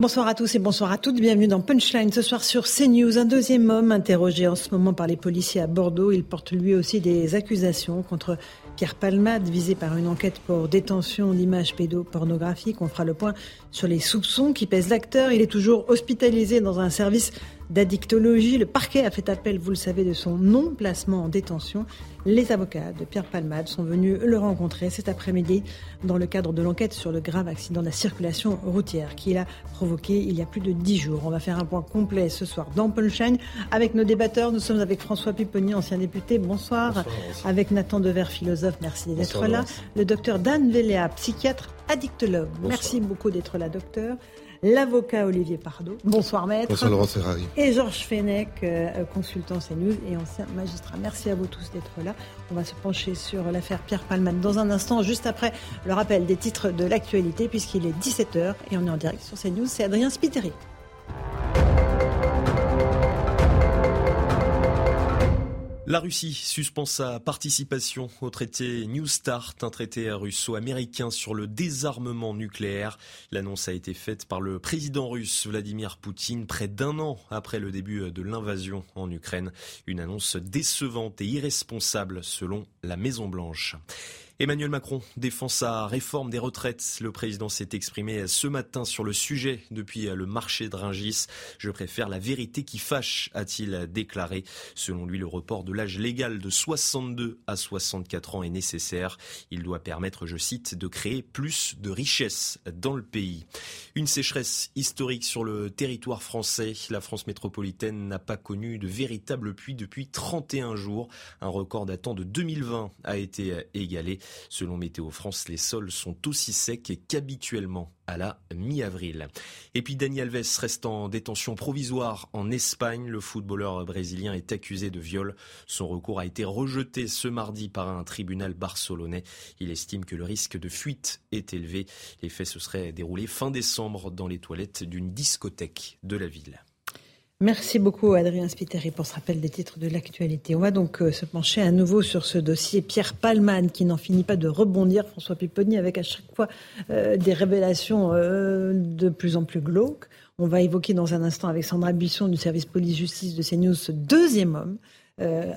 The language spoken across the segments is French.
Bonsoir à tous et bonsoir à toutes. Bienvenue dans Punchline ce soir sur CNews. Un deuxième homme interrogé en ce moment par les policiers à Bordeaux. Il porte lui aussi des accusations contre Pierre Palmade, visé par une enquête pour détention d'images pédopornographiques. On fera le point sur les soupçons qui pèsent l'acteur. Il est toujours hospitalisé dans un service d'addictologie. Le parquet a fait appel, vous le savez, de son non-placement en détention. Les avocats de Pierre Palmade sont venus le rencontrer cet après-midi dans le cadre de l'enquête sur le grave accident de la circulation routière qu'il a provoqué il y a plus de dix jours. On va faire un point complet ce soir dans Punchline avec nos débatteurs. Nous sommes avec François Pupponi, ancien député. Bonsoir. Avec Nathan Dever, philosophe. Merci d'être là. Le docteur Dan Véléa, psychiatre addictologue. Merci beaucoup d'être là, docteur l'avocat Olivier Pardo. Bonsoir maître. Bonsoir Laurent Ferrari. Et Georges Fenech, euh, consultant CNews et ancien magistrat. Merci à vous tous d'être là. On va se pencher sur l'affaire Pierre Palman dans un instant, juste après le rappel des titres de l'actualité, puisqu'il est 17h et on est en direct sur CNews. C'est Adrien Spiteri. La Russie suspend sa participation au traité New Start, un traité russo-américain sur le désarmement nucléaire. L'annonce a été faite par le président russe Vladimir Poutine près d'un an après le début de l'invasion en Ukraine. Une annonce décevante et irresponsable selon la Maison-Blanche. Emmanuel Macron défend sa réforme des retraites. Le président s'est exprimé ce matin sur le sujet depuis le marché de Ringis. Je préfère la vérité qui fâche, a-t-il déclaré. Selon lui, le report de l'âge légal de 62 à 64 ans est nécessaire. Il doit permettre, je cite, de créer plus de richesses dans le pays. Une sécheresse historique sur le territoire français. La France métropolitaine n'a pas connu de véritable pluie depuis 31 jours. Un record datant de 2020 a été égalé. Selon Météo France, les sols sont aussi secs qu'habituellement à la mi-avril. Et puis Daniel Alves reste en détention provisoire en Espagne. Le footballeur brésilien est accusé de viol. Son recours a été rejeté ce mardi par un tribunal barcelonais. Il estime que le risque de fuite est élevé. Les faits se seraient déroulés fin décembre dans les toilettes d'une discothèque de la ville. Merci beaucoup Adrien Spiteri pour ce rappel des titres de l'actualité. On va donc euh, se pencher à nouveau sur ce dossier Pierre Palman qui n'en finit pas de rebondir, François Pipponi, avec à chaque fois euh, des révélations euh, de plus en plus glauques. On va évoquer dans un instant avec Sandra Buisson du service police-justice de CNews ce deuxième homme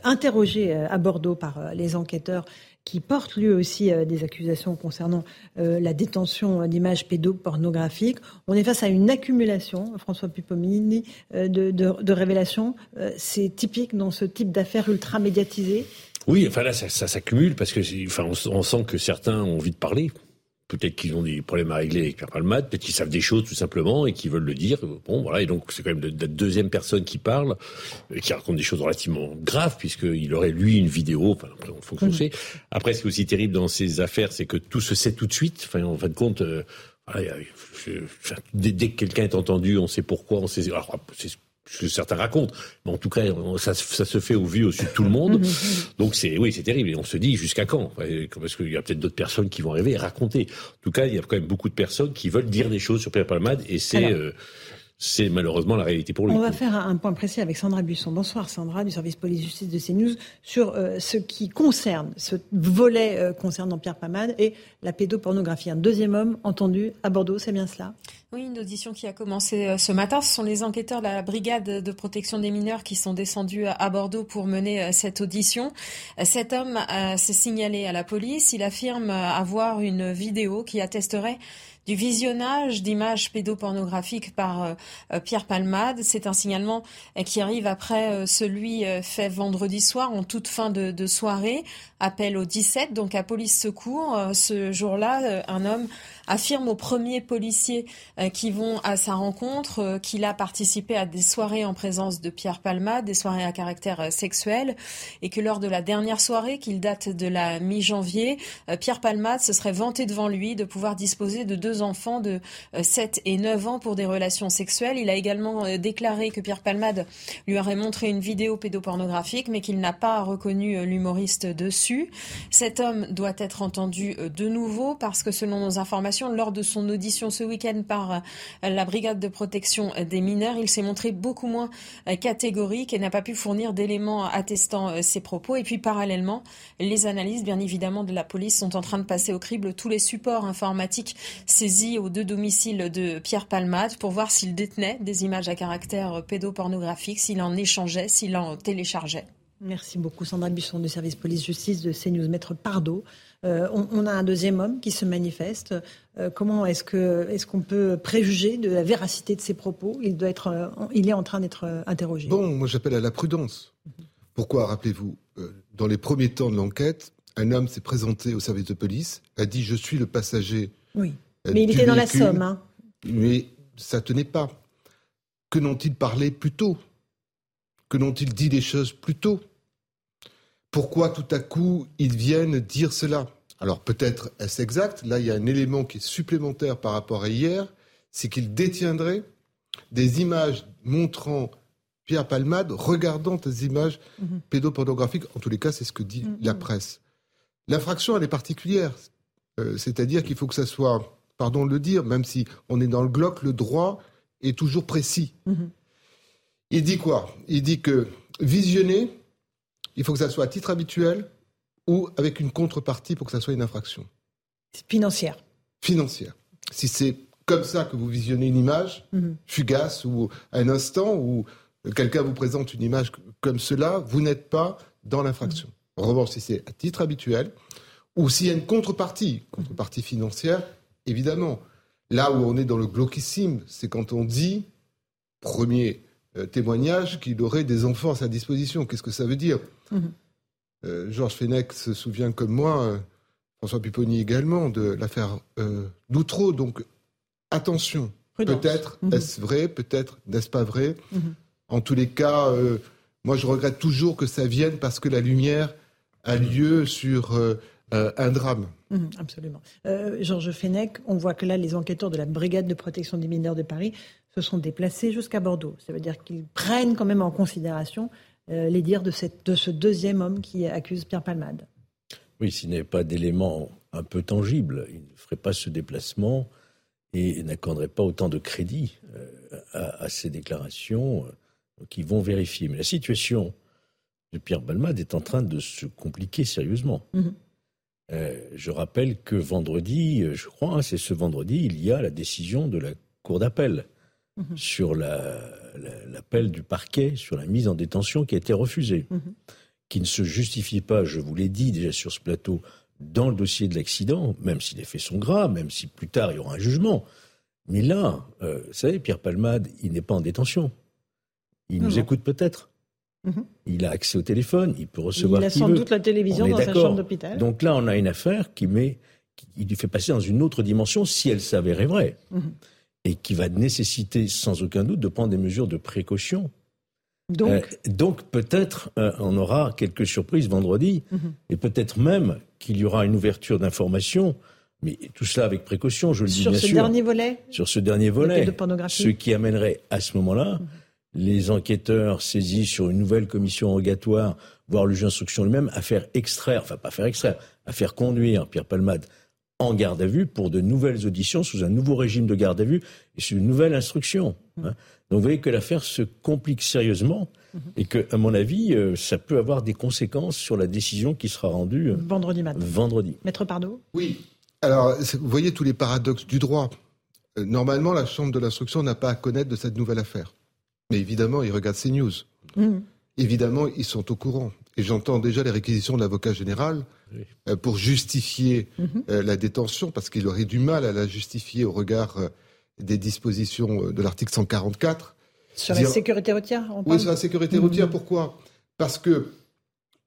interrogé à Bordeaux par les enquêteurs qui porte lui aussi euh, des accusations concernant euh, la détention d'images pédopornographiques. On est face à une accumulation, François Puppomini, euh, de, révélations. C'est typique dans ce type d'affaires ultra médiatisées. Oui, enfin là, ça, s'accumule parce que, on, sent que certains ont envie de parler. Peut-être qu'ils ont des problèmes à régler avec Pierre Palmade, peut-être qu'ils savent des choses tout simplement et qu'ils veulent le dire. Bon, voilà, et donc c'est quand même la deuxième personne qui parle, euh, qui raconte des choses relativement graves, puisqu'il aurait lui une vidéo, enfin, après, on faut que mmh. Après, ce qui est aussi terrible dans ces affaires, c'est que tout se sait tout de suite. Enfin, en fin de compte, euh, dès, que quelqu'un est entendu, on sait pourquoi, on sait. Alors, c'est que certains racontent. Mais en tout cas, ça, ça se fait au vu au-dessus de tout le monde. Donc c'est, oui, c'est terrible. Et on se dit jusqu'à quand? Parce qu'il y a peut-être d'autres personnes qui vont arriver et raconter. En tout cas, il y a quand même beaucoup de personnes qui veulent dire des choses sur Pierre Palmade et c'est euh, c'est malheureusement la réalité pour lui. On va faire un point précis avec Sandra Buisson. Bonsoir Sandra du service police-justice de CNews sur euh, ce qui concerne ce volet euh, concernant Pierre Palmade et la pédopornographie. Un deuxième homme entendu à Bordeaux, c'est bien cela? Oui, une audition qui a commencé euh, ce matin. Ce sont les enquêteurs de la brigade de protection des mineurs qui sont descendus à Bordeaux pour mener euh, cette audition. Euh, cet homme s'est signalé à la police. Il affirme avoir une vidéo qui attesterait du visionnage d'images pédopornographiques par Pierre Palmade. C'est un signalement qui arrive après celui fait vendredi soir en toute fin de, de soirée. Appel au 17, donc à police secours. Ce jour-là, un homme affirme aux premiers policiers qui vont à sa rencontre qu'il a participé à des soirées en présence de Pierre Palma, des soirées à caractère sexuel, et que lors de la dernière soirée, qu'il date de la mi-janvier, Pierre Palma se serait vanté devant lui de pouvoir disposer de deux enfants de 7 et 9 ans pour des relations sexuelles. Il a également déclaré que Pierre Palmade lui aurait montré une vidéo pédopornographique, mais qu'il n'a pas reconnu l'humoriste dessus. Cet homme doit être entendu euh, de nouveau parce que selon nos informations, lors de son audition ce week-end par euh, la brigade de protection des mineurs, il s'est montré beaucoup moins euh, catégorique et n'a pas pu fournir d'éléments attestant ses propos. Et puis parallèlement, les analyses, bien évidemment, de la police sont en train de passer au crible tous les supports informatiques saisis aux deux domiciles de Pierre Palmade pour voir s'il détenait des images à caractère pédopornographique, s'il en échangeait, s'il en téléchargeait. Merci beaucoup Sandra Busson du service police-justice de CNews. Maître Pardo, euh, on, a un deuxième homme qui se manifeste. Euh, comment est-ce que est-ce qu'on peut préjuger de la véracité de ses propos? Il doit être, euh, il est en train d'être interrogé. Bon, moi j'appelle à la prudence. Pourquoi Rappelez-vous, dans les premiers temps de l'enquête, un homme s'est présenté au service de police, a dit je suis le passager. Oui. Mais il était dans la Somme. Hein. Mais ça tenait pas. Que n'ont-ils parlé plus tôt? Que n'ont-ils dit des choses plus tôt? Pourquoi tout à coup ils viennent dire cela Alors peut-être est-ce exact Là, il y a un élément qui est supplémentaire par rapport à hier, c'est qu'ils détiendraient des images montrant Pierre Palmade regardant des images mhm. pédopornographiques. En tous les cas, c'est ce que dit mhm. la presse. L'infraction, elle est particulière. Euh, c'est-à-dire qu'il faut que ça soit, pardon de le dire, même si on est dans le glock, le droit est toujours précis. Mhm. Il dit quoi? Il dit que visionner, il faut que ça soit à titre habituel ou avec une contrepartie pour que ça soit une infraction. Financière. Financière. Si c'est comme ça que vous visionnez une image, mhm. fugace ou à un instant où quelqu'un vous présente une image comme cela, vous n'êtes pas dans l'infraction. En revanche, si c'est à titre habituel, ou s'il y a une contrepartie, contrepartie financière, évidemment. Là où on est dans le glauquissime, c'est quand on dit, premier témoignage, qu'il aurait des enfants à sa disposition. Qu'est-ce que ça veut dire Mhm. Euh, Georges Fenech se souvient comme moi, euh, François Pupponi également, de l'affaire euh, d'Outreau. Donc attention, peut-être mhm. est-ce vrai, peut-être n'est-ce pas vrai. Mhm. En tous les cas, moi je regrette toujours que ça vienne parce que la lumière a lieu sur un drame. absolument. Georges Fenech, on voit que là, les enquêteurs de la Brigade de protection des mineurs de Paris se sont déplacés jusqu'à Bordeaux. Ça veut dire qu'ils prennent quand même en considération euh, les dires de, ce deuxième homme qui accuse Pierre Palmade. Oui, s'il n'avait pas d'éléments un peu tangibles, il ne ferait pas ce déplacement et n'accorderait pas autant de crédit euh, à, ces déclarations euh, qui vont vérifier. Mais la situation de Pierre Palmade est en train de se compliquer sérieusement. Mhm. je rappelle que vendredi, je crois, hein, c'est ce vendredi, il y a la décision de la Cour d'appel Mhm. sur l'appel du parquet sur la mise en détention qui a été refusée, mhm. qui ne se justifie pas, je vous l'ai dit déjà sur ce plateau, dans le dossier de l'accident, même si les faits sont graves, même si plus tard il y aura un jugement. Mais là, euh, vous savez, Pierre Palmade, il n'est pas en détention. Il nous écoute peut-être. Mhm. Il a accès au téléphone, il peut recevoir. Il a sans doute la télévision dans sa chambre d'hôpital. Donc là, on a une affaire qui met, qui, lui fait passer dans une autre dimension si elle s'avérait vraie et qui va nécessiter sans aucun doute de prendre des mesures de précaution. Donc, euh, donc peut-être euh, on aura quelques surprises vendredi, mhm. et peut-être même qu'il y aura une ouverture d'information, mais tout cela avec précaution, je le dis bien sûr. Sur ce dernier volet Sur ce dernier volet. Ce qui amènerait à ce moment-là mhm. les enquêteurs saisis sur une nouvelle commission rogatoire, voire le juge d'instruction lui-même, à faire extraire, enfin pas faire extraire, à faire conduire Pierre Palmade en garde à vue pour de nouvelles auditions sous un nouveau régime de garde à vue et sous une nouvelle instruction. Hein. Donc vous voyez que l'affaire se complique sérieusement et que, à mon avis, euh, ça peut avoir des conséquences sur la décision qui sera rendue euh, vendredi matin. Vendredi. Maître Pardo? Oui. Alors, vous voyez tous les paradoxes du droit. Euh, normalement, la Chambre de l'instruction n'a pas à connaître de cette nouvelle affaire. Mais évidemment, ils regardent ces news. Mmh. Évidemment, ils sont au courant. Et j'entends déjà les réquisitions de l'avocat général euh, pour justifier mhm. euh, la détention, parce qu'il aurait du mal à la justifier au regard euh, des dispositions de l'article 144. Sur la sécurité routière Oui, sur la sécurité routière. Pourquoi? Parce que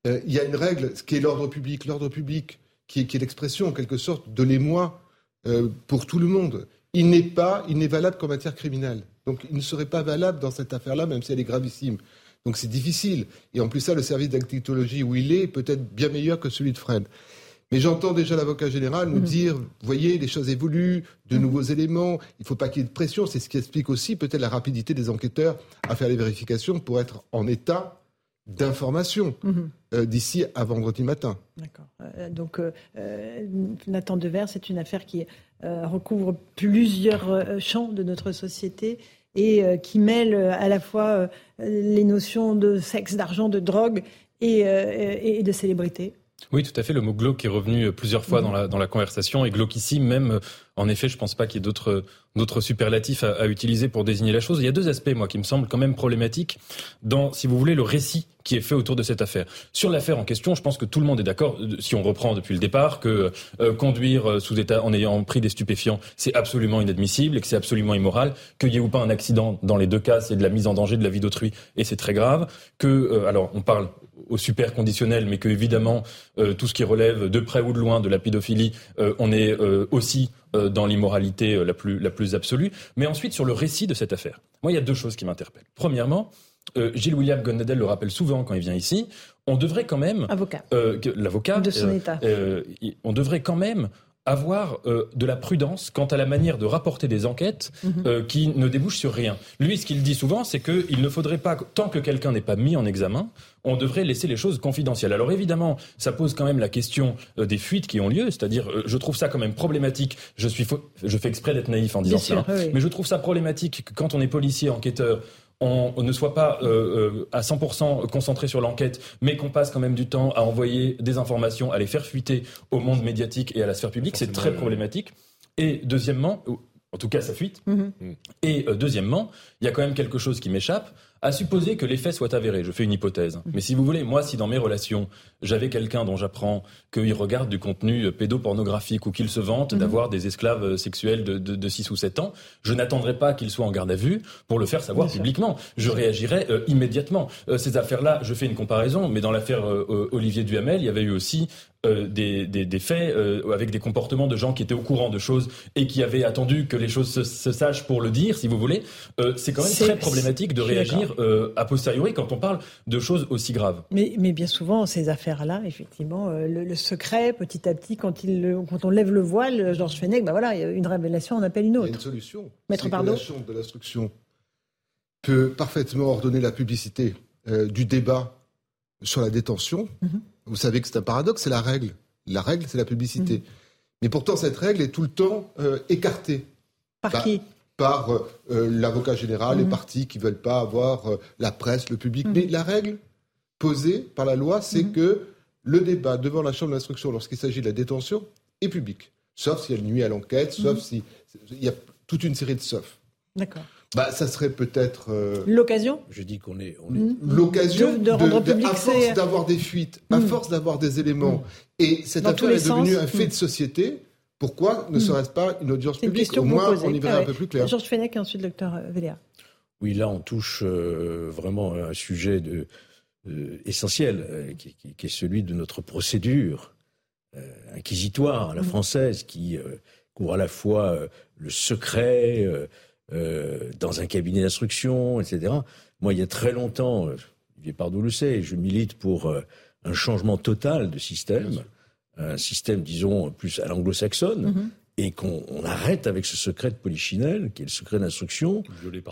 il y a une règle, ce qui est l'ordre public. L'ordre public, qui est, l'expression en quelque sorte de l'émoi euh, pour tout le monde. Il n'est pas, il n'est valable qu'en matière criminelle. Donc il ne serait pas valable dans cette affaire-là, même si elle est gravissime. Donc c'est difficile. Et en plus ça, le service d'actologie où il est peut être bien meilleur que celui de Fred. Mais j'entends déjà l'avocat général nous mhm. dire, vous voyez, les choses évoluent, de nouveaux éléments, il ne faut pas qu'il y ait de pression. C'est ce qui explique aussi peut-être la rapidité des enquêteurs à faire les vérifications pour être en état d'information mhm. euh, d'ici à vendredi matin. D'accord. Euh, donc euh, Nathan Devers, c'est une affaire qui recouvre plusieurs champs de notre société et qui mêle à la fois les notions de sexe, d'argent, de drogue et, et de célébrité. Oui, tout à fait. Le mot glauque est revenu plusieurs fois dans, la, dans la conversation. Et glauque ici, même, en effet, je pense pas qu'il y ait d'autres, d'autres superlatifs à, utiliser pour désigner la chose. Il y a deux aspects, moi, qui me semblent quand même problématiques dans, si vous voulez, le récit qui est fait autour de cette affaire. Sur l'affaire en question, je pense que tout le monde est d'accord, euh, si on reprend depuis le départ, que euh, conduire euh, sous état en ayant pris des stupéfiants, c'est absolument inadmissible et que c'est absolument immoral. Qu'il y ait ou pas un accident, dans les deux cas, c'est de la mise en danger de la vie d'autrui et c'est très grave. Que, alors, on parle au super conditionnel, mais que évidemment euh, tout ce qui relève de près ou de loin de la pédophilie, euh, on est euh, aussi dans l'immoralité la plus la plus absolue. Mais ensuite sur le récit de cette affaire, moi il y a deux choses qui m'interpellent. Premièrement, Gilles William Gonnadel le rappelle souvent quand il vient ici, on devrait quand même avocat l'avocat de son état, on devrait quand même avoir euh, de la prudence quant à la manière de rapporter des enquêtes mhm. euh, qui ne débouchent sur rien. Lui, ce qu'il dit souvent, c'est qu'il ne faudrait pas, tant que quelqu'un n'est pas mis en examen, on devrait laisser les choses confidentielles. Alors évidemment, ça pose quand même la question euh, des fuites qui ont lieu, c'est-à-dire, je trouve ça quand même problématique. Je suis, je fais exprès d'être naïf en disant ça, mais je trouve ça problématique que quand on est policier, enquêteur, on, ne soit pas euh, euh, à 100% concentré sur l'enquête, mais qu'on passe quand même du temps à envoyer des informations, à les faire fuiter au monde médiatique et à la sphère publique, c'est très problématique. Et deuxièmement, en tout cas ça fuite. Mm-hmm. Et euh, deuxièmement, il y a quand même quelque chose qui m'échappe, à supposer que les faits soient avérés. Je fais une hypothèse. Mais si vous voulez, moi, si dans mes relations, j'avais quelqu'un dont j'apprends qu'il regarde du contenu pédopornographique ou qu'il se vante mhm. d'avoir des esclaves sexuels de, de, 6 ou 7 ans, je n'attendrai pas qu'il soit en garde à vue pour le faire savoir publiquement. Je réagirai euh, immédiatement. Euh, ces affaires-là, je fais une comparaison, mais dans l'affaire euh, Olivier Duhamel, il y avait eu aussi des, des, des, faits avec des comportements de gens qui étaient au courant de choses et qui avaient attendu que les choses se, se sachent pour le dire, si vous voulez. c'est quand même très problématique de réagir euh, a posteriori quand on parle de choses aussi graves. Mais, mais bien souvent, ces affaires-là, effectivement, euh, le, secret, petit à petit, quand, il, quand on lève le voile, Georges Fenech, ben voilà, une révélation, on appelle une autre. Il y a une solution. Maître Pardot. La chambre de l'instruction peut parfaitement ordonner la publicité euh, du débat sur la détention. Mhm. Vous savez que c'est un paradoxe, c'est la règle. La règle, c'est la publicité. Mhm. Mais pourtant, cette règle est tout le temps écartée. Par bah, qui? par euh, l'avocat général, les mhm. partis qui veulent pas avoir euh, la presse, le public. Mhm. Mais la règle posée par la loi, c'est mhm. que le débat devant la chambre d'instruction lorsqu'il s'agit de la détention est public. Sauf si elle nuit à l'enquête, sauf si... Il y a toute une série de saufs. D'accord. Bah, ça serait peut-être euh, l'occasion. Je dis qu'on est, l'occasion de, rendre public, à force d'avoir des fuites, à force d'avoir des éléments, et cette affaire est devenue un fait de société. Pourquoi ne serait-ce pas une audience publique? Au moins, on y verrait un peu plus clair. Georges Fenech et ensuite le docteur euh, Véléa. Oui, là, on touche euh, vraiment à un sujet de, euh, essentiel, qui, est celui de notre procédure inquisitoire à la française, qui couvre à la fois le secret dans un cabinet d'instruction, etc. Moi, il y a très longtemps, Olivier Pardot le sait, je milite pour un changement total de système un système, disons, plus à l'anglo-saxonne, mhm. et qu'on arrête avec ce secret de polichinelle, qui est le secret d'instruction,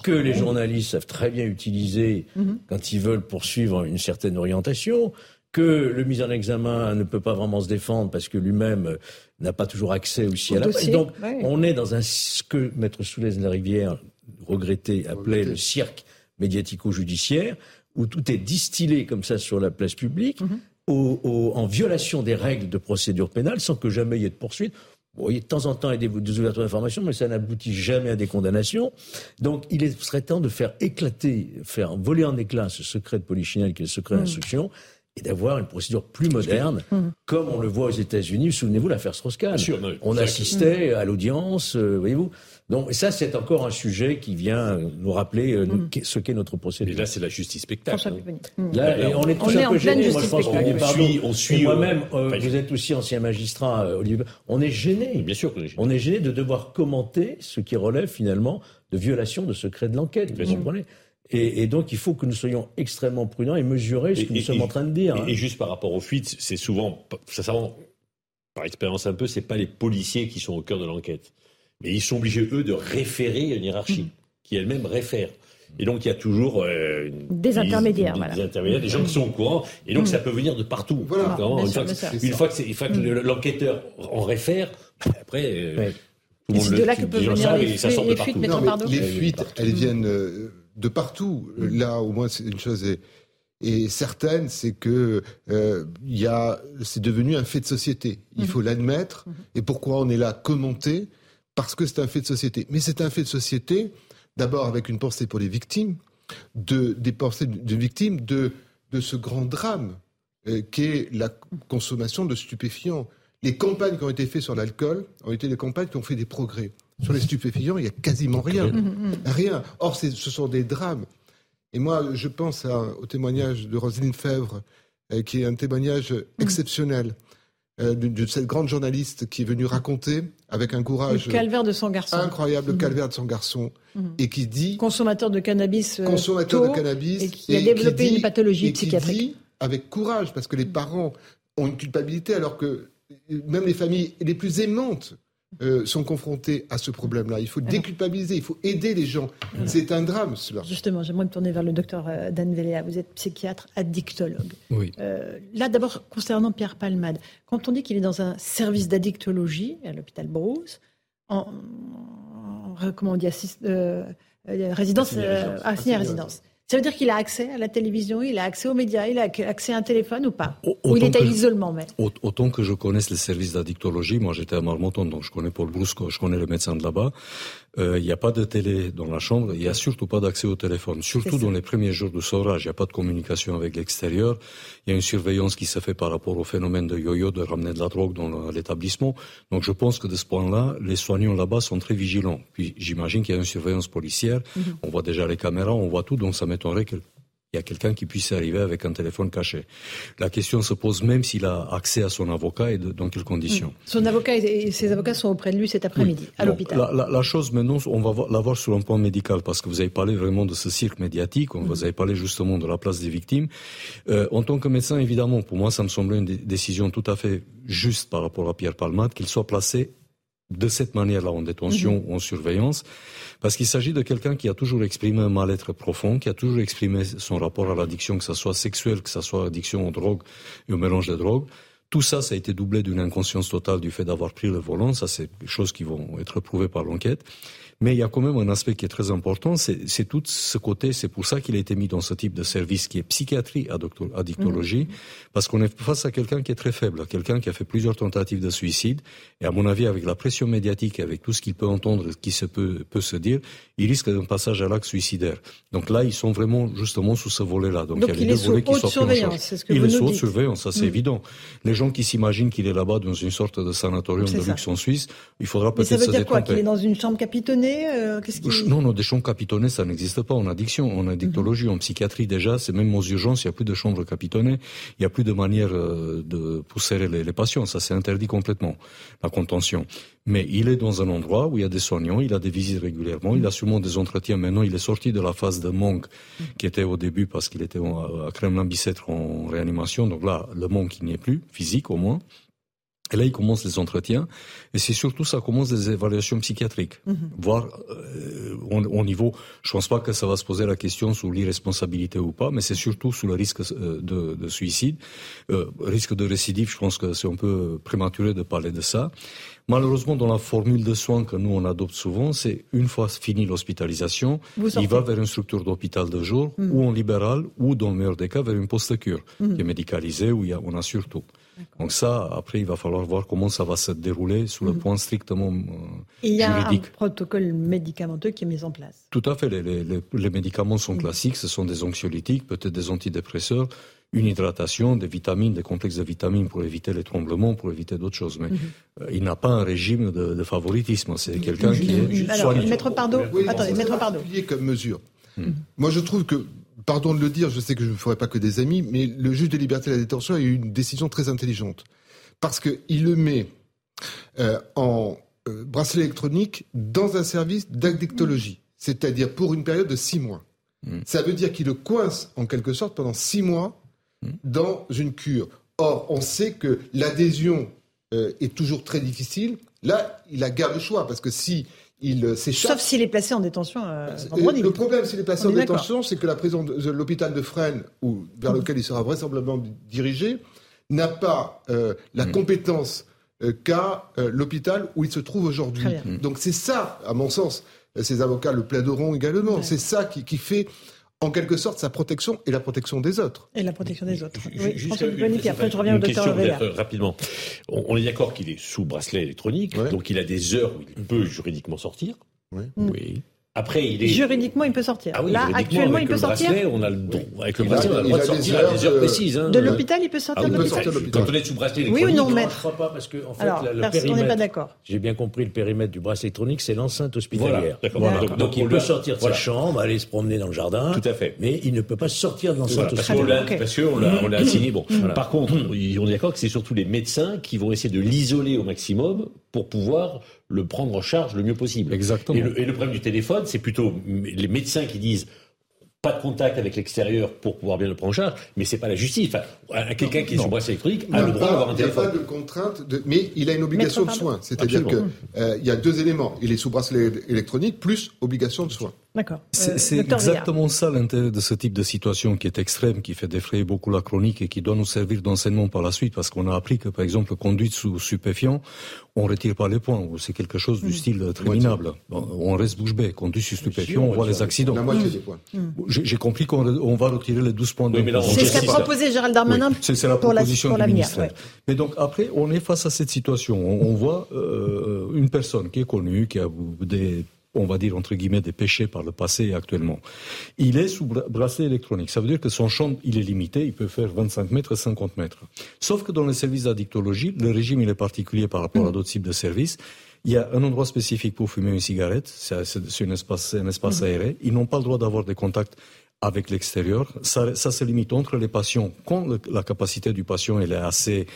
que les journalistes savent très bien utiliser mhm. quand ils veulent poursuivre une certaine orientation, que le mis en examen ne peut pas vraiment se défendre parce que lui-même n'a pas toujours accès aussi à la presse. Donc, on est dans un, ce que Maître Soulez de la Rivière, regretté, appelait le cirque médiatico-judiciaire, où tout est distillé comme ça sur la place publique. Mhm en violation des règles de procédure pénale sans que jamais il y ait de poursuite. Bon, il y a de temps en temps des, des ouvertures d'informations, mais ça n'aboutit jamais à des condamnations. Donc, il serait temps de faire éclater, faire voler en éclats ce secret de polichinelle qui est le secret mmh. d'instruction, et d'avoir une procédure plus moderne, mmh. comme on le voit aux États-Unis. Souvenez-vous l'affaire Strauss-Kahn. On assistait à l'audience, euh, voyez-vous. Et ça, c'est encore un sujet qui vient nous rappeler euh, mm. ce qu'est notre procédure. Et là, c'est la justice spectacle. Là, on est tous un peu gênés. Moi, je pense qu'on suit, on suit. Moi-même, euh, vous êtes aussi ancien magistrat, euh, Olivier. On est gêné. Bien sûr qu'on est gêné. On est gêné de devoir commenter ce qui relève finalement de violation de secret de l'enquête. Vous comprenez et, et, donc, il faut que nous soyons extrêmement prudents et mesurer ce que nous sommes en train de dire. Et, juste par rapport aux fuites, c'est souvent, ça, ça, par expérience un peu, c'est pas les policiers qui sont au cœur de l'enquête. Mais ils sont obligés, eux, de référer à une hiérarchie, qui elle-même réfère. Et donc, il y a toujours euh, des intermédiaires, des, intermédiaires, des gens qui sont au courant. Et donc, ça peut venir de partout. Voilà. Une, fois que, une, fois que, l'enquêteur en réfère, après, euh, tout le monde de là que peuvent venir les, les, fuites, Les fuites, elles viennent euh, de partout. Là, au moins, une chose est, est certaine, c'est que euh, y a, c'est devenu un fait de société. Il faut l'admettre. Et pourquoi on est là commenter? Parce que c'est un fait de société. Mais c'est un fait de société, d'abord avec une pensée pour les victimes, de, des pensées de victimes de, de ce grand drame euh, qu'est la consommation de stupéfiants. Les campagnes qui ont été faites sur l'alcool ont été des campagnes qui ont fait des progrès. Sur les stupéfiants, il n'y a quasiment rien. Rien. Or, ce sont des drames. Et moi, je pense au témoignage de Roselyne Fèvre, euh, qui est un témoignage exceptionnel. Euh, de, cette grande journaliste qui est venue raconter avec un courage le calvaire de son garçon incroyable le mhm. calvaire de son garçon mhm. et qui dit consommateur de cannabis euh, consommateur de cannabis et qui a développé une pathologie et psychiatrique qui dit, avec courage parce que les parents ont une culpabilité alors que même les familles les plus aimantes euh, sont confrontés à ce problème-là. Il faut déculpabiliser, il faut aider les gens. C'est un drame, cela. Justement, j'aimerais me tourner vers le docteur euh, Dan Véléa. Vous êtes psychiatre, addictologue. Oui. Euh, là, d'abord, concernant Pierre Palmade, quand on dit qu'il est dans un service d'addictologie à l'hôpital Brousse, en, comment on dit, résidence, assigné à résidence. Ça veut dire qu'il a accès à la télévision, il a accès aux médias, il a accès à un téléphone ou pas? Ou il est à l'isolement même? Autant que je connaisse les services d'addictologie, moi j'étais à Marmotton, donc je connais Paul Brusco, je connais le médecin de là-bas. Euh, il n'y a pas de télé dans la chambre, il n'y a surtout pas d'accès au téléphone. Surtout dans les premiers jours de saurage, il n'y a pas de communication avec l'extérieur. Il y a une surveillance qui se fait par rapport au phénomène de yo-yo, de ramener de la drogue dans l'établissement. Donc je pense que de ce point-là, les soignants là-bas sont très vigilants. Puis j'imagine qu'il y a une surveillance policière. Mhm. On voit déjà les caméras, on voit tout, donc ça m'étonnerait que il y a quelqu'un qui puisse arriver avec un téléphone caché. La question se pose même s'il a accès à son avocat et dans quelles conditions. Hmm. Son avocat et ses avocats sont auprès de lui cet après-midi, à l'hôpital. La, chose maintenant, on va la voir sur un point médical, parce que vous avez parlé vraiment de ce cirque médiatique, on vous hmm. avez parlé justement de la place des victimes. Euh, en tant que médecin, évidemment, pour moi, ça me semblait une décision tout à fait juste par rapport à Pierre Palmade, qu'il soit placé de cette manière-là en détention mhm. ou en surveillance, parce qu'il s'agit de quelqu'un qui a toujours exprimé un mal-être profond, qui a toujours exprimé son rapport à l'addiction, que ce soit sexuelle, que ce soit addiction aux drogues et au mélange de drogues. Tout ça, ça a été doublé d'une inconscience totale du fait d'avoir pris le volant. Ça, c'est des choses qui vont être prouvées par l'enquête. Mais il y a quand même un aspect qui est très important, c'est tout ce côté, c'est pour ça qu'il a été mis dans ce type de service qui est psychiatrie addictologie, mmh. parce qu'on est face à quelqu'un qui est très faible, quelqu'un qui a fait plusieurs tentatives de suicide, et à mon avis, avec la pression médiatique, avec tout ce qu'il peut entendre, qui se peut, peut se dire, il risque d'un passage à l'acte suicidaire. Donc là, ils sont vraiment justement sous ce volet-là. Donc, il y a les deux volets qui sont surveillance, c'est ce que Il est sous haute surveillance, ça c'est mmh. évident. Les gens qui s'imaginent qu'il est là-bas dans une sorte de sanatorium de luxe en Suisse, il faudra peut-être se détromper. Ça veut dire quoi Qu'il est dans une chambre capitonnée euh, non, non, des chambres capitonnées, ça n'existe pas en addiction. En addictologie, en psychiatrie déjà, c'est même aux urgences, il n'y a plus de chambres capitonnées, il n'y a plus de manière euh, de pousser les, patients. Ça, c'est interdit complètement, la contention. Mais il est dans un endroit où il y a des soignants, il a des visites régulièrement, il a sûrement des entretiens. Maintenant, il est sorti de la phase de manque qui était au début parce qu'il était à Kremlin-Bicêtre en réanimation. Donc là, le manque, il n'y est plus, physique au moins. Et là, il commence les entretiens, et c'est surtout ça commence des évaluations psychiatriques, mm voir euh, au, niveau. Je pense pas que ça va se poser la question sur l'irresponsabilité ou pas, mais c'est surtout sur le risque euh, de, de suicide, euh, risque de récidive. Je pense que c'est un peu prématuré de parler de ça. Malheureusement, dans la formule de soins que nous on adopte souvent, c'est une fois fini l'hospitalisation, il va vers une structure d'hôpital de jour, mm. ou en libéral, ou dans le meilleur des cas vers une post-cure, mm. qui est médicalisée, où il y a, on assure tout. Donc ça, après, il va falloir voir comment ça va se dérouler sur le mhm. point strictement juridique. il y a un protocole médicamenteux qui est mis en place. Tout à fait. Les, les, les médicaments sont classiques. Ce sont des anxiolytiques, peut-être des antidépresseurs, une hydratation, des vitamines, des complexes de vitamines pour éviter les tremblements, pour éviter d'autres choses. Mais euh, il n'a pas un régime de, de favoritisme. C'est quelqu'un qui est Alors, Maître Pardo, Oui, attendez, Maître Pardo. particulier comme mesure. Moi, je trouve que, pardon de le dire, je sais que je ne ferai pas que des amis, mais le juge des libertés de la détention a eu une décision très intelligente. Parce qu'il le met euh, en euh, bracelet électronique dans un service d'addictologie, c'est-à-dire pour une période de six mois. Ça veut dire qu'il le coince en quelque sorte pendant six mois dans une cure. Or, on sait que l'adhésion euh, est toujours très difficile. Là, il a garde le choix parce que si il euh, s'échappe, Sauf s'il est placé en détention euh, euh. Le problème, s'il est On en est détention, c'est que la prison de, de l'hôpital de Fresnes, ou vers lequel il sera vraisemblablement dirigé, n'a pas euh, la compétence euh, qu'a euh, l'hôpital où il se trouve aujourd'hui. Donc c'est ça, à mon sens, euh, ces avocats le plaideront également. C'est ça qui, qui fait, en quelque sorte, sa protection et la protection des autres. Et la protection des autres. Oui, juste François une- Pupponi, puis après je reviens au une docteur euh, rapidement. On, on est d'accord qu'il est sous bracelet électronique, Ouais. donc il a des heures où il peut juridiquement sortir. Ouais. Oui. Après, il est. Juridiquement, il peut sortir. Ah oui, Là, actuellement, avec il peut le sortir. bracelet, on a le droit. Avec le bracelet, on a le droit de sortir à des heures, précises. hein. De l'hôpital, il peut Ah sortir de l'hôpital. Quand on est sous bracelet Oui ou électronique, non, on- maître Je crois pas parce que en fait, Alors, la- le personne- on n'est pas d'accord. j'ai bien compris le périmètre du bracelet électronique, c'est l'enceinte hospitalière. Voilà, d'accord. Voilà. D'accord. Donc, il peut sortir de voilà. sa chambre, aller se promener dans le jardin. Tout à fait. Mais il ne peut pas sortir de l'enceinte hospitalière. qu'on l'a, Ok. parce qu'on l'a, on l'a assigné. Bon, par contre, on est d'accord que c'est surtout les médecins qui vont essayer de l'isoler au maximum pour pouvoir le prendre en charge le mieux possible. Exactement. Et le, et le problème du téléphone, c'est plutôt les médecins qui disent pas de contact avec l'extérieur pour pouvoir bien le prendre en charge, mais c'est pas la justice. Enfin, quelqu'un qui est sous bracelet électronique Il a n'y le droit d'avoir un il y a pas téléphone. de contrainte, de, mais il a une obligation de soins. C'est-à-dire qu'il Absolument. y a deux éléments. Il est sous bracelet électronique plus obligation de soins. D'accord. C'est Euh, exactement ça l'intérêt de ce type de situation qui est extrême, qui fait défrayer beaucoup la chronique et qui doit nous servir d'enseignement par la suite, parce qu'on a appris que, par exemple, conduite sous stupéfiant, on retire pas les points, ou c'est quelque chose du style euh, très minable. Bon, on reste bouche bée. Conduite sous stupéfiant, on voit les accidents. La moitié des points. J'ai j'ai compris qu'on va retirer les 12 points de Oui, C'est ce qu'a proposé Gérald Darmanin Oui, c'est la pour la- pour du l'avenir, ministère. ouais. Mais donc après, on est face à cette situation. On, on voit euh, une personne qui est connue, qui a des, on va dire entre guillemets, des péchés par le passé et actuellement. Il est sous bra- bracelet électronique. Ça veut dire que son champ, il est limité. Il peut faire 25 mètres, 50 mètres. Sauf que dans les services d'addictologie, le régime il est particulier par rapport à d'autres types de services. Il y a un endroit spécifique pour fumer une cigarette. C'est un espace, c'est un espace aéré. Ils n'ont pas le droit d'avoir des contacts avec l'extérieur. Ça, ça se limite entre les patients quand le- la capacité du patient elle est assez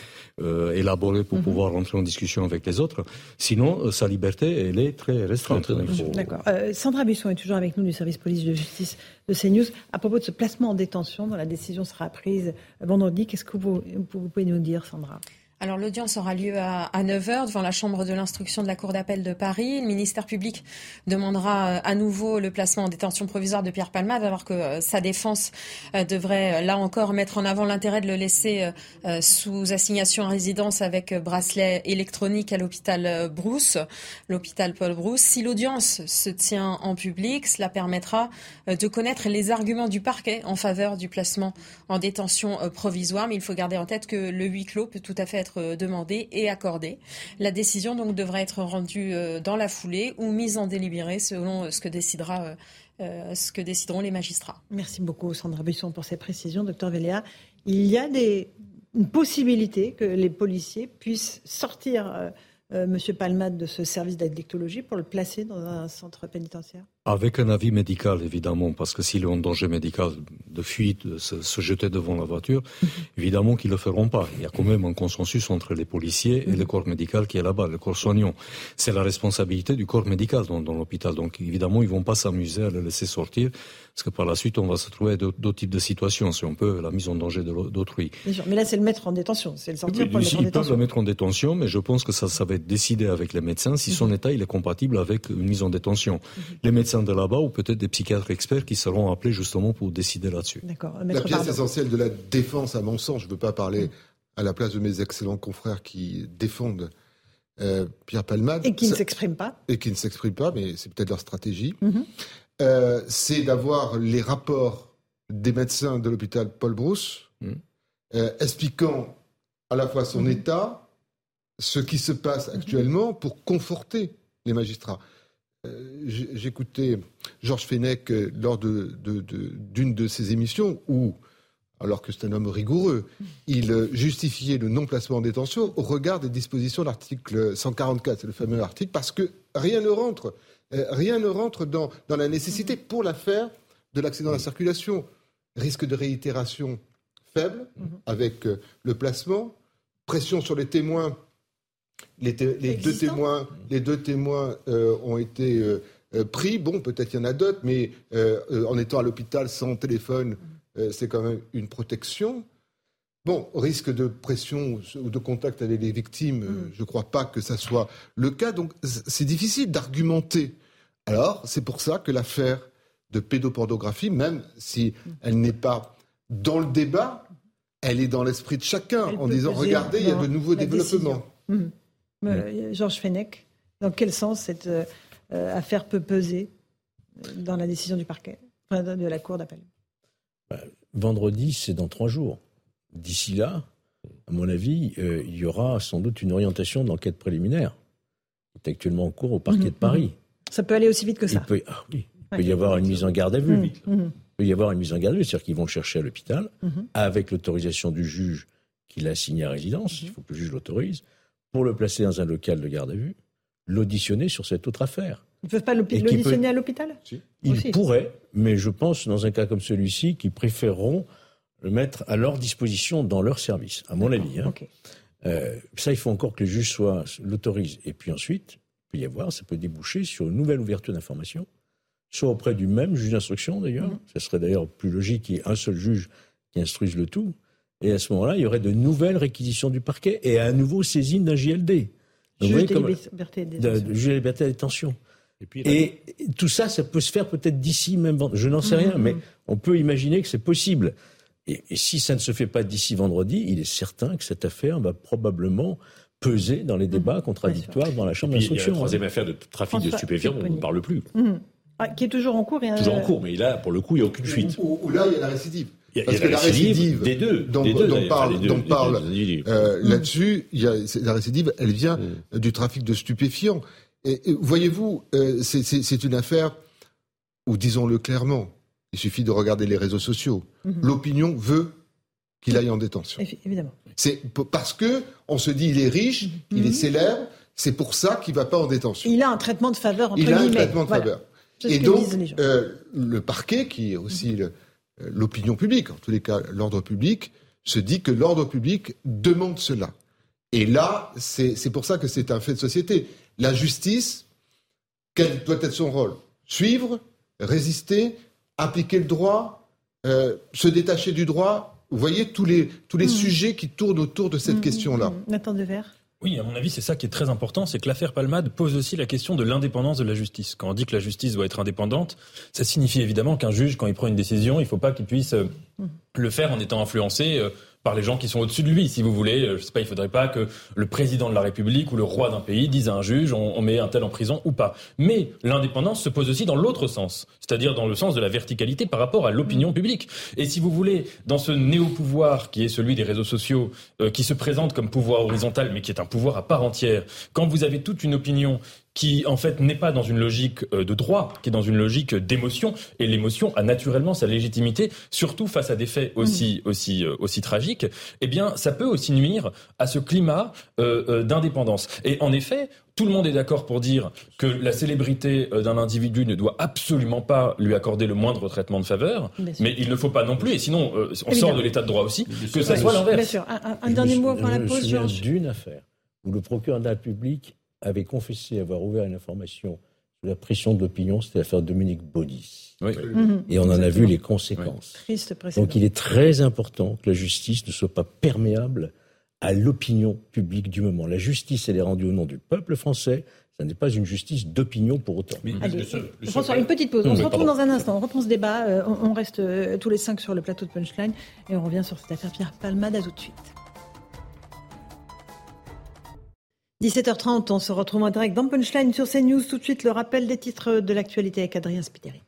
euh, élaborée pour pouvoir rentrer en discussion avec les autres. Sinon, euh, sa liberté elle est très restreinte. Faut- D'accord. Euh, Sandra Busson est toujours avec nous du service police de justice de CNews. À propos de ce placement en détention, dont la décision sera prise vendredi, qu'est-ce que vous, vous pouvez nous dire, Sandra? Alors l'audience aura lieu à, à 9h devant la chambre de l'instruction de la Cour d'appel de Paris. Le ministère public demandera euh, à nouveau le placement en détention provisoire de Pierre Palmade alors que euh, sa défense euh, devrait là encore mettre en avant l'intérêt de le laisser sous assignation à résidence avec bracelet électronique à l'hôpital Brousse, l'hôpital Paul Brousse. Si l'audience se tient en public, cela permettra de connaître les arguments du parquet en faveur du placement en détention provisoire, mais il faut garder en tête que le huis clos peut tout à fait être euh, demandé et accordé. La décision donc devrait être rendue euh, dans la foulée ou mise en délibéré selon euh, ce que décidera ce que décideront les magistrats. Merci beaucoup, Sandra Busson, pour ces précisions. Docteur Véléa, il y a des, une possibilité que les policiers puissent sortir euh, euh, Monsieur Palmade de ce service d'addictologie pour le placer dans un centre pénitentiaire? Avec un avis médical, évidemment, parce que s'il est en danger médical de fuite, de se, se jeter devant la voiture, évidemment qu'ils le feront pas. Il y a quand même un consensus entre les policiers et le corps médical qui est là-bas, le corps soignant. C'est la responsabilité du corps médical dans, dans l'hôpital. Donc, évidemment, ils vont pas s'amuser à le laisser sortir, parce que par la suite, on va se trouver d'autres d'autres types de situations, si on peut, la mise en danger d'autrui. Mais là, c'est le mettre en détention. C'est le sortir pour le mettre en Ils peuvent le détention. mettre en détention, mais je pense que ça, ça va être décidé avec les médecins si son état il est compatible avec une mise en détention. Les médecins de là-bas ou peut-être des psychiatres experts qui seront appelés justement pour décider là-dessus. D'accord. La pièce essentielle de la défense, à mon sens, je ne veux pas parler à la place de mes excellents confrères qui défendent euh, Pierre Palmade. Et qui ne Ça- s'exprime pas. et qui ne s'expriment pas, mais c'est peut-être leur stratégie, Mhm. euh, c'est d'avoir les rapports des médecins de l'hôpital Paul Brousse, Mhm. euh, expliquant à la fois son état, ce qui se passe actuellement pour conforter les magistrats. Euh, J'écoutais Georges Fenech euh, lors de- de- de- d'une de, ses émissions où, alors que c'est un homme rigoureux. Il euh, justifiait le non-placement en détention au regard des dispositions de l'article 144, c'est le fameux article, parce que rien ne rentre, rien ne rentre dans, dans la nécessité pour l'affaire de l'accident de la circulation. Risque de réitération faible avec euh, le placement, pression sur les témoins. Les, deux témoins, les deux témoins euh, ont été euh, euh, pris. Bon, peut-être il y en a d'autres, mais euh, en étant à l'hôpital sans téléphone, c'est quand même une protection. Bon, risque de pression ou de contact avec les victimes, euh, je ne crois pas que ça soit le cas. Donc c'est difficile d'argumenter. Alors, c'est pour ça que l'affaire de pédopornographie, même si elle n'est pas dans le débat, elle est dans l'esprit de chacun Elle en disant regardez, il y a de nouveaux développements. Euh, Georges Fenech, dans quel sens cette euh, euh, affaire peut peser dans la décision du parquet, enfin, de, la cour d'appel? Vendredi, c'est dans trois jours. D'ici là, à mon avis, il y aura sans doute une orientation d'enquête préliminaire qui est actuellement en cours au parquet Mhm, de Paris. Ça peut aller aussi vite que Il ça. peut, ah oui, il peut Ouais. y avoir une mise en garde à vue. Mhm, mhm. Il peut y avoir une mise en garde à vue, c'est-à-dire qu'ils vont le chercher à l'hôpital avec l'autorisation du juge qui l'a assigné à résidence. Il faut que le juge l'autorise pour le placer dans un local de garde à vue, l'auditionner sur cette autre affaire. Ils ne peuvent pas l'auditionner peut- à l'hôpital? Ils Aussi. pourraient, mais je pense, dans un cas comme celui-ci, qu'ils préféreront le mettre à leur disposition dans leur service, à mon avis. hein. Euh, ça, il faut encore que le juge soit l'autorise. Et puis ensuite, il peut y avoir, ça peut déboucher sur une nouvelle ouverture d'information, soit auprès du même juge d'instruction d'ailleurs. Ce serait d'ailleurs plus logique qu'il y ait un seul juge qui instruise le tout. Et à ce moment-là, il y aurait de nouvelles réquisitions du parquet et à nouveau saisine d'un JLD. Donc, vous Juge comme- libertés et des de, juge de la liberté de détention. Et puis, là, Et tout ça, ça peut se faire peut-être d'ici même vendredi. Je n'en sais rien, Mhm. mais on peut imaginer que c'est possible. Et, et si ça ne se fait pas d'ici vendredi, il est certain que cette affaire va probablement peser dans les débats contradictoires dans la Chambre puis, il y a la d'instruction. hein. troisième affaire de trafic de stupéfiants, on Pupponi. ne parle plus. Mhm. Ah, qui est toujours en cours et Toujours euh, en cours, mais là, pour le coup, il n'y a aucune fuite. Où, où là, il y a la récidive. Il y a, Parce il y a que la récidive récidive des deux, dont- des deux, dont d'ailleurs, parle- deux- dont les deux parle. Euh, Là-dessus, la récidive, elle vient Mm. du trafic de stupéfiants. Et, et voyez-vous, euh, c'est- une affaire où, disons-le clairement, il suffit de regarder les réseaux sociaux. Mhm. L'opinion veut qu'il aille en détention. Évi- Évidemment. C'est parce que on se dit il est riche, il est célèbre, c'est pour ça qu'il va pas en détention. Il a un traitement de faveur entre Il a un traitement de Voilà. faveur. Et donc, euh, le parquet, qui est aussi le- euh, l'opinion publique, en tous les cas l'ordre public, se dit que l'ordre public demande cela. Et là, c'est pour ça que c'est un fait de société. La justice, quel doit être son rôle? Suivre, résister, appliquer le droit, euh, se détacher du droit. Vous voyez tous les, tous les sujets qui tournent autour de cette Mhm, question-là. mhm. Nathan Dever. Oui, à mon avis, c'est ça qui est très important, c'est que l'affaire Palmade pose aussi la question de l'indépendance de la justice. Quand on dit que la justice doit être indépendante, ça signifie évidemment qu'un juge, quand il prend une décision, il ne faut pas qu'il puisse euh, le faire en étant influencé euh, par les gens qui sont au-dessus de lui. Si vous voulez, je sais pas, il faudrait pas que le président de la République ou le roi d'un pays dise à un juge on, on met un tel en prison ou pas. Mais l'indépendance se pose aussi dans l'autre sens, c'est-à-dire dans le sens de la verticalité par rapport à l'opinion publique. Et si vous voulez, dans ce néo-pouvoir qui est celui des réseaux sociaux, euh, qui se présente comme pouvoir horizontal, mais qui est un pouvoir à part entière, quand vous avez toute une opinion qui en fait n'est pas dans une logique euh, de droit, qui est dans une logique d'émotion, et l'émotion a naturellement sa légitimité, surtout face à des faits aussi aussi euh, aussi tragiques. Eh bien, ça peut aussi nuire à ce climat euh, d'indépendance. Et en effet, tout le monde est d'accord pour dire que la célébrité d'un individu ne doit absolument pas lui accorder le moindre traitement de faveur, Bien mais il ne faut pas non plus, et sinon euh, on Évidemment. sort de l'état de droit aussi, que ça soit Bien l'inverse. sûr. Un, un- dernier me mot avant la pause, Georges. d'une affaire où le procureur de la République avait confessé avoir ouvert une information sous la pression de l'opinion, c'était l'affaire Dominique Baudis. Oui. Mhm. Et on en a vu les conséquences. Triste précédent. Donc il est très important que la justice ne soit pas perméable à l'opinion publique du moment. La justice, elle est rendue au nom du peuple français. Ça n'est pas une justice d'opinion pour autant. Allez, Le seul- le seul François, une petite pause. On Oui, se retrouve pardon. dans un instant. On reprend ce débat. Euh, on, on reste euh, tous les cinq sur le plateau de Punchline et on revient sur cette affaire Pierre Palmade. À tout de suite. 17h30, on se retrouve en direct dans Punchline sur CNews. Tout de suite, le rappel des titres de l'actualité avec Adrien Spiteri.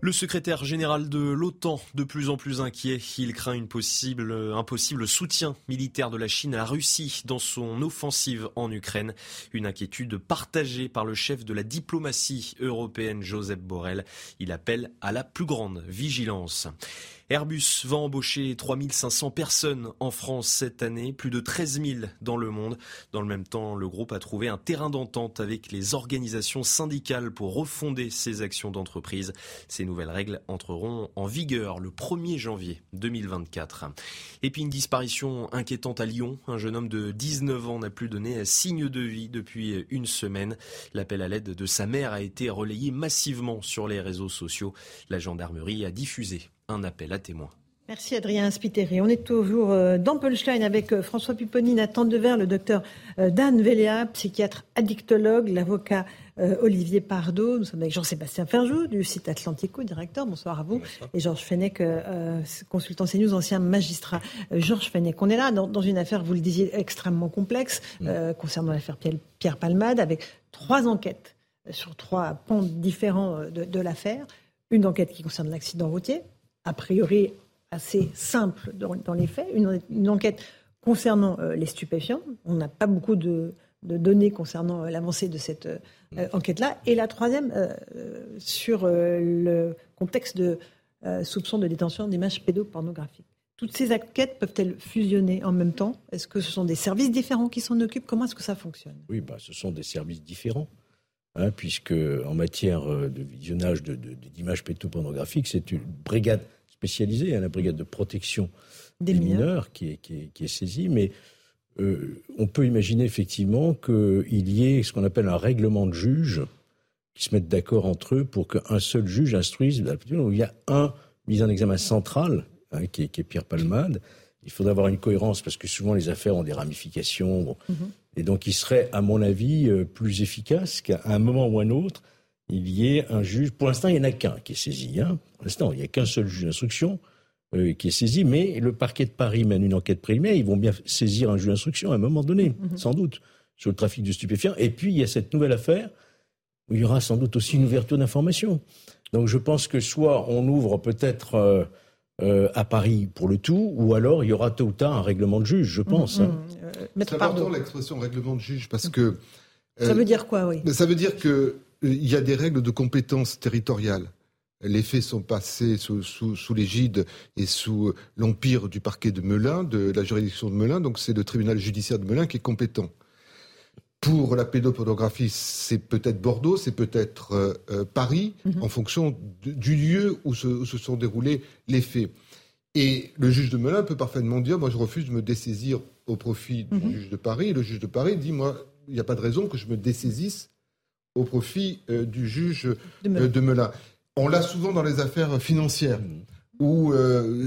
Le secrétaire général de l'OTAN, de plus en plus inquiet, il craint une possible, un possible soutien militaire de la Chine à la Russie dans son offensive en Ukraine. Une inquiétude partagée par le chef de la diplomatie européenne, Joseph Borrell. Il appelle à la plus grande vigilance. Airbus va embaucher 3500 personnes en France cette année, plus de 13 000 dans le monde. Dans le même temps, le groupe a trouvé un terrain d'entente avec les organisations syndicales pour refonder ses actions d'entreprise. Ces nouvelles règles entreront en vigueur le 1er janvier 2024. Et puis une disparition inquiétante à Lyon. Un jeune homme de 19 ans n'a plus donné signe de vie depuis une semaine. L'appel à l'aide de sa mère a été relayé massivement sur les réseaux sociaux. La gendarmerie a diffusé un appel à témoins. Merci Adrien Spiteri. On est toujours euh, dans Punchline avec euh, François Pupponi, Nathan Devers, le docteur euh, Dan Véléa, psychiatre addictologue, l'avocat Olivier Pardo. Nous sommes avec Jean-Sébastien Ferjou du site Atlantico, directeur. Bonsoir à vous. Et Georges Fenech, consultant CNews, ancien magistrat. Georges Fenech, on est là dans, une affaire, vous le disiez, extrêmement complexe concernant l'affaire Pierre, Palmade, avec trois enquêtes sur trois pans différents de l'affaire. Une enquête qui concerne l'accident routier, a priori assez simple dans, les faits, une, enquête concernant euh, les stupéfiants. On n'a pas beaucoup de, données concernant euh, l'avancée de cette euh, enquête-là. Et la troisième, sur le contexte de soupçon de détention d'images pédopornographiques. Toutes ces enquêtes peuvent-elles fusionner en même temps? Est-ce que ce sont des services différents qui s'en occupent? Comment est-ce que ça fonctionne? Oui, bah, ce sont des services différents. Hein, puisque en matière de visionnage d'images pédopornographiques, c'est une brigade spécialisée, hein, la brigade de protection des, mineurs, qui, est, qui, saisie, mais euh, on peut imaginer effectivement qu'il y ait ce qu'on appelle un règlement de juges qui se mettent d'accord entre eux pour qu'un seul juge instruise. Il y a un mis en examen central, hein, qui, est, Pierre Palmade. Il faudrait avoir une cohérence parce que souvent les affaires ont des ramifications. Mm-hmm. Et donc il serait, à mon avis, euh, plus efficace qu'à un moment ou un autre, il y ait un juge. Pour l'instant, il n'y en a qu'un qui est saisi. Hein. Pour l'instant, il n'y a qu'un seul juge d'instruction euh, qui est saisi, mais le parquet de Paris mène une enquête préliminaire. Ils vont bien saisir un juge d'instruction à un moment donné, mhm. sans doute, sur le trafic de stupéfiants. Et puis, il y a cette nouvelle affaire où il y aura sans doute aussi une ouverture d'information. Donc, je pense que soit on ouvre peut-être. Euh, euh, à Paris pour le tout, ou alors il y aura tôt ou tard un règlement de juge, je mhm, pense. Hein. Mhm. C'est important l'expression règlement de juge parce que. ça veut dire quoi, oui? Ça veut dire que il y a des règles de compétence territoriale. Les faits sont passés sous, l'égide et sous l'empire du parquet de Melun, de la juridiction de Melun, donc c'est le tribunal judiciaire de Melun qui est compétent. Pour la pédopornographie, c'est peut-être Bordeaux, c'est peut-être euh, euh, Paris, mhm. en fonction du lieu où se, sont déroulés les faits. Et le juge de Melun peut parfaitement dire, moi je refuse de me dessaisir au profit du mhm. juge de Paris. Et le juge de Paris dit, moi, il n'y a pas de raison que je me dessaisisse au profit euh, du juge de Melun. Euh, On l'a souvent dans les affaires financières. Mm. où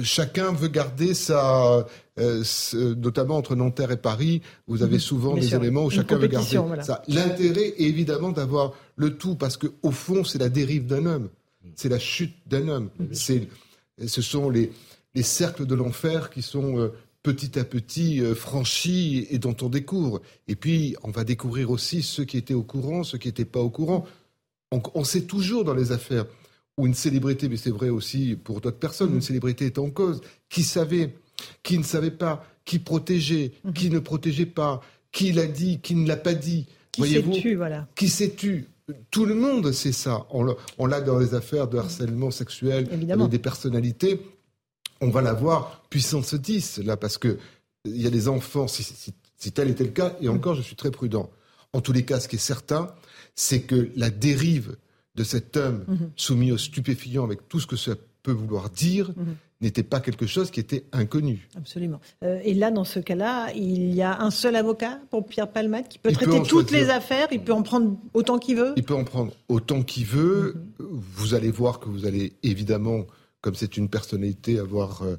chacun veut garder sa, notamment entre Nanterre et Paris, vous avez mm-hmm. souvent des éléments où chacun veut garder ça. L'intérêt est évidemment d'avoir le tout, parce que au fond, c'est la dérive d'un homme, mm. c'est la chute d'un homme, c'est, ce sont les, les cercles de l'enfer qui sont petit à petit euh, franchi et dont on découvre. Et puis, on va découvrir aussi ceux qui étaient au courant, ceux qui n'étaient pas au courant. On, sait toujours dans les affaires où une célébrité, mais c'est vrai aussi pour d'autres personnes, une célébrité est en cause, qui savait, qui ne savait pas, qui protégeait, mhm. qui ne protégeait pas, qui l'a dit, qui ne l'a pas dit. Qui s'est tu, voilà. Qui s'est tu? Tout le monde sait ça. On l'a dans les affaires de harcèlement sexuel des personnalités on va l'avoir puissance 10, là, parce que il y a des enfants, si, tel était le cas, et encore, je suis très prudent. En tous les cas, ce qui est certain, c'est que la dérive de cet homme mhm. soumis aux stupéfiants, avec tout ce que ça peut vouloir dire, mhm. N'était pas quelque chose qui était inconnu. Absolument. Euh, et là, dans ce cas-là, il y a un seul avocat pour Pierre Palmade qui peut traiter toutes les affaires, il peut en prendre autant qu'il veut Il peut en prendre autant qu'il veut. Mhm. Vous allez voir que vous allez évidemment comme c'est une personnalité, avoir euh,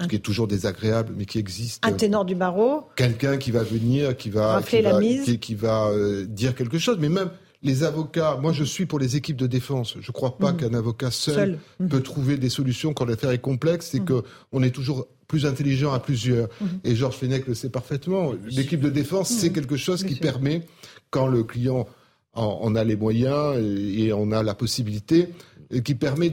ce qui est toujours désagréable, mais qui existe. Un ténor du barreau. Quelqu'un qui va venir, qui va, qui va, qui, va euh, dire quelque chose. Mais même les avocats, moi je suis pour les équipes de défense. Je ne crois pas mhm. qu'un avocat seul, mhm. peut trouver des solutions quand l'affaire est complexe et mhm. qu'on est toujours plus intelligent à plusieurs. Et Georges Fenech le sait parfaitement. L'équipe de défense, c'est quelque chose qui permet, quand le client en, a les moyens et, et on a la possibilité, qui permet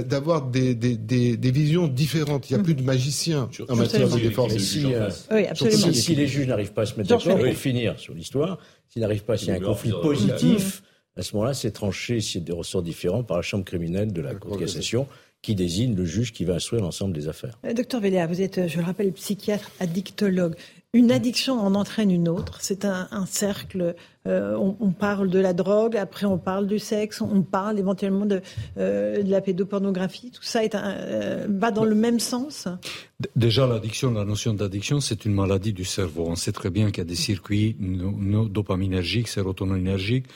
d'avoir des, des, des, visions différentes. Il n'y a plus de magiciens en matière de défense. Si, oui, absolument. Si, les juges n'arrivent pas à se mettre d'accord, pour finir sur l'histoire, s'ils n'arrivent pas, s'il y a un conflit positif, à ce moment-là, c'est tranché, s'il y a des ressorts différents, par la chambre criminelle de la Cour de cassation qui désigne le juge qui va instruire l'ensemble des affaires. Euh, docteur Véléa, vous êtes, je le rappelle, psychiatre addictologue. Une addiction en entraîne une autre. C'est un, cercle. Euh, on, parle de la drogue, après on parle du sexe, on parle éventuellement de, euh, la pédopornographie. Tout ça est un, va dans le même sens. Déjà, l'addiction, la notion d'addiction, c'est une maladie du cerveau. On sait très bien qu'il y a des circuits dopaminergiques, sérotoninergiques.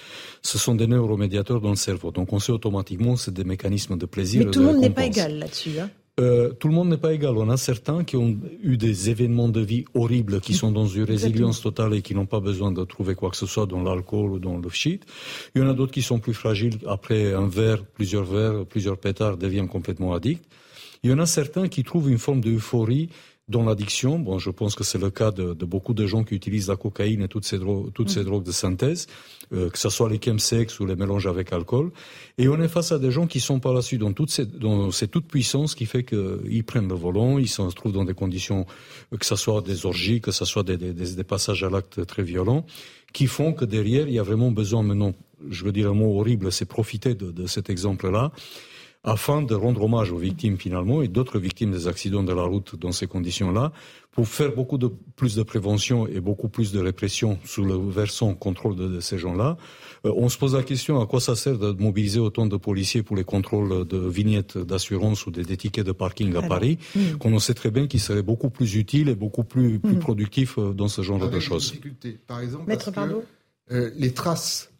Ce sont des neuromédiateurs dans le cerveau. Donc on sait automatiquement c'est des mécanismes de plaisir. Mais tout le monde n'est pas égal là-dessus. Hein euh, tout le monde n'est pas égal. On a certains qui ont eu des événements de vie horribles, qui sont dans une résilience totale et qui n'ont pas besoin de trouver quoi que ce soit dans l'alcool ou dans le shit. Il y en a d'autres qui sont plus fragiles. Après un verre, plusieurs verres, plusieurs pétards, deviennent complètement addicts. Il y en a certains qui trouvent une forme d'euphorie dans l'addiction. Bon, je pense que c'est le cas de, beaucoup de gens qui utilisent la cocaïne et toutes ces, drogues, toutes ces mm. drogues de synthèse, euh, que ce soit les chemsex ou les mélanges avec alcool. Et on est face à des gens qui sont par la suite dans toute cette, dans cette toute puissance qui fait qu'ils prennent le volant, ils se trouvent dans des conditions, euh, que ce soit des orgies, que ce soit des, des, des passages à l'acte très violents, qui font que derrière, il y a vraiment besoin maintenant, je veux dire un mot horrible, c'est profiter de, de cet exemple-là afin de rendre hommage aux victimes finalement et d'autres victimes des accidents de la route dans ces conditions-là, pour faire beaucoup de, plus de prévention et beaucoup plus de répression sous le versant contrôle de, ces gens-là. Euh, on se pose la question à quoi ça sert de mobiliser autant de policiers pour les contrôles de vignettes d'assurance ou des tickets de parking à Paris, mmh. qu'on sait très bien qu'ils seraient beaucoup plus utiles et beaucoup plus, plus mmh. productifs euh, dans ce genre de choses. Par exemple, parce que, euh, les traces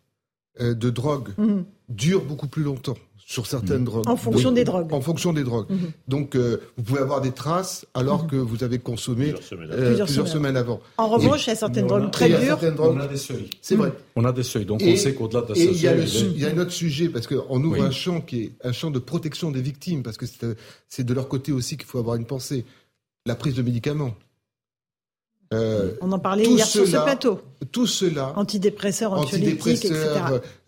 de drogue mmh. durent beaucoup plus longtemps sur certaines mmh. drogues. En fonction des drogues. En fonction des drogues. Mmh. Donc, euh, vous pouvez avoir des traces alors mmh. que vous avez consommé plusieurs semaines, avant. En revanche, il y a certaines drogues très dures. on a des seuils. C'est vrai. On a des seuils. Donc, on sait qu'au-delà de ce seuil. Il y, a un autre sujet, parce qu'on ouvre un champ qui est un champ de protection des victimes, parce que c'est de leur côté aussi qu'il faut avoir une pensée. La prise de médicaments. Euh, on en parlait hier sur ce plateau. Tout cela. Antidépresseurs, anxiolytiques, etc.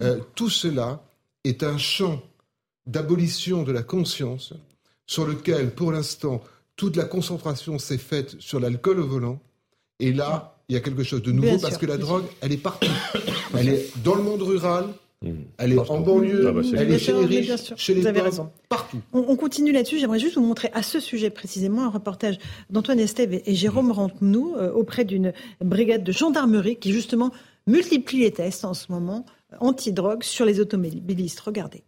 Euh, tout cela est un champ d'abolition de la conscience sur lequel, pour l'instant, toute la concentration s'est faite sur l'alcool au volant. Et là, il y a quelque chose de nouveau parce que la drogue, elle est partout. elle est dans le monde rural, mmh. Elle est en banlieue, ah bah, elle est chez les riches, chez les pauvres, partout. On, continue là-dessus. J'aimerais juste vous montrer à ce sujet précisément un reportage d'Antoine Estève et Jérôme Rampenou euh, auprès d'une brigade de gendarmerie qui justement multiplie les tests en ce moment anti-drogue sur les automobilistes. Regardez.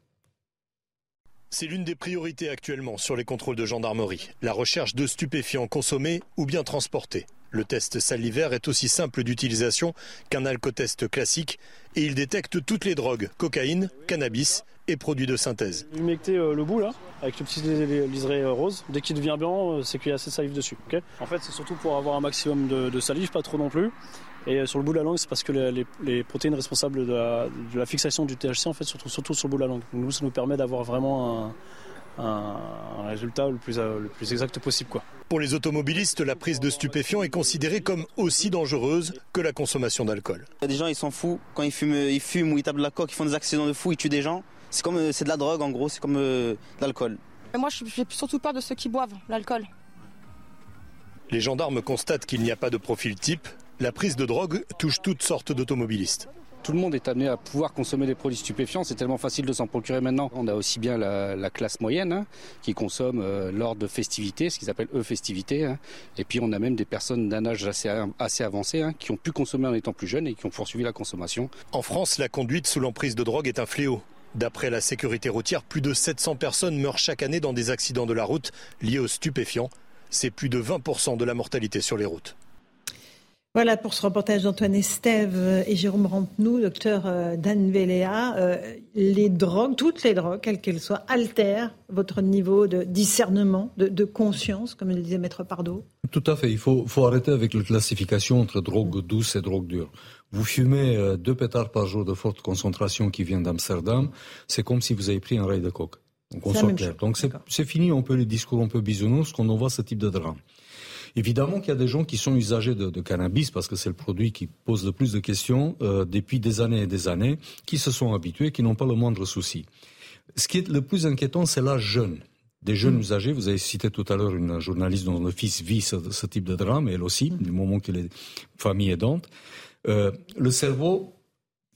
C'est l'une des priorités actuellement sur les contrôles de gendarmerie, la recherche de stupéfiants consommés ou bien transportés. Le test salivaire est aussi simple d'utilisation qu'un alcotest classique et il détecte toutes les drogues, cocaïne, cannabis et produits de synthèse. Humectez euh, le bout là, avec le petit liseré euh, rose. Dès qu'il devient blanc, euh, c'est qu'il y a assez de salive dessus. en fait, c'est surtout pour avoir un maximum de salive, pas trop non plus. Et sur le bout de la langue, c'est parce que les, protéines responsables de la, fixation du THC, en fait, se trouvent surtout sur le bout de la langue. Donc nous, ça nous permet d'avoir vraiment un, résultat le plus, le plus exact possible. Quoi. Pour les automobilistes, la prise de stupéfiants est considérée comme aussi dangereuse que la consommation d'alcool. Il y a des gens, ils s'en foutent. Quand ils fument, ils fument ou ils tapent de la coque, ils font des accidents de fou, ils tuent des gens. C'est comme c'est de la drogue, en gros, c'est comme euh, de l'alcool. Moi, j'ai surtout peur de ceux qui boivent l'alcool. Les gendarmes constatent qu'il n'y a pas de profil type la prise de drogue touche toutes sortes d'automobilistes. Tout le monde est amené à pouvoir consommer des produits stupéfiants. C'est tellement facile de s'en procurer maintenant. On a aussi bien la, classe moyenne hein, qui consomme euh, lors de festivités, ce qu'ils appellent eux festivités. Hein. Et puis on a même des personnes d'un âge assez, assez avancé hein, qui ont pu consommer en étant plus jeunes et qui ont poursuivi la consommation. En France, la conduite sous l'emprise de drogue est un fléau. D'après la sécurité routière, plus de 700 personnes meurent chaque année dans des accidents de la route liés aux stupéfiants. C'est plus de 20% de la mortalité sur les routes. Voilà pour ce reportage d'Antoine Estève et Jérôme Rampenou, docteur euh, Dan Véléa. Euh, les drogues, toutes les drogues, quelles qu'elles soient, altèrent votre niveau de discernement, de, conscience, comme le disait Maître Pardo Tout à fait. Il faut, arrêter avec la classification entre drogue douce et drogue dure. Vous fumez euh, deux pétards par jour de forte concentration qui viennent d'Amsterdam, c'est comme si vous avez pris un rail de coke. Donc on clair. Donc c'est fini, on peut les discours un peu bisounours qu'on envoie ce type de drame. Évidemment qu'il y a des gens qui sont usagers de, cannabis parce que c'est le produit qui pose le plus de questions euh, depuis des années et des années, qui se sont habitués, qui n'ont pas le moindre souci. Ce qui est le plus inquiétant, c'est l'âge jeune. Des jeunes mm. usagers, vous avez cité tout à l'heure une journaliste dont le fils vit ce, type de drame, elle aussi, du moment qu'elle est famille aidante. Euh, le cerveau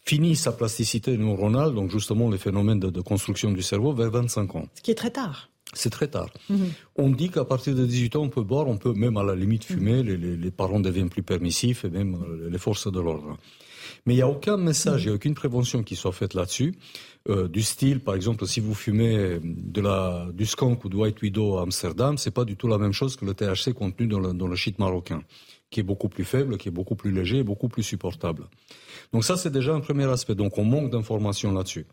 finit sa plasticité neuronale, donc justement les phénomènes de, construction du cerveau, vers 25 ans. Ce qui est très tard. C'est très tard. Mm-hmm. On dit qu'à partir de 18 ans, on peut boire, on peut même à la limite fumer, mm. les, parents deviennent plus permissifs et même euh, les forces de l'ordre. Mais il n'y a aucun message, il n'y a aucune prévention qui soit faite là-dessus. Euh, du style, par exemple, si vous fumez de la, du skunk ou du white widow à Amsterdam, c'est pas du tout la même chose que le THC contenu dans le, dans le shit marocain, qui est beaucoup plus faible, qui est beaucoup plus léger et beaucoup plus supportable. Donc ça, c'est déjà un premier aspect. Donc on manque d'informations là-dessus.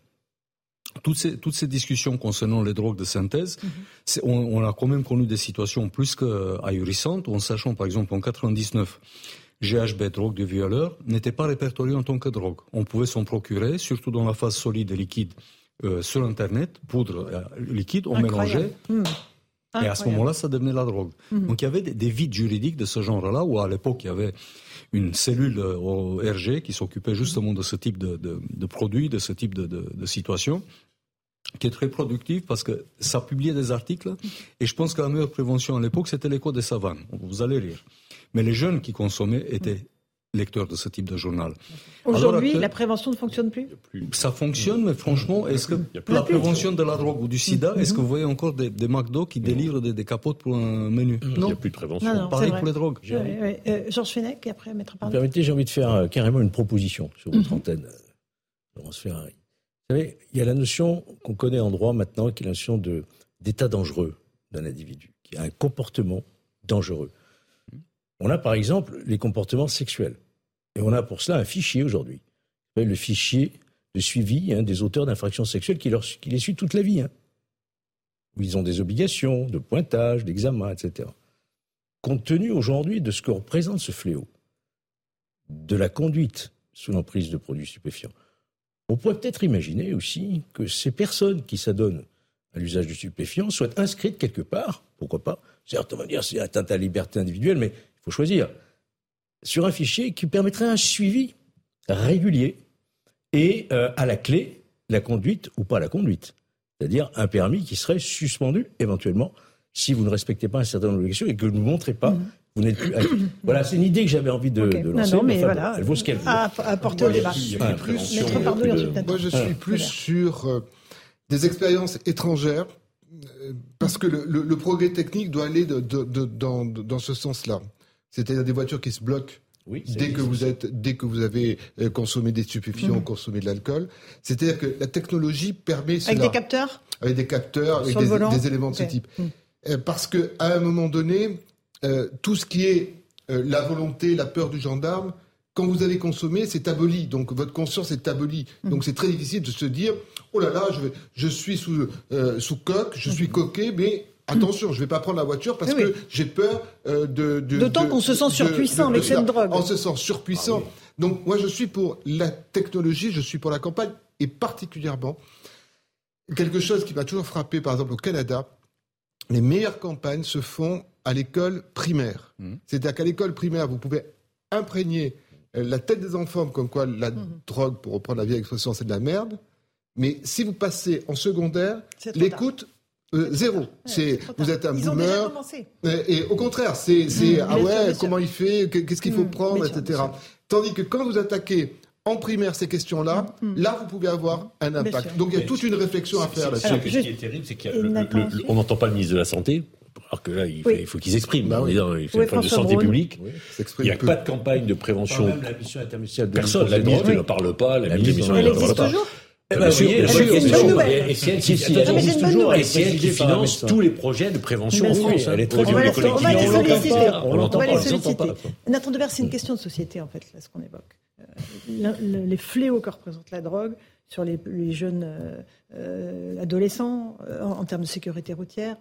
Toutes ces, toutes ces discussions concernant les drogues de synthèse, mm-hmm. on, on, a quand même connu des situations plus qu'ahurissantes, en sachant par exemple en 99 GHB, drogue de violeur, n'était pas répertorié en tant que drogue. On pouvait s'en procurer, surtout dans la phase solide et liquide, euh, sur Internet, poudre euh, liquide, on mélangeait. Hmm. Et à ce moment-là, ça devenait la drogue. Hmm. Donc il y avait des, vides juridiques de ce genre-là, où à l'époque, il y avait une cellule euh, au RG qui s'occupait justement de ce type de, de, produits, de ce type de, situation qui est très productive parce que ça publiait des articles et je pense que la meilleure prévention à l'époque c'était l'écho des savanes. Vous allez rire. Mais les jeunes qui consommaient étaient lecteurs de ce type de journal. Aujourd'hui, la prévention ne fonctionne plus? Ça fonctionne, mais franchement, est-ce que la prévention de la drogue ou du sida, est-ce que vous voyez encore des, McDo qui délivrent des, capotes pour un menu? Non. Il n'y a plus de prévention. Pareil pour les drogues. Euh, Georges Fenech, et après Maître Pardon. Permettez, j'ai envie de faire euh, carrément une proposition sur votre mhm. antenne, euh, Laurence Ferrari. Vous savez, il y a la notion qu'on connaît en droit maintenant, qui est la notion d'état dangereux d'un individu, qui a un comportement dangereux. On a par exemple les comportements sexuels. Et on a pour cela un fichier aujourd'hui. Le fichier de suivi hein, des auteurs d'infractions sexuelles qui, les suit toute la vie. Hein. Ils ont des obligations de pointage, d'examen, etc. Compte tenu aujourd'hui de ce que représente ce fléau, de la conduite sous l'emprise de produits stupéfiants, on pourrait peut-être imaginer aussi que ces personnes qui s'adonnent à l'usage du stupéfiant soient inscrites quelque part, pourquoi pas, certes on va dire c'est atteinte à la liberté individuelle, mais il faut choisir, sur un fichier qui permettrait un suivi régulier et euh, à la clé, la conduite ou pas la conduite. C'est-à-dire un permis qui serait suspendu éventuellement si vous ne respectez pas un certain nombre d'obligations et que vous ne montrez pas. Mhm. Vous n'êtes plus. Voilà, c'est une idée que j'avais envie de, lancer. Non, mais voilà. Elle vaut ce qu'elle vaut. À, apporter au débat. Moi, je suis plus sur euh, des expériences étrangères euh, parce que le, progrès technique doit aller dans ce sens-là c'est-à-dire des voitures qui se bloquent dès que vous êtes, dès que vous avez euh, consommé des stupéfiants, mmh. consommé de l'alcool. C'est-à-dire que la technologie permet cela. Avec des capteurs Avec des capteurs, avec des, éléments de ce type. Mmh. Euh, parce que à un moment donné, euh, tout ce qui est la volonté, la peur du gendarme, quand vous avez consommé, c'est aboli. Donc votre conscience est abolie. Mmh. Donc c'est très difficile de se dire, oh là là, je, je suis sous, sous coque, je suis coqué, mais attention, je ne vais pas prendre la voiture parce que j'ai peur euh, de, D'autant qu'on se sent surpuissant avec cette drogue. On se sent surpuissant. Ah Donc moi, je suis pour la technologie, je suis pour la campagne, et particulièrement quelque chose qui m'a toujours frappé, par exemple au Canada, les meilleures campagnes se font à l'école primaire. Mmh. C'est-à-dire qu'à l'école primaire, vous pouvez imprégner euh, la tête des enfants comme quoi la mmh. drogue, pour reprendre la vieille expression, c'est de la merde. Mais si vous passez en secondaire, l'écoute euh, zéro. C'est vous êtes un boomer. Et, au contraire, c'est mmh, ah ouais, comment il fait, qu'est-ce qu'il faut mmh, prendre, etc. Tandis que quand vous attaquez en primaire ces questions-là, mmh, là vous pouvez avoir un impact. Donc il y a toute une réflection à faire là-dessus. Ce qui est terrible, c'est qu'on n'entend pas le ministre de la santé. Alors que là, il, faut qu'ils expriment. Bah il fait une de santé publique. il n'y a pas de campagne de prévention. Même la mission Personne. La ministre ne parle pas. La ministre ne parle pas. Eh ben, Et c'est elle qui, toujours, et c'est elle qui finance tous les projets de prévention en France. Elle est très On va les solliciter. On va les solliciter. Nathan Devers, c'est une question de société, en fait, là, ce qu'on évoque. Euh, les fléaux que représente la drogue sur les, jeunes euh, euh, adolescents en, termes de sécurité routière,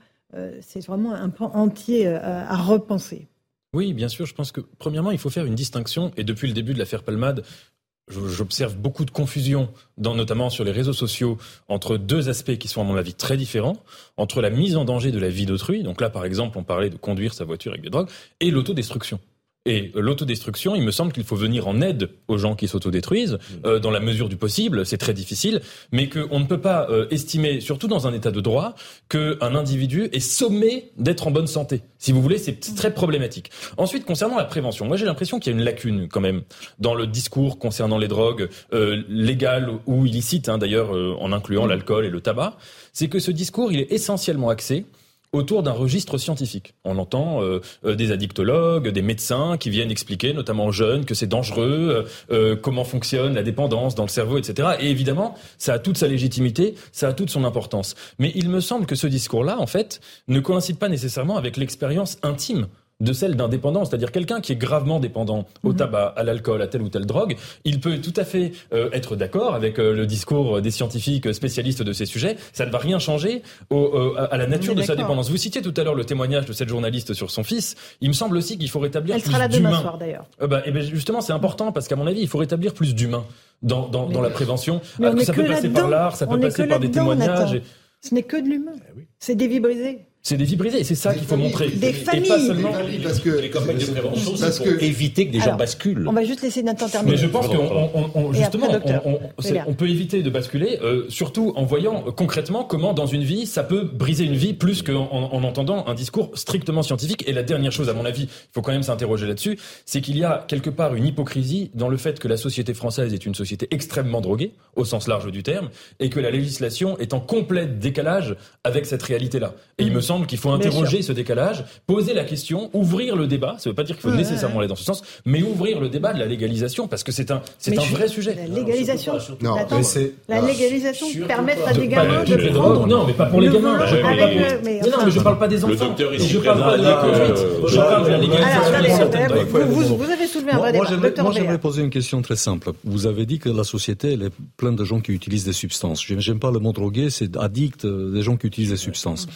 c'est vraiment un pan entier à repenser. Oui, bien sûr. Je pense que, premièrement, il faut faire une distinction. Et depuis le début de l'affaire Palmade, j'observe beaucoup de confusion, dans, notamment sur les réseaux sociaux, entre deux aspects qui sont à mon avis très différents, entre la mise en danger de la vie d'autrui, donc là par exemple on parlait de conduire sa voiture avec des drogues, et l'autodestruction. Et l'autodestruction, il me semble qu'il faut venir en aide aux gens qui s'autodétruisent, mm. euh, dans la mesure du possible, c'est très difficile, mais qu'on ne peut pas euh, estimer, surtout dans un état de droit, qu'un individu est sommé d'être en bonne santé. Si vous voulez, c'est très problématique. Ensuite, concernant la prévention, moi j'ai l'impression qu'il y a une lacune quand même dans le discours concernant les drogues euh, légales ou illicites, hein, d'ailleurs euh, en incluant mm. l'alcool et le tabac, c'est que ce discours, il est essentiellement axé autour d'un registre scientifique. On entend euh, euh, des addictologues, des médecins qui viennent expliquer, notamment aux jeunes, que c'est dangereux, euh, comment fonctionne la dépendance dans le cerveau, etc. Et évidemment, ça a toute sa légitimité, ça a toute son importance. Mais il me semble que ce discours-là, en fait, ne coïncide pas nécessairement avec l'expérience intime de celle d'un dépendant, c'est-à-dire quelqu'un qui est gravement dépendant au mhm. tabac, à l'alcool, à telle ou telle drogue, il peut tout à fait euh, être d'accord avec euh, le discours des scientifiques spécialistes de ces sujets. Ça ne va rien changer au, à la nature de sa dépendance. Vous citiez tout à l'heure le témoignage de cette journaliste sur son fils. Il me semble aussi qu'il faut rétablir Elle plus d'humain. demain soir d'ailleurs. Euh, bah, et ben justement, c'est important parce qu'à mon avis, il faut rétablir plus d'humain dans, dans, dans, la prévention. ça peut passer par l'art, ça peut passer par des témoignages. Ce n'est que de l'humain. Eh c'est des vies brisées. C'est des vies brisées, et c'est ça qu'il faut montrer. Des familles. Et pas seulement parce que les campagnes de prévention, c'est pour éviter que des gens basculent. On va juste laisser Nathan terminer. Mais je pense qu'on, justement, on, on, peut éviter de basculer, euh, surtout en voyant concrètement comment dans une vie ça peut briser une vie plus qu'en en, entendant un discours strictement scientifique. Et la dernière chose, à mon avis, il faut quand même s'interroger là-dessus, c'est qu'il y a quelque part une hypocrisie dans le fait que la société française est une société extrêmement droguée, au sens large du terme, et que la législation est en complet décalage avec cette réalité-là. Et il me semble qu'il faut interroger ce décalage, poser la question, ouvrir le débat. Ça ne veut pas dire qu'il faut nécessairement aller dans ce sens, mais ouvrir le débat de la légalisation parce que c'est un, c'est un vrai sujet. La légalisation. Non, mais c'est la légalisation permettre à des gamins de prendre. Non, mais pas pour les gamins. Je parle pas non, mais je parle pas des enfants. Le docteur Je parle pas de la Je parle de la légalisation. Vous avez soulevé un vrai débat. Moi, j'aimerais poser une question très simple. Vous avez dit que la société, elle est pleine de gens qui utilisent des substances. J'aime pas le mot drogué, c'est addict, des gens qui utilisent des substances.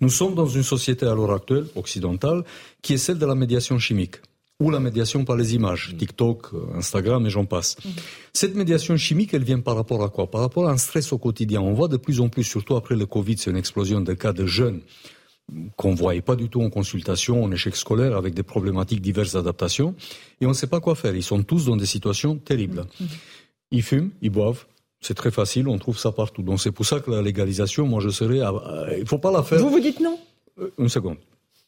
Nous sommes dans une société à l'heure actuelle, occidentale, qui est celle de la médiation chimique ou la médiation par les images, mm. TikTok, euh, Instagram et j'en passe. Mm. Cette médiation chimique, elle vient par rapport à quoi? Par rapport à un stress au quotidien. On voit de plus en plus, surtout après le Covid, c'est une explosion de cas de jeunes qu'on ne voyait pas du tout en consultation, en échec scolaire, avec des problématiques diverses d'adaptation, et on ne sait pas quoi faire. Ils sont tous dans des situations terribles. Mm. Ils fument, ils boivent, c'est très facile, on trouve ça partout. Donc c'est pour ça que la légalisation, moi je serais... Il ne faut pas la faire... Vous vous dites non? Euh, une seconde.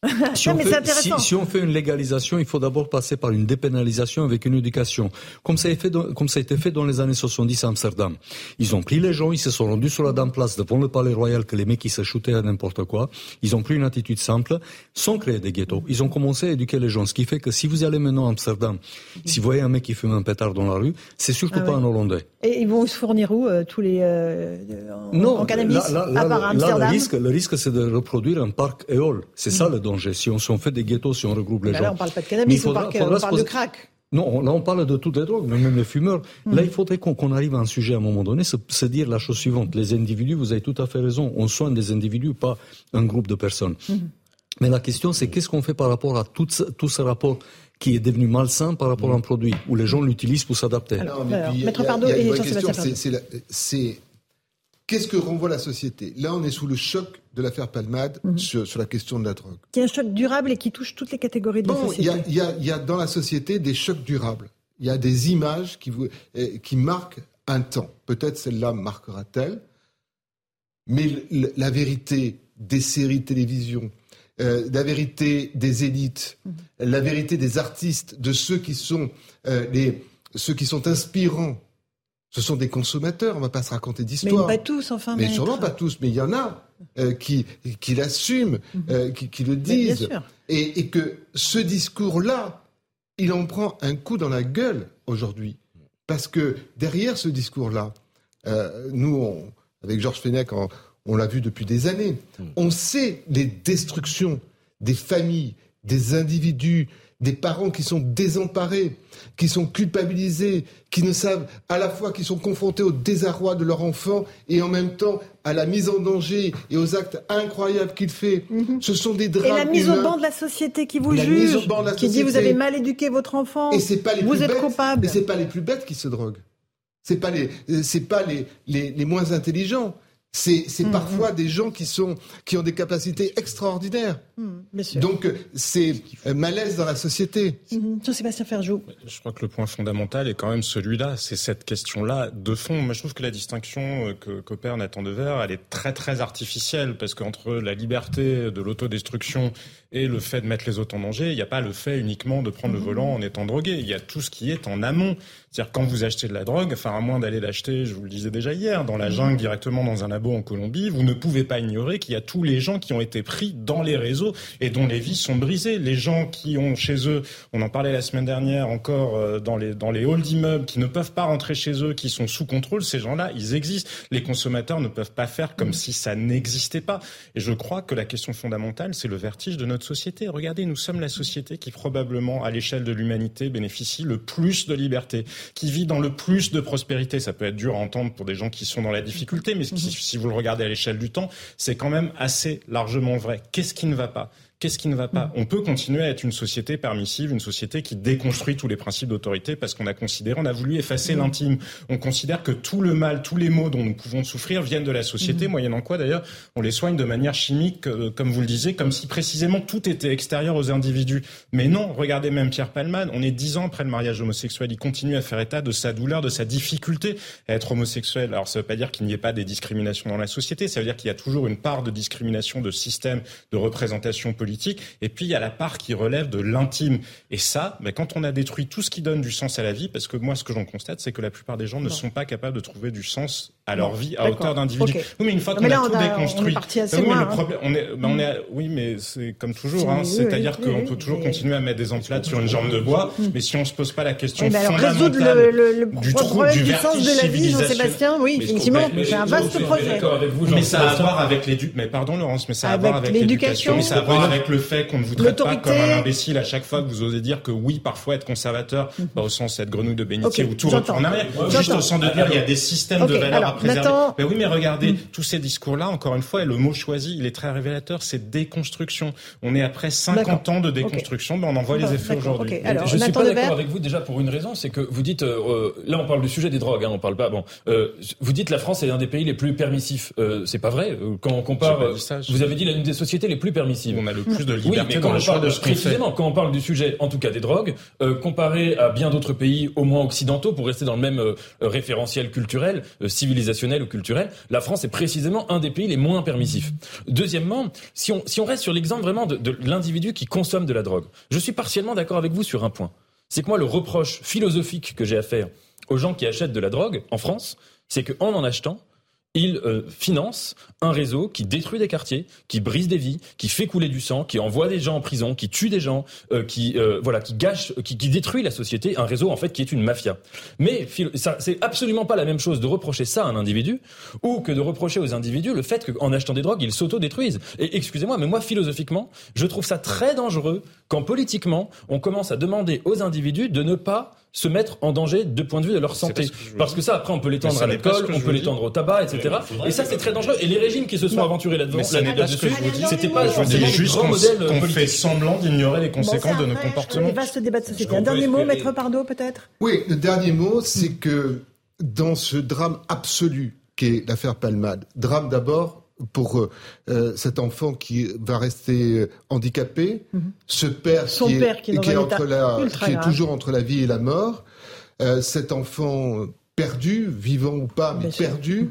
Si, on fait, si, on fait, une légalisation, il faut d'abord passer par une dépénalisation avec une éducation, comme ça, a été fait comme ça a été fait dans les années 70 à Amsterdam. Ils ont pris les gens, ils se sont rendus sur la dame place devant le palais royal que les mecs qui se shootaient à n'importe quoi. Ils ont pris une attitude simple, sans créer des ghettos. Ils ont commencé à éduquer les gens, ce qui fait que si vous allez maintenant à Amsterdam, si vous voyez un mec qui fume un pétard dans la rue, c'est surtout ah pas un Hollandais. Et ils vont se fournir où euh, tous les euh, en, non, cannabis là, à part Amsterdam le risque, le risque c'est de reproduire un parc éole. C'est ça le danger. Si on, si on, fait des ghettos, si on regroupe les gens. Là, on parle pas de cannabis, on, parle, de crack. Non, là on parle de toutes les drogues, mais même les fumeurs. Hmm. Là, il faudrait qu'on arrive à un sujet à un moment donné, se, dire la chose suivante. Les individus, vous avez tout à fait raison, on soigne des individus, pas un groupe de personnes. Hmm. Mais la question, c'est qu'est-ce qu'on fait par rapport à tout ce, tout ce rapport qui est devenu malsain par rapport à un hmm. produit, où les gens l'utilisent pour s'adapter? Maître Pardo et c'est Qu'est-ce que renvoie la société? Là, on est sous le choc de l'affaire Palmade mhm. sur, la question de la drogue. Qui est un choc durable et qui touche toutes les catégories de la société. Il y, a, dans la société des chocs durables. Il y a des images qui, vous, eh, qui marquent un temps. Peut-être celle-là marquera-t-elle. Mais la vérité des séries de télévision, euh, la vérité des élites, mhm. la vérité des artistes, de ceux qui sont, euh, les, ceux qui sont inspirants ce sont des consommateurs, on ne va pas se raconter d'histoire. Mais pas tous, enfin. Mais sûrement pas tous, mais il y en a euh, qui, qui l'assument, mhm. euh, qui, le disent. Et, et, que ce discours-là, il en prend un coup dans la gueule aujourd'hui. Parce que derrière ce discours-là, euh, nous, avec Georges Fenech, on, on l'a vu depuis des années, mhm. on sait les destructions des familles, des individus, des parents qui sont désemparés, qui sont culpabilisés, qui ne savent à la fois qu'ils sont confrontés au désarroi de leur enfant et en même temps à la mise en danger et aux actes incroyables qu'il fait. Mhm. Ce sont des drames. Et la mise au banc de la société qui vous juge, qui dit vous avez mal éduqué votre enfant, et pas les vous êtes bêtes, coupable. Et c'est pas les plus bêtes qui se droguent. C'est pas les, c'est pas les, les, les moins intelligents c'est mmh, parfois des gens qui sont qui ont des capacités extraordinaires. Mmh, Donc c'est malaise dans la société. Jean-Sébastien Ferjou. Je crois que le point fondamental est quand même celui-là, c'est cette question-là de fond. Moi, je trouve que la distinction que qu'opère Nathan Dever, elle est très très artificielle parce qu'entre la liberté de l'autodestruction et le fait de mettre les autres en danger, il n'y a pas le fait uniquement de prendre le mmh. volant en étant drogué. Il y a tout ce qui est en amont. C'est-à-dire quand vous achetez de la drogue, enfin à moins d'aller l'acheter, je vous le disais déjà hier, dans la mmh. jungle directement dans un labo en Colombie, vous ne pouvez pas ignorer qu'il y a tous les gens qui ont été pris dans les réseaux et dont les vies sont brisées. Les gens qui ont chez eux, on en parlait la semaine dernière encore euh, dans les dans les halls d'immeubles, qui ne peuvent pas rentrer chez eux, qui sont sous contrôle, ces gens-là, ils existent. Les consommateurs ne peuvent pas faire comme mmh. si ça n'existait pas. Et je crois que la question fondamentale, c'est le vertige de notre société. Regardez, nous sommes la société qui probablement, à l'échelle de l'humanité, bénéficie le plus de liberté, qui vit dans le plus de prospérité. Ça peut être dur à entendre pour des gens qui sont dans la difficulté, mais si vous le regardez à l'échelle du temps, c'est quand même assez largement vrai. Qu'est-ce qui ne va pas? Qu'est-ce qui ne va pas? On peut continuer à être une société permissive, une société qui déconstruit tous les principes d'autorité parce qu'on a considéré, on a voulu effacer l'intime. On considère que tout le mal, tous les maux dont nous pouvons souffrir viennent de la société, mhm. moyennant quoi d'ailleurs on les soigne de manière chimique, euh, comme vous le disiez, comme si précisément tout était extérieur aux individus. Mais non, regardez même Pierre Palman, on est dix ans après le mariage homosexuel, il continue à faire état de sa douleur, de sa difficulté à être homosexuel. Alors ça ne veut pas dire qu'il n'y ait pas des discriminations dans la société, ça veut dire qu'il y a toujours une part de discrimination de système de représentation politique et puis il y a la part qui relève de l'intime. Et ça, ben, quand on a détruit tout ce qui donne du sens à la vie, parce que moi ce que j'en constate, c'est que la plupart des gens ne sont pas capables de trouver du sens à leur vie à hauteur d'individu. Oui, mais une fois qu'on a tout déconstruit, mais le on est, ben, oui, mais c'est comme toujours, hein, c'est-à-dire qu'on peut toujours continuer à mettre des emplettes sur une jambe de bois, mais si on se pose pas la question fondamentale le, du trou, du, du sens de la vie, Jean-Sébastien, oui, effectivement, c'est un vaste projet. mais ça a à voir avec l'éducation. Mais pardon, Laurence, mais ça a à voir avec l'éducation, mais ça a à voir avec le fait qu'on ne vous traite pas comme un imbécile à chaque fois que vous osez dire que oui, parfois être conservateur, mm. au sens cette grenouille de bénitier ou tout retour en arrière. Juste au sens de dire il y a des systèmes de valeurs à préserver. Mais oui, mais regardez, mm. tous ces discours-là, encore une fois, et le mot choisi, il est très révélateur, c'est déconstruction. On est après 50 ans de déconstruction, ben on en voit les effets aujourd'hui. Je suis pas d'accord avec vous déjà pour une raison, c'est que vous dites, euh, euh, là on parle du sujet des drogues, hein, on parle pas, bon, euh, vous dites la France est un des pays les plus permissifs. c'est pas vrai. Quand on compare, vous avez dit l'une des sociétés les plus permissives. On a le plus de liberté dans le choix de ce Précisément, quand on parle du sujet, en tout cas des drogues, comparé à bien d'autres pays, au moins occidentaux, pour rester dans le même référentiel culturel, civilisationnel ou culturel, la France est précisément un des pays les moins permissifs. Deuxièmement, si on, si on reste sur l'exemple vraiment de, de l'individu qui consomme de la drogue, je suis partiellement d'accord avec vous sur un point. C'est que moi, le reproche philosophique que j'ai à faire aux gens qui achètent de la drogue en France, c'est qu'en en achetant, il euh, finance un réseau qui détruit des quartiers, qui brise des vies, qui fait couler du sang, qui envoie des gens en prison, qui tue des gens, euh, qui euh, voilà, qui gâche, qui, qui, détruit la société, un réseau en fait qui est une mafia. Mais ça, c'est absolument pas la même chose de reprocher ça à un individu ou que de reprocher aux individus le fait qu'en achetant des drogues ils s'auto-détruisent. Et excusez-moi, mais moi philosophiquement, je trouve ça très dangereux quand politiquement on commence à demander aux individus de ne pas se mettre en danger de point de vue de leur santé. Parce que ça, après, on peut l'étendre à l'alcool, on peut l'étendre au tabac, etc. Et ça, c'est très dangereux. Et les régimes qui se sont aventurés là-dedans, c'était pas juste qu'on fait semblant d'ignorer les conséquences de nos comportements. Vaste débat de société. Un dernier mot, Maître Pardo, peut-être? Oui, le dernier mot, c'est que dans ce drame absolu qu'est l'affaire Palmade, drame d'abord pour euh, euh, cet enfant qui va rester euh, handicapé, mhm. ce père qui, est, qui, est, entre la, qui est, toujours entre la vie et la mort, cet enfant perdu, vivant ou pas, mais perdu, mhm.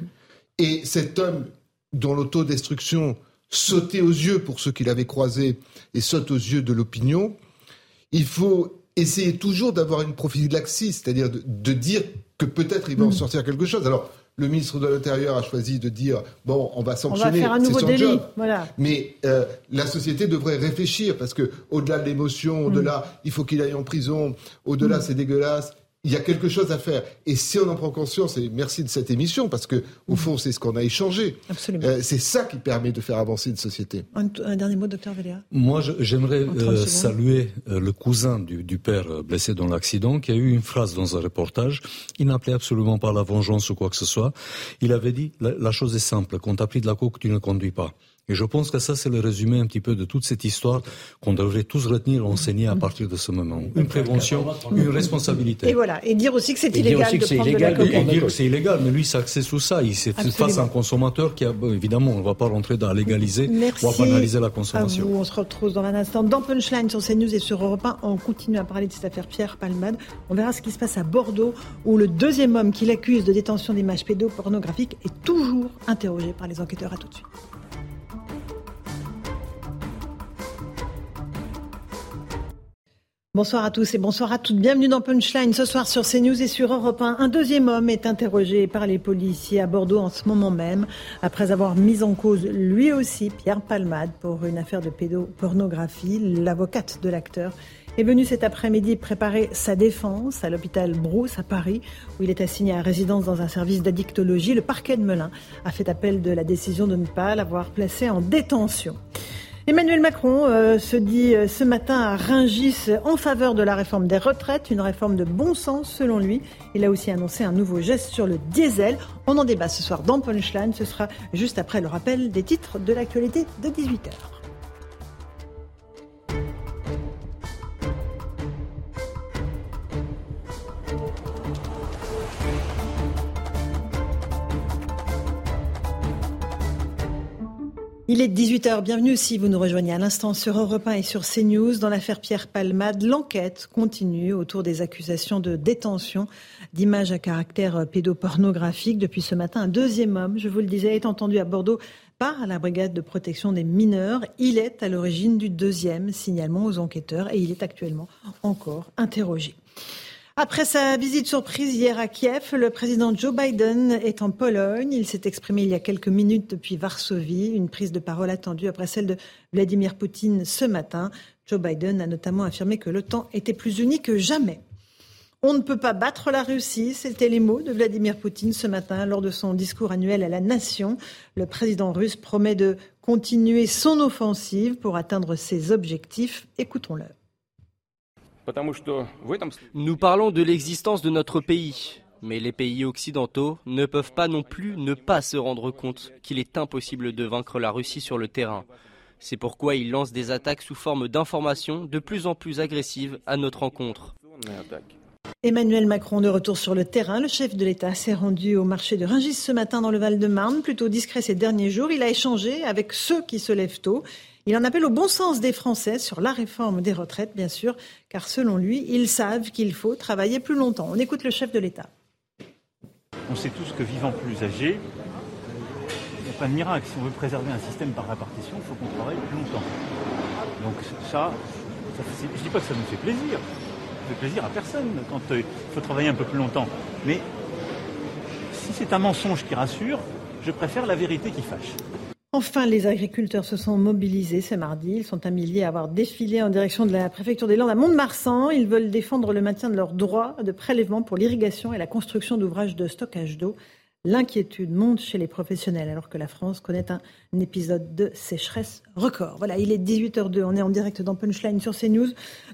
et cet homme dont l'autodestruction sautait aux yeux pour ceux qui l'avaient croisé et saute aux yeux de l'opinion, il faut essayer toujours d'avoir une prophylaxie, c'est-à-dire de, de, dire que peut-être il va en mhm. sortir quelque chose. Alors, le ministre de l'Intérieur a choisi de dire bon, on va sanctionner, on va faire un nouveau délit. Voilà. Mais euh, la société devrait réfléchir parce que au-delà de l'émotion, au-delà, il faut qu'il aille en prison, au-delà, mm. c'est dégueulasse il y a quelque chose à faire. Et si on en prend conscience, et merci de cette émission, parce que au fond, c'est ce qu'on a échangé. Absolument. Euh, c'est ça qui permet de faire avancer une société. Un, dernier mot, docteur Véléa. Moi, j'aimerais euh, saluer euh, le cousin du, du père blessé dans l'accident, qui a eu une phrase dans un reportage. Il n'appelait absolument pas la vengeance ou quoi que ce soit. Il avait dit la, chose est simple. Quand tu as pris de la coke, tu ne conduis pas. Et je pense que ça, c'est le résumé un petit peu de toute cette histoire qu'on devrait tous retenir, enseigner à partir de ce moment. Une prévention, une responsabilité. Et voilà. Et dire aussi que c'est illégal de prendre illégal, de la Et dire que c'est illégal, mais lui, s'accède sous ça. Il s'est face à un consommateur qui a, évidemment, on ne va pas rentrer dans la légaliser Merci ou à banaliser la consommation. À vous. On se retrouve dans un instant dans Punchline sur CNews et sur Europe 1. On continue à parler de cette affaire Pierre Palmade. On verra ce qui se passe à Bordeaux, où le deuxième homme qui l'accuse de détention d'images pédopornographiques est toujours interrogé par les enquêteurs. À tout de suite. Bonsoir à tous et bonsoir à toutes. Bienvenue dans Punchline ce soir sur CNews et sur Europe 1. Un deuxième homme est interrogé par les policiers à Bordeaux en ce moment même, après avoir mis en cause lui aussi Pierre Palmade pour une affaire de pédopornographie. L'avocate de l'acteur est venue cet après-midi préparer sa défense à l'hôpital Brousse à Paris, où il est assigné à résidence dans un service d'addictologie. Le parquet de Melun a fait appel de la décision de ne pas l'avoir placé en détention. Emmanuel Macron euh, se dit euh, ce matin à Ringis en faveur de la réforme des retraites, une réforme de bon sens selon lui. Il a aussi annoncé un nouveau geste sur le diesel. On en débat ce soir dans Punchline. Ce sera juste après le rappel des titres de l'actualité de 18h. Il est 18h, bienvenue si vous nous rejoignez à l'instant sur Europe 1 et sur CNews. Dans l'affaire Pierre Palmade, l'enquête continue autour des accusations de détention d'images à caractère pédopornographique. Depuis ce matin, un deuxième homme, je vous le disais, est entendu à Bordeaux par la brigade de protection des mineurs. Il est à l'origine du deuxième signalement aux enquêteurs et il est actuellement encore interrogé. Après sa visite surprise hier à Kiev, le président Joe Biden est en Pologne. Il s'est exprimé il y a quelques minutes depuis Varsovie, une prise de parole attendue après celle de Vladimir Poutine ce matin. Joe Biden a notamment affirmé que l'OTAN était plus uni que jamais. On ne peut pas battre la Russie, c'était les mots de Vladimir Poutine ce matin lors de son discours annuel à la nation. Le président russe promet de continuer son offensive pour atteindre ses objectifs. Écoutons-le. Nous parlons de l'existence de notre pays, mais les pays occidentaux ne peuvent pas non plus ne pas se rendre compte qu'il est impossible de vaincre la Russie sur le terrain. C'est pourquoi ils lancent des attaques sous forme d'informations de plus en plus agressives à notre encontre. Emmanuel Macron de retour sur le terrain. Le chef de l'État s'est rendu au marché de Ringis ce matin dans le Val-de-Marne, plutôt discret ces derniers jours. Il a échangé avec ceux qui se lèvent tôt. Il en appelle au bon sens des Français sur la réforme des retraites, bien sûr, car selon lui, ils savent qu'il faut travailler plus longtemps. On écoute le chef de l'État. On sait tous que vivant plus âgé, il n'y a pas de miracle. Si on veut préserver un système par répartition, il faut qu'on travaille plus longtemps. Donc ça, je ne dis pas que ça nous fait plaisir. Ça fait plaisir à personne quand euh, il faut travailler un peu plus longtemps. Mais si c'est un mensonge qui rassure, je préfère la vérité qui fâche. Enfin, les agriculteurs se sont mobilisés ce mardi. Ils sont un à avoir défilé en direction de la préfecture des Landes à Mont-de-Marsan. Ils veulent défendre le maintien de leurs droits de prélèvement pour l'irrigation et la construction d'ouvrages de stockage d'eau. L'inquiétude monte chez les professionnels alors que la France connaît un, épisode de sécheresse record. Voilà, il est 18h02, on est en direct dans Punchline sur CNews.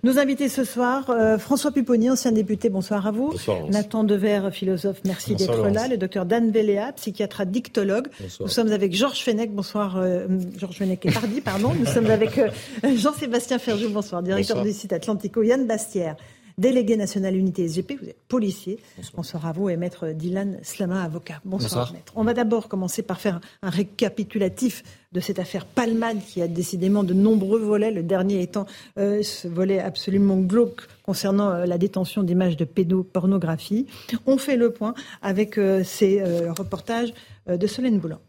Nos invités ce soir, euh, François Pupponi, ancien député, bonsoir à vous. Bonsoir, Nathan Dever, philosophe, merci d'être là. Le docteur Dan Véléa, psychiatre addictologue. Nous sommes avec Georges Fenech, bonsoir, euh, Georges Fenech et Pardi, pardon. Nous sommes avec euh, Jean-Sébastien Ferjou, bonsoir, directeur du site Atlantico, Yann Bastière délégué national unité SGP, vous êtes policier. Bonsoir, à vous et maître Dylan Slama, avocat. Bonsoir, maître. On va d'abord commencer par faire un récapitulatif de cette affaire Palmade qui a décidément de nombreux volets, le dernier étant euh, ce volet absolument glauque concernant euh, la détention d'images de pédopornographie. On fait le point avec euh, ces reportages de Solène Boulan.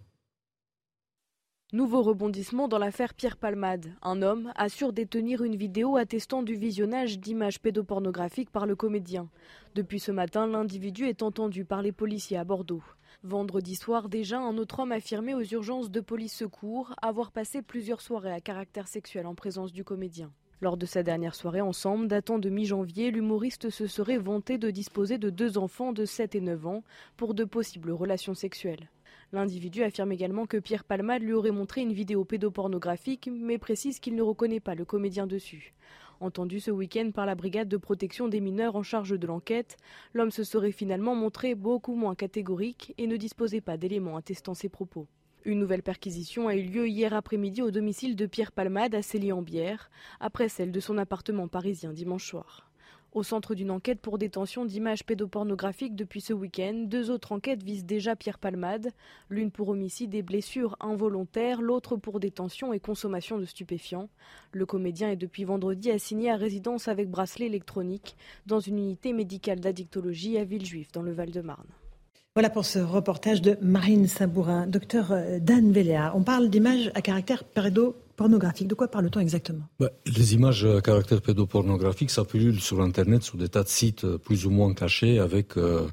Nouveau rebondissement dans l'affaire Pierre Palmade. Un homme assure détenir une vidéo attestant du visionnage d'images pédopornographiques par le comédien. Depuis ce matin, l'individu est entendu par les policiers à Bordeaux. Vendredi soir, déjà, un autre homme affirmait aux urgences de police secours avoir passé plusieurs soirées à caractère sexuel en présence du comédien. Lors de sa dernière soirée ensemble, datant de mi-janvier, l'humoriste se serait vanté de disposer de deux enfants de 7 et 9 ans pour de possibles relations sexuelles. L'individu affirme également que Pierre Palmade lui aurait montré une vidéo pédopornographique, mais précise qu'il ne reconnaît pas le comédien dessus. Entendu ce week-end par la brigade de protection des mineurs en charge de l'enquête, l'homme se serait finalement montré beaucoup moins catégorique et ne disposait pas d'éléments attestant ses propos. Une nouvelle perquisition a eu lieu hier après-midi au domicile de Pierre Palmade à Célie-en-Bière, après celle de son appartement parisien dimanche soir. Au centre d'une enquête pour détention d'images pédopornographiques depuis ce week-end, deux autres enquêtes visent déjà Pierre Palmade, l'une pour homicide et blessures involontaires, l'autre pour détention et consommation de stupéfiants. Le comédien est depuis vendredi assigné à résidence avec bracelet électronique dans une unité médicale d'addictologie à Villejuif dans le Val-de-Marne. Voilà pour ce reportage de Marine Sabourin. Docteur euh, Dan Véléa, on parle d'images à caractère pédopornographique. De quoi parle-t-on exactement? Bah, Les images à caractère pédopornographique, ça sur Internet, sur des tas de sites euh, plus ou moins cachés, avec euh,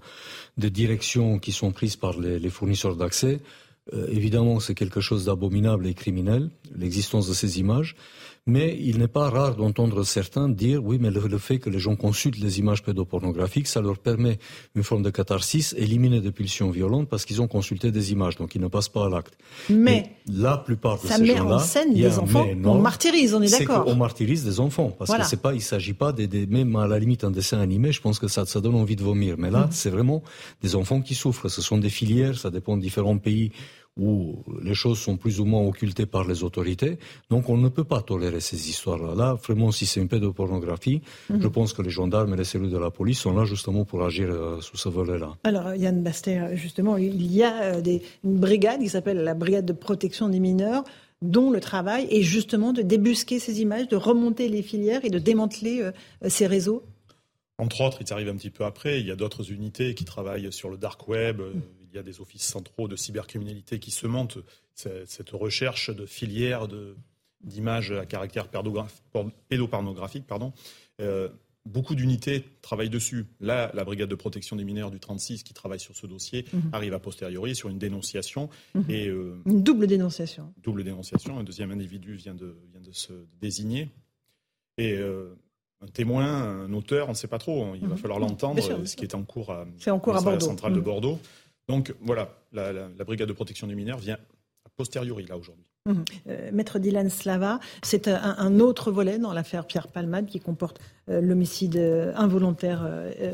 des directions qui sont prises par les, fournisseurs d'accès. évidemment, c'est quelque chose d'abominable et criminel, l'existence de ces images. Mais il n'est pas rare d'entendre certains dire oui, mais le, fait que les gens consultent les images pédopornographiques, ça leur permet une forme de catharsis, éliminer des pulsions violentes parce qu'ils ont consulté des images, donc ils ne passent pas à l'acte. Mais, la plupart de ça ces gens-là, met en scène des enfants. on martyrise, on est d'accord. On martyrise des enfants parce que c'est pas, il s'agit pas des, même à la limite un dessin animé, je pense que ça, ça donne envie de vomir. Mais là, mmh. c'est vraiment des enfants qui souffrent. Ce sont des filières, ça dépend de différents pays où les choses sont plus ou moins occultées par les autorités. Donc on ne peut pas tolérer ces histoires-là. Là, vraiment, si c'est une pédopornographie, mhm. je pense que les gendarmes et les cellules de la police sont là justement pour agir euh, sous ce volet-là. Alors Yann Baster, justement, il y a euh, des, une brigade qui s'appelle la brigade de protection des mineurs dont le travail est justement de débusquer ces images, de remonter les filières et de démanteler euh, ces réseaux entre autres, ils arrivent un petit peu après. Il y a d'autres unités qui travaillent sur le dark web. Il y a des offices centraux de cybercriminalité qui se montent cette recherche de filières d'images à caractère pédopornographique. Pardon. Euh, beaucoup d'unités travaillent dessus. Là, la brigade de protection des mineurs du 36 qui travaille sur ce dossier mhm. arrive a posteriori sur une dénonciation. Mhm. Et, euh, une double dénonciation. Double dénonciation. Un deuxième individu vient de, vient de se désigner. Et euh, un témoin, un auteur, on ne sait pas trop. Il va mhm. falloir l'entendre, ce qui est en cours à, en cours à, la centrale de Bordeaux. Donc voilà, la, brigade de protection des mineurs vient a posteriori là aujourd'hui. Mmh. Euh, Maître Dylan Slava, c'est un, autre volet dans l'affaire Pierre Palmade qui comporte euh, l'homicide euh, involontaire,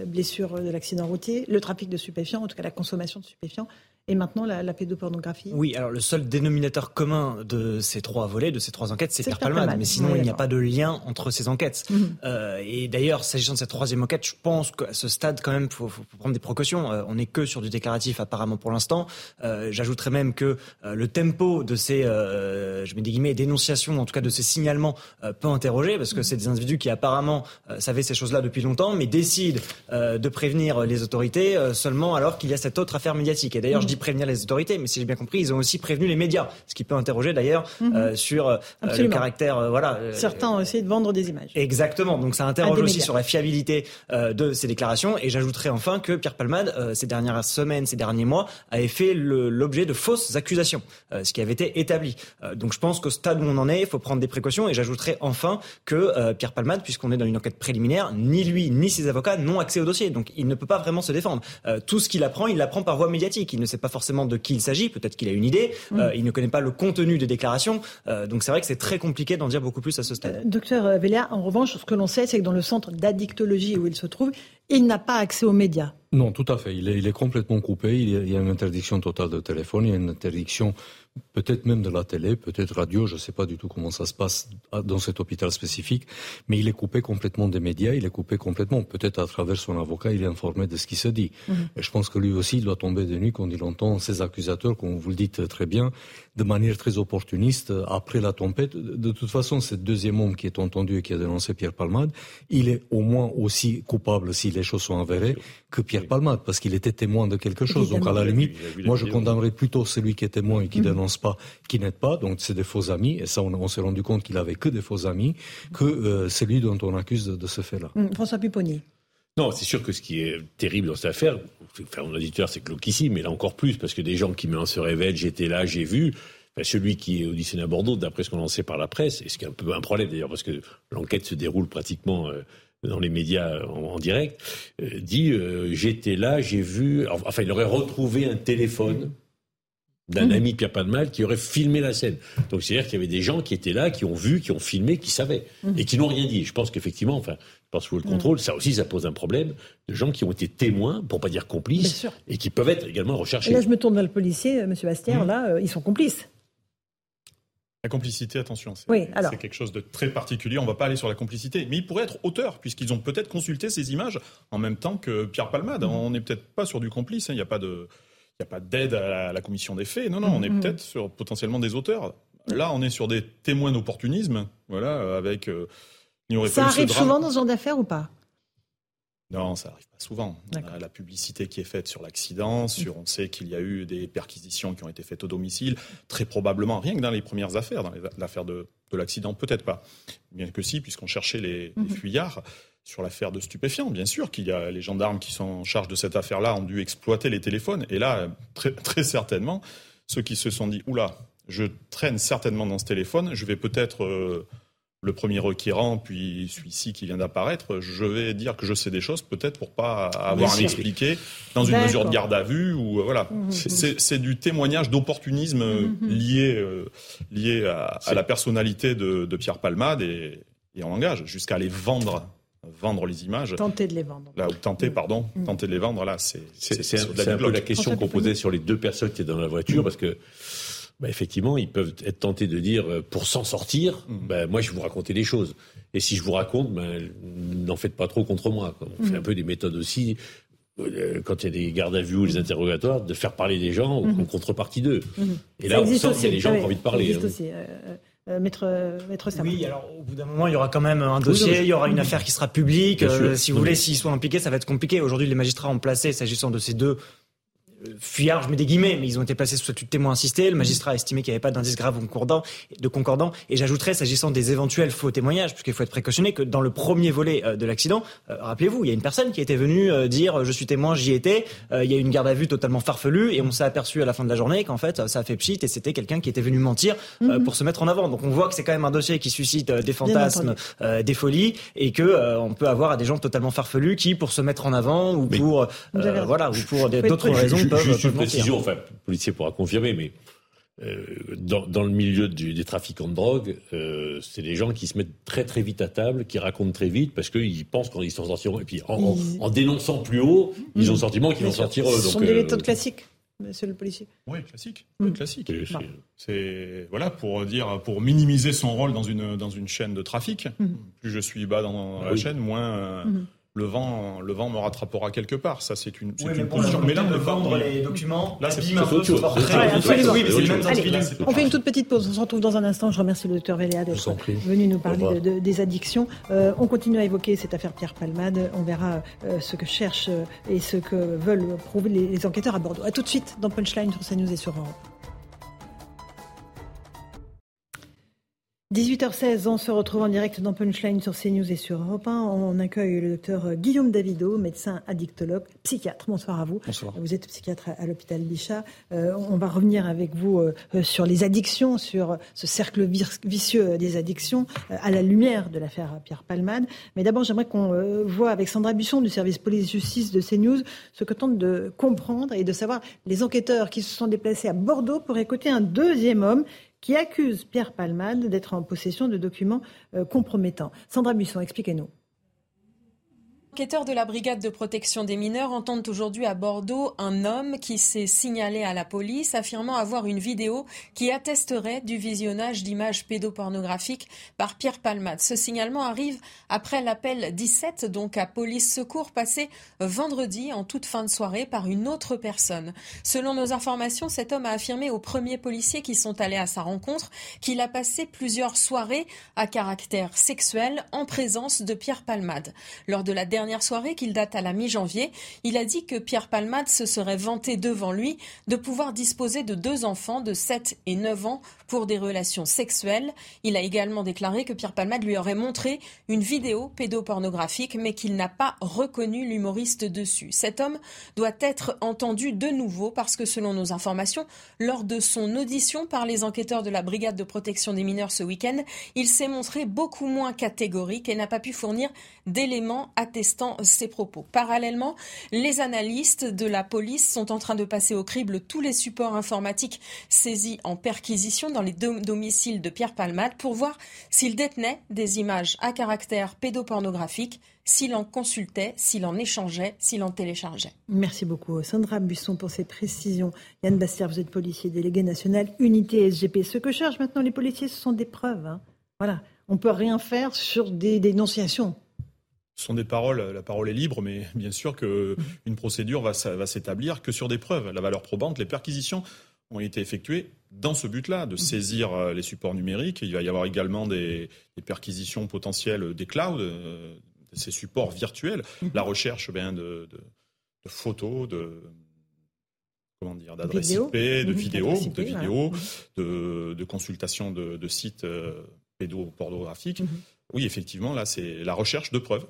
blessure de l'accident routier, le trafic de stupéfiants, en tout cas la consommation de stupéfiants, et maintenant la, pédopornographie Oui, alors le seul dénominateur commun de ces trois volets, de ces trois enquêtes, c'est Pierre Palmade. Mais sinon, il n'y a pas de lien entre ces enquêtes. Mhm. Euh, et d'ailleurs, s'agissant de cette troisième enquête, je pense qu'à ce stade, quand même, il faut, prendre des précautions. Euh, on n'est que sur du déclaratif, apparemment, pour l'instant. Euh, j'ajouterais même que le tempo de ces, je mets des guillemets, dénonciations, en tout cas de ces signalements, peut interroger, parce que mhm. c'est des individus qui apparemment savaient ces choses-là depuis longtemps, mais décident de prévenir les autorités seulement alors qu'il y a cette autre affaire médiatique. Et d'ailleurs, prévenir les autorités, mais si j'ai bien compris, ils ont aussi prévenu les médias, ce qui peut interroger d'ailleurs mhm. euh, sur euh, le caractère. Euh, voilà. Certains ont essayé de vendre des images. Exactement. Donc ça interroge aussi sur la fiabilité de ces déclarations. Et j'ajouterai enfin que Pierre Palmade, ces dernières semaines, ces derniers mois, avait fait l'objet de fausses accusations, ce qui avait été établi. donc je pense qu'au stade où on en est, il faut prendre des précautions. Et j'ajouterai enfin que Pierre Palmade, puisqu'on est dans une enquête préliminaire, ni lui ni ses avocats n'ont accès au dossier. Donc il ne peut pas vraiment se défendre. tout ce qu'il apprend, il l'apprend par voie médiatique. Il ne sait pas forcément de qui il s'agit. Peut-être qu'il a une idée. Mm. Euh, il ne connaît pas le contenu des déclarations. Euh, donc c'est vrai que c'est très compliqué d'en dire beaucoup plus à ce stade. Euh, docteur Vélia, en revanche, ce que l'on sait, c'est que dans le centre d'addictologie où il se trouve, il n'a pas accès aux médias. Non, tout à fait. Il est, il est complètement coupé. Il y, a, une interdiction totale de téléphone. Il y a une interdiction peut-être même de la télé, peut-être radio, je ne sais pas du tout comment ça se passe dans cet hôpital spécifique, mais il est coupé complètement des médias, il est coupé complètement, peut-être à travers son avocat, il est informé de ce qui se dit. Mhm. Et je pense que lui aussi, il doit tomber de nuit quand il entend ces accusateurs, comme vous le dites très bien, de manière très opportuniste, après la tempête. De toute façon, ce deuxième homme qui est entendu et qui a dénoncé Pierre Palmade, il est au moins aussi coupable, si les choses sont avérées, que Pierre Palmade, parce qu'il était témoin de quelque chose. Donc à la limite, moi je condamnerais plutôt celui qui est témoin et qui mhm. dénonce pas, qui n'aide pas, donc c'est des faux amis, et ça on, s'est rendu compte qu'il avait que des faux amis, que euh, c'est lui dont on accuse de, ce fait-là. Hum, François Pupponi. Non, c'est sûr que ce qui est terrible dans cette affaire, enfin, mon auditeur c'est ici, mais là encore plus, parce que des gens qui me se révèlent, j'étais là, j'ai vu, celui qui est auditionné à Bordeaux, d'après ce qu'on en sait par la presse, et ce qui est un peu un problème d'ailleurs, parce que l'enquête se déroule pratiquement euh, dans les médias en, direct, euh, dit j'étais là, j'ai vu, enfin il aurait retrouvé un téléphone d'un mmh. ami de Pierre qui aurait filmé la scène. Donc c'est-à-dire qu'il y avait des gens qui étaient là, qui ont vu, qui ont filmé, qui savaient, mmh. et qui n'ont rien dit. Je pense qu'effectivement, enfin, sous le contrôle, ça aussi, ça pose un problème de gens qui ont été témoins, pour pas dire complices, et qui peuvent être également recherchés. Et là, je me tourne vers le policier, M. Bastien, mmh. là, ils sont complices. La complicité, attention, c'est oui, quelque chose de très particulier. On ne va pas aller sur la complicité, mais ils pourraient être auteurs, puisqu'ils ont peut-être consulté ces images en même temps que Pierre Palmade. Mmh. On n'est peut-être pas sur du complice, hein. il n'y a pas de, a pas d'aide à, la commission des faits. Non, non, on est mmh. peut-être sur potentiellement des auteurs. Là, on est sur des témoins d'opportunisme, voilà, avec. Euh, ça arrive souvent dans ce genre d'affaires ou pas? Non, ça arrive pas souvent. la publicité qui est faite sur l'accident, sur on sait qu'il y a eu des perquisitions qui ont été faites au domicile, très probablement, rien que dans les premières affaires, dans l'affaire de, l'accident, peut-être pas. Bien que si, puisqu'on cherchait les, mhm. fuyards sur l'affaire de stupéfiants, bien sûr qu'il y a les gendarmes qui sont en charge de cette affaire-là ont dû exploiter les téléphones. Et là, très, très certainement, ceux qui se sont dit, oula, je traîne certainement dans ce téléphone, je vais peut-être euh, le premier requérant, puis celui-ci qui vient d'apparaître, je vais dire que je sais des choses, peut-être pour pas avoir à m'expliquer dans une mesure de garde à vue ou euh, voilà. Mmh, mmh. C'est du témoignage d'opportunisme mmh, lié euh, lié à, la personnalité de, Pierre Palmade et, et en langage, jusqu'à les vendre vendre les images. Tenter de les vendre. Là, ou tenter, pardon, tenter de les vendre, là, c'est... C'est un, peu la question qu'on posait sur les deux personnes qui étaient dans la voiture, parce que bah, effectivement, ils peuvent être tentés de dire, euh, pour s'en sortir, mmh. bah, moi, je vais vous raconter des choses. Et si je vous raconte, bah, n'en faites pas trop contre moi. On fait mmh. un peu des méthodes aussi, euh, quand il y a des gardes à vue ou des interrogatoires, de faire parler des gens mmh. en contrepartie d'eux. Et là, on sent qu'il y a des gens qui ont envie de parler. Hein. Aussi, euh, maître, maître Oui, alors au bout d'un moment, il y aura quand même un dossier, il y aura une affaire qui sera publique. si vous voulez, s'ils sont impliqués, ça va être compliqué. Aujourd'hui, les magistrats ont placé, s'agissant de ces deux fuyards, je mets des guillemets, mais ils ont été placés sous statut de témoin assisté. Le magistrat a estimé qu'il n'y avait pas d'indice grave concordant, de concordant. Et j'ajouterais, s'agissant des éventuels faux témoignages, puisqu'il faut être précautionné, que dans le premier volet euh, de l'accident, euh, rappelez-vous, il y a une personne qui était venue euh, dire je suis témoin, j'y étais. il y a eu une garde à vue totalement farfelue, et on s'est aperçu à la fin de la journée qu'en fait, ça a fait pchit, et c'était quelqu'un qui était venu mentir mhm. pour se mettre en avant. Donc on voit que c'est quand même un dossier qui suscite des fantasmes, des folies, et que on peut avoir des gens totalement farfelus qui, pour se mettre en avant ou pour voilà ou pour d'autres raisons Juste une précision, enfin, le policier pourra confirmer, mais euh, dans, dans, le milieu du, des trafiquants de drogue, euh, c'est des gens qui se mettent très très vite à table, qui racontent très vite parce qu'ils pensent qu'ils s'en sortiront. Et puis en, en, dénonçant plus haut, ils ont le sentiment qu'ils vont sortir eux. Ce sont des méthodes euh, classiques. Monsieur le policier. Oui, classique. Mm. classique. C'est voilà pour dire pour minimiser son rôle dans une dans une chaîne de trafic. Mm. Plus je suis bas dans, la chaîne, moins. Mm le vent, le vent me rattrapera quelque part. Ça, c'est une, oui, une position. Mais là, de vendre les documents, là, c'est autre chose. Oui, mais c'est le même Allez, on fait une toute petite pause. On se retrouve dans un instant. Je remercie le docteur Véléa d'être venu nous parler de, des addictions. Euh, on continue à évoquer cette affaire Pierre Palmade. On verra euh, ce que cherchent euh, et ce que veulent prouver les, les enquêteurs à Bordeaux. A tout de suite dans Punchline sur CNews et sur Europe. 18h16, on se retrouve en direct dans Punchline sur CNews et sur Europe 1. On accueille le docteur Guillaume Davido, médecin addictologue, psychiatre. Bonsoir à vous. Bonsoir. Vous êtes psychiatre à l'hôpital Bichat. Euh, on va revenir avec vous euh, sur les addictions, sur ce cercle vicieux des addictions, euh, à la lumière de l'affaire Pierre Palmade. Mais d'abord, j'aimerais qu'on voit avec Sandra Busson du service police-justice de CNews ce que tente de comprendre et de savoir les enquêteurs qui se sont déplacés à Bordeaux pour écouter un deuxième homme qui accuse Pierre Palmade d'être en possession de documents euh, compromettants. Sandra Buisson, expliquez-nous enquêteurs de la brigade de protection des mineurs entendent aujourd'hui à Bordeaux un homme qui s'est signalé à la police affirmant avoir une vidéo qui attesterait du visionnage d'images pédopornographiques par Pierre Palmade. Ce signalement arrive après l'appel 17, donc à police secours, passé vendredi en toute fin de soirée par une autre personne. Selon nos informations, cet homme a affirmé aux premiers policiers qui sont allés à sa rencontre qu'il a passé plusieurs soirées à caractère sexuel en présence de Pierre Palmade. Lors de la dernière dernière soirée qu'il date à la mi-janvier, il a dit que Pierre Palmade se serait vanté devant lui de pouvoir disposer de deux enfants de 7 et 9 ans pour des relations sexuelles. Il a également déclaré que Pierre Palmade lui aurait montré une vidéo pédopornographique mais qu'il n'a pas reconnu l'humoriste dessus. Cet homme doit être entendu de nouveau parce que selon nos informations, lors de son audition par les enquêteurs de la brigade de protection des mineurs ce week-end, il s'est montré beaucoup moins catégorique et n'a pas pu fournir d'éléments ses propos. Parallèlement, les analystes de la police sont en train de passer au crible tous les supports informatiques saisis en perquisition dans les domiciles de Pierre Palmade pour voir s'il détenait des images à caractère pédopornographique s'il en consultait, s'il en échangeait, s'il en téléchargeait. Merci beaucoup Sandra Buisson pour ces précisions. Yann Bastière, vous êtes policier délégué national Unité SGP. Ce que cherchent maintenant les policiers, ce sont des preuves. Hein. Voilà, on peut rien faire sur des dénonciations. Ce sont des paroles, la parole est libre, mais bien sûr qu'une procédure va, va s'établir que sur des preuves. La valeur probante, les perquisitions ont été effectuées dans ce but-là, de saisir euh, les supports numériques. Il va y avoir également des, perquisitions potentielles des clouds, euh, ces supports virtuels, mhm. la recherche ben, de, photos, de comment dire, d'adresses IP, de mhm. vidéos, de vidéos, mhm. de, consultations de, sites euh, pédopornographiques. Oui, effectivement, là, c'est la recherche de preuves.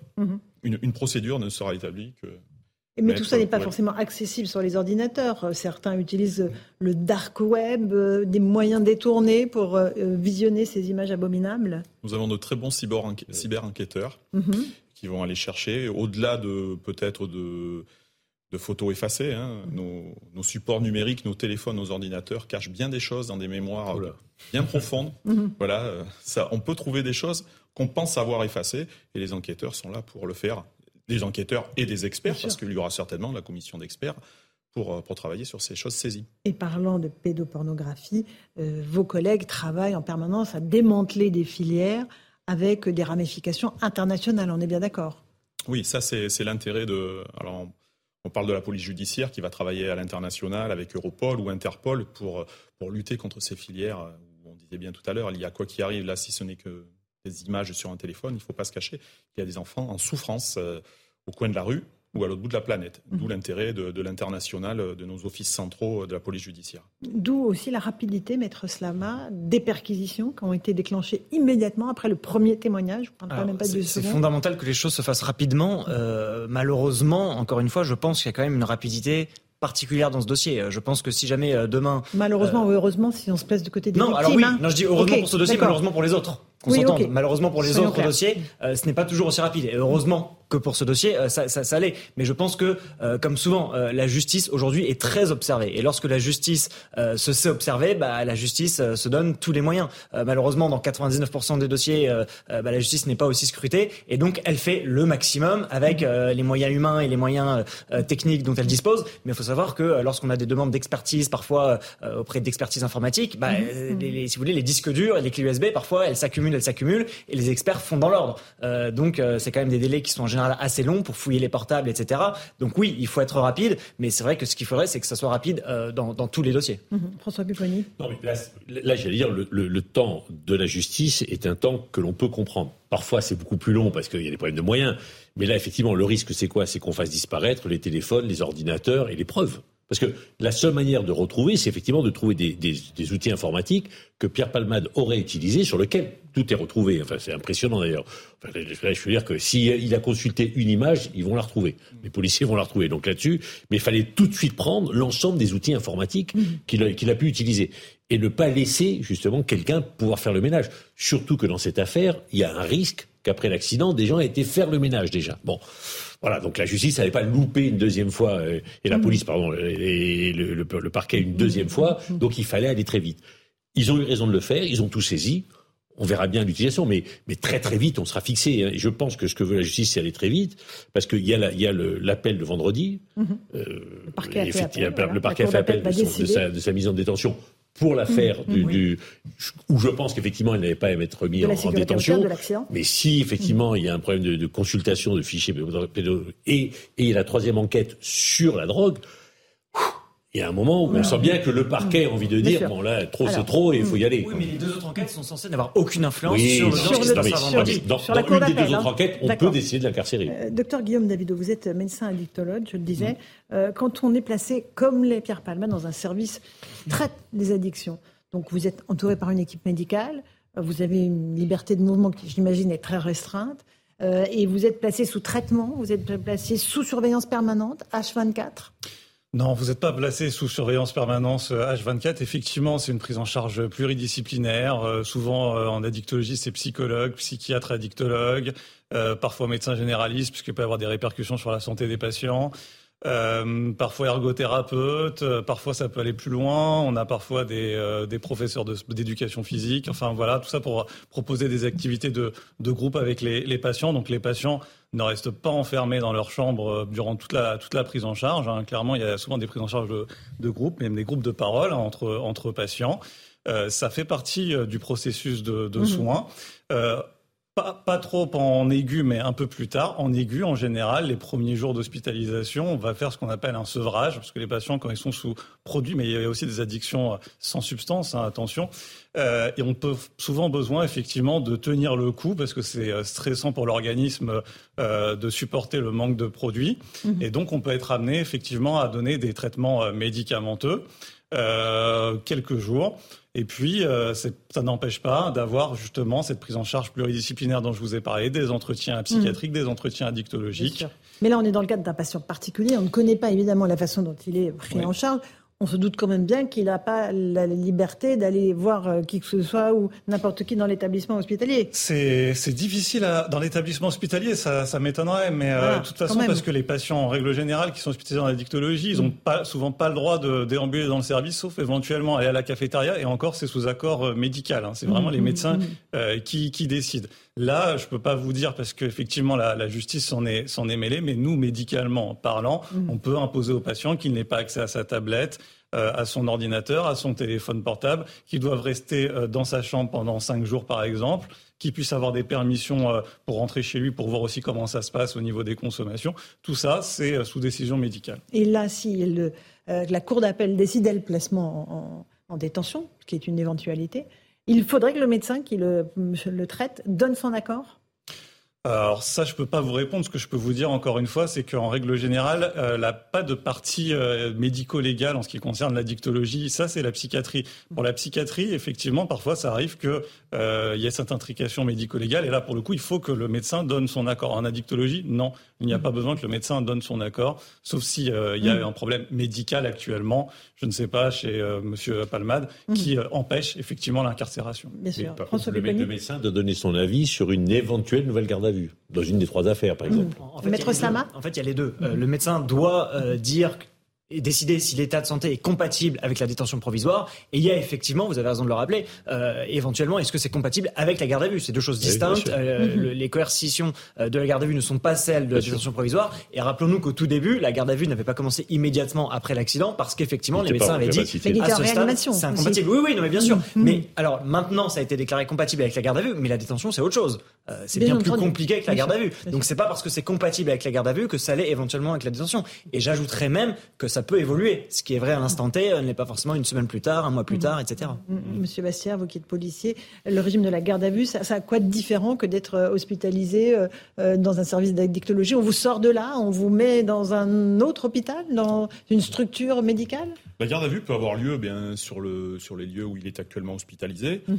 une, procédure ne sera établie que mais tout ça n'est pas forcément accessible sur les ordinateurs. Euh, certains utilisent euh, le dark web, euh, des moyens détournés pour visionner ces images abominables. Nous avons de très bons cyber-enquêteurs mhm. qui vont aller chercher, au-delà de peut-être de, photos effacées, hein, nos, supports numériques, nos téléphones, nos ordinateurs cachent bien des choses dans des mémoires bien profondes. Mhm. Voilà, ça, on peut trouver des choses qu'on pense avoir effacées et les enquêteurs sont là pour le faire des enquêteurs et des experts, parce qu'il y aura certainement la commission d'experts pour, euh, pour, travailler sur ces choses saisies. Et parlant de pédopornographie, euh, vos collègues travaillent en permanence à démanteler des filières avec des ramifications internationales, on est bien d'accord? Oui, ça c'est l'intérêt de... Alors, on parle de la police judiciaire qui va travailler à l'international avec Europol ou Interpol pour, pour lutter contre ces filières. On disait bien tout à l'heure, il y a quoi qui arrive là, si ce n'est que des images sur un téléphone, il ne faut pas se cacher qu'il y a des enfants en souffrance euh, au coin de la rue ou à l'autre bout de la planète. D'où mhm. l'intérêt de, l'international, euh, de nos offices centraux euh, de la police judiciaire. D'où aussi la rapidité, maître Slama, des perquisitions qui ont été déclenchées immédiatement après le premier témoignage. C'est fondamental que les choses se fassent rapidement. malheureusement, encore une fois, je pense qu'il y a quand même une rapidité particulière dans ce dossier. Je pense que si jamais demain... Malheureusement ou heureusement, si on se place du côté des non, victimes... Alors oui, hein. non, je dis heureusement pour ce dossier, malheureusement pour les autres. Malheureusement pour les autres dossiers, euh, ce n'est pas toujours aussi rapide. Et heureusement que pour ce dossier, euh, ça, ça, ça l'est. Mais je pense que, euh, comme souvent, la justice aujourd'hui est très observée. Et lorsque la justice se sait observer, bah, la justice se donne tous les moyens. malheureusement, dans 99% des dossiers, bah, la justice n'est pas aussi scrutée. Et donc, elle fait le maximum avec les moyens humains et les moyens techniques dont elle dispose. Mais il faut savoir que lorsqu'on a des demandes d'expertise, parfois auprès d'expertise informatique, bah, mmh. les, si vous voulez, les disques durs et les clés USB, parfois, elles s'accumulent elles s'accumulent, et les experts font dans l'ordre. Euh, donc euh, c'est quand même des délais qui sont en général assez longs pour fouiller les portables, etc. Donc oui, il faut être rapide, mais c'est vrai que ce qu'il faudrait, c'est que ça soit rapide euh, dans, tous les dossiers. Mhm. François Pupponi Non, mais là, là j'allais dire, le, le, temps de la justice est un temps que l'on peut comprendre. Parfois, c'est beaucoup plus long parce qu'il y a des problèmes de moyens. Mais là, effectivement, le risque, c'est quoi? C'est qu'on fasse disparaître les téléphones, les ordinateurs et les preuves. Parce que la seule manière de retrouver, c'est effectivement de trouver des, outils informatiques que Pierre Palmade aurait utilisés, sur lesquels tout est retrouvé. Enfin, c'est impressionnant d'ailleurs. je veux dire que s'il a consulté une image, ils vont la retrouver. Les policiers vont la retrouver. Donc là-dessus, mais il fallait tout de suite prendre l'ensemble des outils informatiques mmh. qu'il a, pu utiliser et ne pas laisser justement quelqu'un pouvoir faire le ménage. Surtout que dans cette affaire, il y a un risque qu'après l'accident, des gens aient été faire le ménage déjà. Bon. Voilà, donc la justice n'allait pas louper une deuxième fois, euh, et la mm. police, pardon, et le, parquet une deuxième fois, mm. donc il fallait aller très vite. Ils ont eu raison de le faire, ils ont tout saisi. On verra bien l'utilisation, mais, mais très très vite, on sera fixé. Hein. Et je pense que ce que veut la justice, c'est aller très vite, parce qu'il y a l'appel de vendredi. Mm-hmm. Euh, le parquet a fait appel, le parquet a fait appel de, sa, mise en détention pour l'affaire mmh, mmh, du, où je pense qu'effectivement il n'avait pas à être mis en, détention. Mais si effectivement il y a un problème de, consultation de fichiers et, et la troisième enquête sur la drogue, il y a un moment où on sent bien que le parquet a envie de dire bon là trop c'est trop et il faut y aller. Oui, mais les deux autres enquêtes sont censées n'avoir aucune influence sur le sur, le, dans, sur, dans, une des deux autres hein. enquêtes, on peut décider de l'incarcérer. Euh, docteur Guillaume Davido, vous êtes médecin addictologue, je le disais. Mm. Euh, quand on est placé comme les Pierre Palma dans un service qui traite les addictions, donc vous êtes entouré par une équipe médicale, euh, vous avez une liberté de mouvement qui, j'imagine, est très restreinte. Euh, et vous êtes placé sous traitement, vous êtes placé sous surveillance permanente, H24 non, vous n'êtes pas placé sous surveillance permanente H24. Euh, Effectivement, c'est une prise en charge pluridisciplinaire. Euh, souvent, euh, en addictologie, c'est psychologue, psychiatre addictologue, parfois médecin généraliste, puisqu'il peut y avoir des répercussions sur la santé des patients. Euh, parfois ergothérapeute, euh, parfois ça peut aller plus loin. On a parfois des, euh, des professeurs d'éducation physique. Enfin voilà, tout ça pour proposer des activités de, de groupe avec les, les, patients. Donc les patients ne restent pas enfermés dans leur chambre durant toute la, toute la prise en charge. Hein. Clairement, il y a souvent des prises en charge de, de groupe, même des groupes de parole hein, entre, entre patients. Euh, ça fait partie du processus de, de mmh. soins. Euh, pas, pas, trop en aigu, mais un peu plus tard. En aigu, en général, les premiers jours d'hospitalisation, on va faire ce qu'on appelle un sevrage, parce que les patients, quand ils sont sous produits, mais il y a aussi des addictions sans substance, hein, attention, euh, et on peut souvent besoin effectivement de tenir le coup, parce que c'est euh, stressant pour l'organisme euh, de supporter le manque de produits, mmh. et donc on peut être amené effectivement à donner des traitements euh, médicamenteux euh, quelques jours. Et puis, euh, ça n'empêche pas d'avoir justement cette prise en charge pluridisciplinaire dont je vous ai parlé, des entretiens psychiatriques, mmh. des entretiens addictologiques. Mais là, on est dans le cadre d'un patient particulier. On ne connaît pas évidemment la façon dont il est pris oui. en charge on se doute quand même bien qu'il n'a pas la liberté d'aller voir euh, qui que ce soit ou n'importe qui dans l'établissement hospitalier. C'est difficile à, dans l'établissement hospitalier, ça, ça m'étonnerait, mais euh, de toute façon, parce que les patients, en règle générale, qui sont hospitalisés dans la dictologie, ils n'ont pas, souvent pas le droit de déambuler dans le service, sauf éventuellement aller à la cafétéria, et encore, c'est sous accord euh, médical. Hein. C'est vraiment mm, les médecins mm, euh, qui, qui décident. Là, je peux pas vous dire parce qu'effectivement la, la justice s'en est, s'en est mêlée, mais nous, médicalement parlant, mmh. on peut imposer au patient qu'il n'ait pas accès à sa tablette, euh, à son ordinateur, à son téléphone portable, qu'il doivent rester euh, dans sa chambre pendant cinq jours par exemple, qu'il puisse avoir des permissions euh, pour rentrer chez lui, pour voir aussi comment ça se passe au niveau des consommations. Tout ça, c'est sous décision médicale. Et là, si le, la Cour d'appel décidait le placement en, en, détention, ce qui est une éventualité, il faudrait que le médecin qui le, traite donne son accord alors ça, je peux pas vous répondre. Ce que je peux vous dire encore une fois, c'est qu'en règle générale, euh, la pas de partie euh, médico-légale en ce qui concerne la dictologie. Ça, c'est la psychiatrie. Pour la psychiatrie, effectivement, parfois, ça arrive que euh, y ait cette intrication médico-légale. Et là, pour le coup, il faut que le médecin donne son accord. En addictologie, non, il n'y a pas besoin que le médecin donne son accord, sauf si euh, il y a mm. un problème médical actuellement. Je ne sais pas chez euh, Monsieur Palmade mm. qui empêche effectivement l'incarcération. Bien sûr. Par contre, le, le médecin de donner son avis sur une éventuelle nouvelle garde à vue dans une des trois affaires, par exemple. En fait, Maître Slama En fait, il y a les deux. Euh, le médecin doit euh, dire et décider si l'état de santé est compatible avec la détention provisoire. Et il y a effectivement, vous avez raison de le rappeler, euh, éventuellement, est-ce que c'est compatible avec la garde à vue? C'est deux choses distinctes. Oui, euh, le, les coercitions de la garde à vue ne sont pas celles de la détention provisoire. Et rappelons-nous qu'au tout début, la garde à vue n'avait pas commencé immédiatement après l'accident parce qu'effectivement, les médecins avaient dit à ce stade, c'est incompatible. Oui, oui, non, mais bien sûr. Mm-hmm. Mais alors maintenant, ça a été déclaré compatible avec la garde à vue, mais la détention, c'est autre chose. Euh, c'est bien, bien plus compliqué avec la garde à vue. Donc c'est pas parce que c'est compatible avec la garde à vue que ça l'est éventuellement avec la détention. Et j'ajouterais même que ça peut évoluer. Ce qui est vrai à l'instant T euh, n'est pas forcément une semaine plus tard, un mois plus mmh. tard, etc. Mmh. Monsieur Bastière, vous qui êtes policier, le régime de la garde à vue, ça, ça a quoi de différent que d'être euh, hospitalisé dans un service d'addictologie? On vous sort de là, on vous met dans un autre hôpital, dans une structure médicale? La garde à vue peut avoir lieu bien sur, le, sur les lieux où il est actuellement hospitalisé. Mmh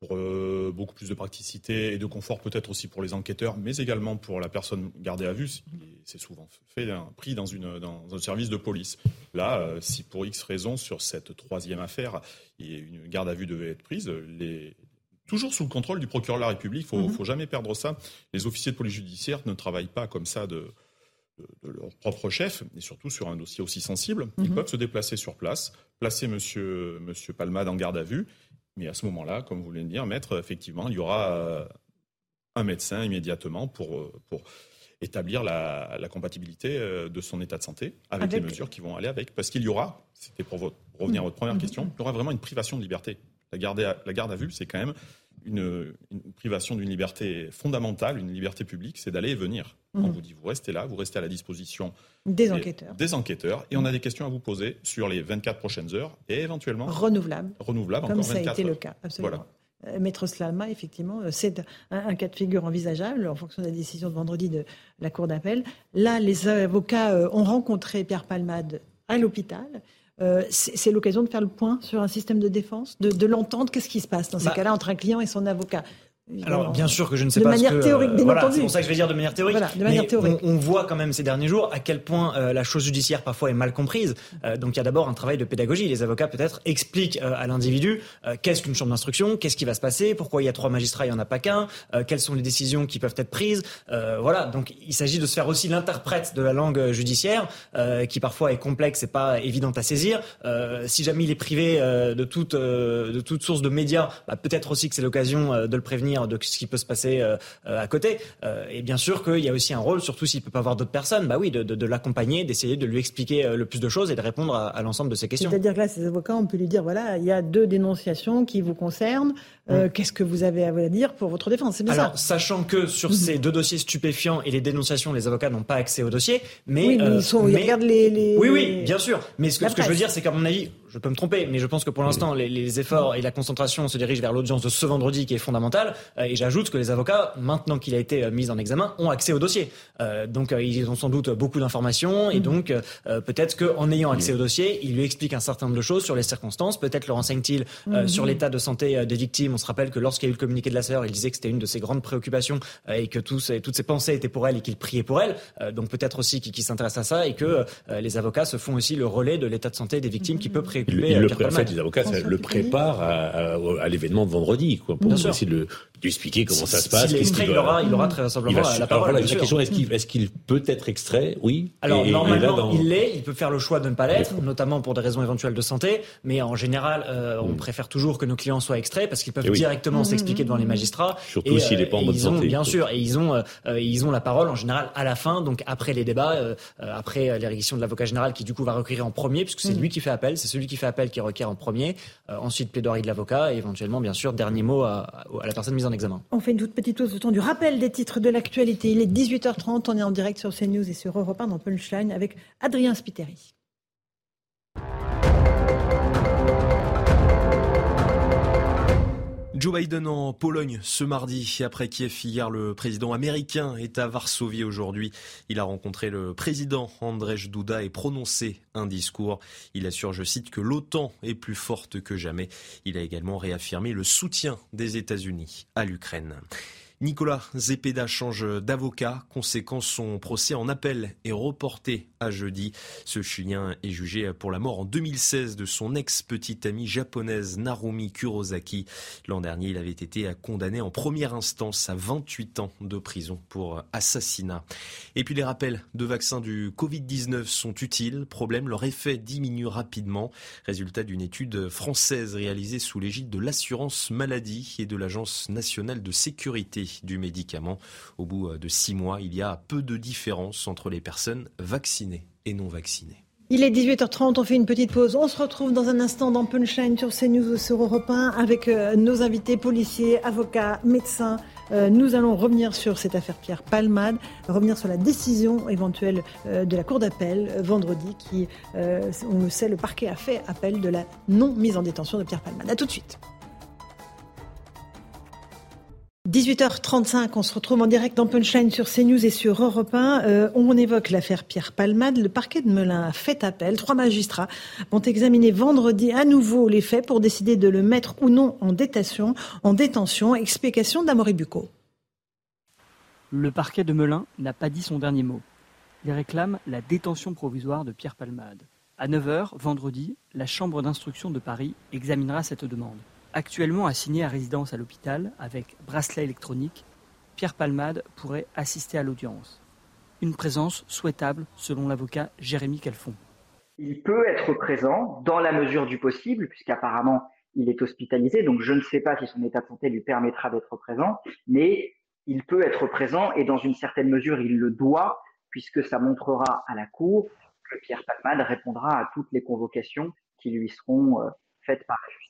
pour euh, beaucoup plus de praticité et de confort peut-être aussi pour les enquêteurs, mais également pour la personne gardée à vue. C'est souvent fait hein, pris dans, une, dans un service de police. Là, euh, si pour X raison sur cette troisième affaire, une garde à vue devait être prise, les, toujours sous le contrôle du procureur de la République, il ne faut, faut, jamais perdre ça. Les officiers de police judiciaire ne travaillent pas comme ça de, de, de leur propre chef, et surtout sur un dossier aussi sensible. Mm -hmm. Ils peuvent se déplacer sur place, placer monsieur, monsieur Palmade en garde à vue mais à ce moment-là, comme vous voulez le dire, maître, effectivement, il y aura euh, un médecin immédiatement pour, euh, pour établir la, la, compatibilité euh, de son état de santé avec, avec, les mesures qui vont aller avec. Parce qu'il y aura, c'était pour votre, revenir à votre première mmh. question, il y aura vraiment une privation de liberté. La garde à, la garde à vue, c'est quand même une, une privation d'une liberté fondamentale, une liberté publique, c'est d'aller et venir. Mmh. On vous dit, vous restez là, vous restez à la disposition des enquêteurs. Des enquêteurs. Et on a des questions à vous poser sur les 24 prochaines heures et éventuellement. Renouvelables. Renouvelables, Comme encore ça 24 a été heures. le cas, absolument. Voilà. Euh, Maître Slalma, effectivement, euh, c'est un, un, cas de figure envisageable en fonction de la décision de vendredi de la Cour d'appel. Là, les avocats euh, ont rencontré Pierre Palmade à l'hôpital. Euh, c'est l'occasion de faire le point sur un système de défense, de, de l'entendre. Qu'est-ce qui se passe dans ces bah, cas-là entre un client et son avocat Alors bien sûr que je ne sais de pas manière ce que, théorique, bien voilà, c'est pour ça que je vais dire de manière théorique. Voilà, de manière mais théorique. On, on voit quand même ces derniers jours à quel point euh, la chose judiciaire parfois est mal comprise. Euh, donc il y a d'abord un travail de pédagogie. Les avocats peut-être expliquent euh, à l'individu euh, qu'est-ce qu'une chambre d'instruction, qu'est-ce qui va se passer, pourquoi il y a trois magistrats, il y en a pas qu'un, euh, quelles sont les décisions qui peuvent être prises. Euh, voilà. Donc il s'agit de se faire aussi l'interprète de la langue judiciaire, euh, qui parfois est complexe et pas évidente à saisir. Euh, si jamais il est privé euh, de toute euh, de toute source de médias, bah, peut-être aussi que c'est l'occasion euh, de le prévenir de ce qui peut se passer euh, euh, à côté. Euh, et bien sûr qu'il y a aussi un rôle, surtout s'il peut pas avoir d'autres personnes, bah oui, de, de, de l'accompagner, d'essayer de lui expliquer le plus de choses et de répondre à, à l'ensemble de ces questions. C'est-à-dire que là, ces avocats, on peut lui dire voilà, il y a deux dénonciations qui vous concernent. Euh, Qu'est-ce que vous avez à dire pour votre défense? C'est bien Alors, sachant que sur ces deux dossiers stupéfiants et les dénonciations, les avocats n'ont pas accès au dossier, mais, oui, mais ils, sont, ils mais- regardent les, les- Oui, oui, bien sûr. Mais ce que, La ce que je veux dire, c'est qu'à mon avis, je peux me tromper, mais je pense que pour l'instant, les, les efforts et la concentration se dirigent vers l'audience de ce vendredi qui est fondamentale. Euh, et j'ajoute que les avocats, maintenant qu'il a été euh, mis en examen, ont accès au dossier. Euh, donc, ils ont sans doute beaucoup d'informations et donc euh, peut-être qu'en ayant accès au dossier, ils lui expliquent un certain nombre de choses sur les circonstances. Peut-être le renseigne-t-il euh, Mhm. sur l'état de santé des victimes. On se rappelle que lorsqu'il y a eu le communiqué de la sœur, il disait que c'était une de ses grandes préoccupations et que tous, toutes ses pensées étaient pour elle et qu'il priait pour elle. Donc peut-être aussi qu'il s'intéresse à ça et que euh, les avocats se font aussi le relais de l'état de santé des victimes qui peut Il, il euh, le, pré- en fait, les avocats ça, le préparent à, à- à l'événement de vendredi, quoi, pour essayer de, de lui expliquer comment ça se Si- passe. Qu'il il doit- aura, il aura très il simplement va- la parole. voilà, la question est-ce qu'il est-ce qu'il peut être extrait? Oui. Alors Et- et normalement, là, dans- il l'est. Il peut faire le choix de ne pas l'être, notamment pour des raisons éventuelles de santé. Mais en général, euh, on préfère toujours que nos clients soient extraits parce qu'ils peuvent. Eh oui. directement s'expliquer devant les magistrats. Surtout s'il euh, n'est pas en bonne ils ont, santé. Bien sûr, et ils ont, euh, euh, ils ont la parole en général à la fin, donc après les débats, euh, euh, après euh, l'érection de l'avocat général qui du coup va requérir en premier, puisque c'est Mm. lui qui fait appel, c'est celui qui fait appel qui requiert en premier. Euh, ensuite plaidoirie de l'avocat et éventuellement, bien sûr, dernier mot à, la personne mise en examen. On fait une toute petite pause de temps du rappel des titres de l'actualité. Il est 18h30, on est en direct sur CNews et sur Europe 1 dans Punchline avec Adrien Spiteri. Joe Biden en Pologne ce mardi. Après Kiev hier, le président américain est à Varsovie aujourd'hui. Il a rencontré le président Andrzej Duda et prononcé un discours. Il assure, je cite, que l'OTAN est plus forte que jamais. Il a également réaffirmé le soutien des États-Unis à l'Ukraine. Nicolas Zepeda change d'avocat. Conséquence, son procès en appel est reporté à jeudi. Ce Chilien est jugé pour la mort en 2016 de son ex-petite amie japonaise Narumi Kurosaki. L'an dernier, il avait été condamné en première instance à 28 ans de prison pour assassinat. Et puis les rappels de vaccins du Covid-19 sont utiles. Problème, leur effet diminue rapidement. Résultat d'une étude française réalisée sous l'égide de l'assurance maladie et de l'Agence nationale de sécurité du médicament. Au bout de six mois, il y a peu de différence entre les personnes vaccinées et non vaccinées. Il est 18h30, on fait une petite pause. On se retrouve dans un instant dans Punchline sur CNews ou sur Europe 1 avec euh, nos invités policiers, avocats, médecins. Euh, nous allons revenir sur cette affaire Pierre Palmade, revenir sur la décision éventuelle euh, de la Cour d'appel euh, vendredi qui, euh, on le sait, le parquet a fait appel de la non mise en détention de Pierre Palmade. A tout de suite. 18h35, on se retrouve en direct dans Punchline sur CNews et sur Europe 1. Euh, on évoque l'affaire Pierre Palmade. Le parquet de Melun a fait appel. Trois magistrats vont examiner vendredi à nouveau les faits pour décider de le mettre ou non en détention. En détention. Explication d'Amory Bucco. Le parquet de Melun n'a pas dit son dernier mot. Il réclame la détention provisoire de Pierre Palmade. À 9h, vendredi, la Chambre d'instruction de Paris examinera cette demande. Actuellement assigné à résidence à l'hôpital avec bracelet électronique, Pierre Palmade pourrait assister à l'audience. Une présence souhaitable selon l'avocat Jérémy Calfon. Il peut être présent dans la mesure du possible, puisqu'apparemment il est hospitalisé, donc je ne sais pas si son état de santé lui permettra d'être présent, mais il peut être présent et dans une certaine mesure il le doit, puisque ça montrera à la Cour que Pierre Palmade répondra à toutes les convocations qui lui seront euh, faites par la justice.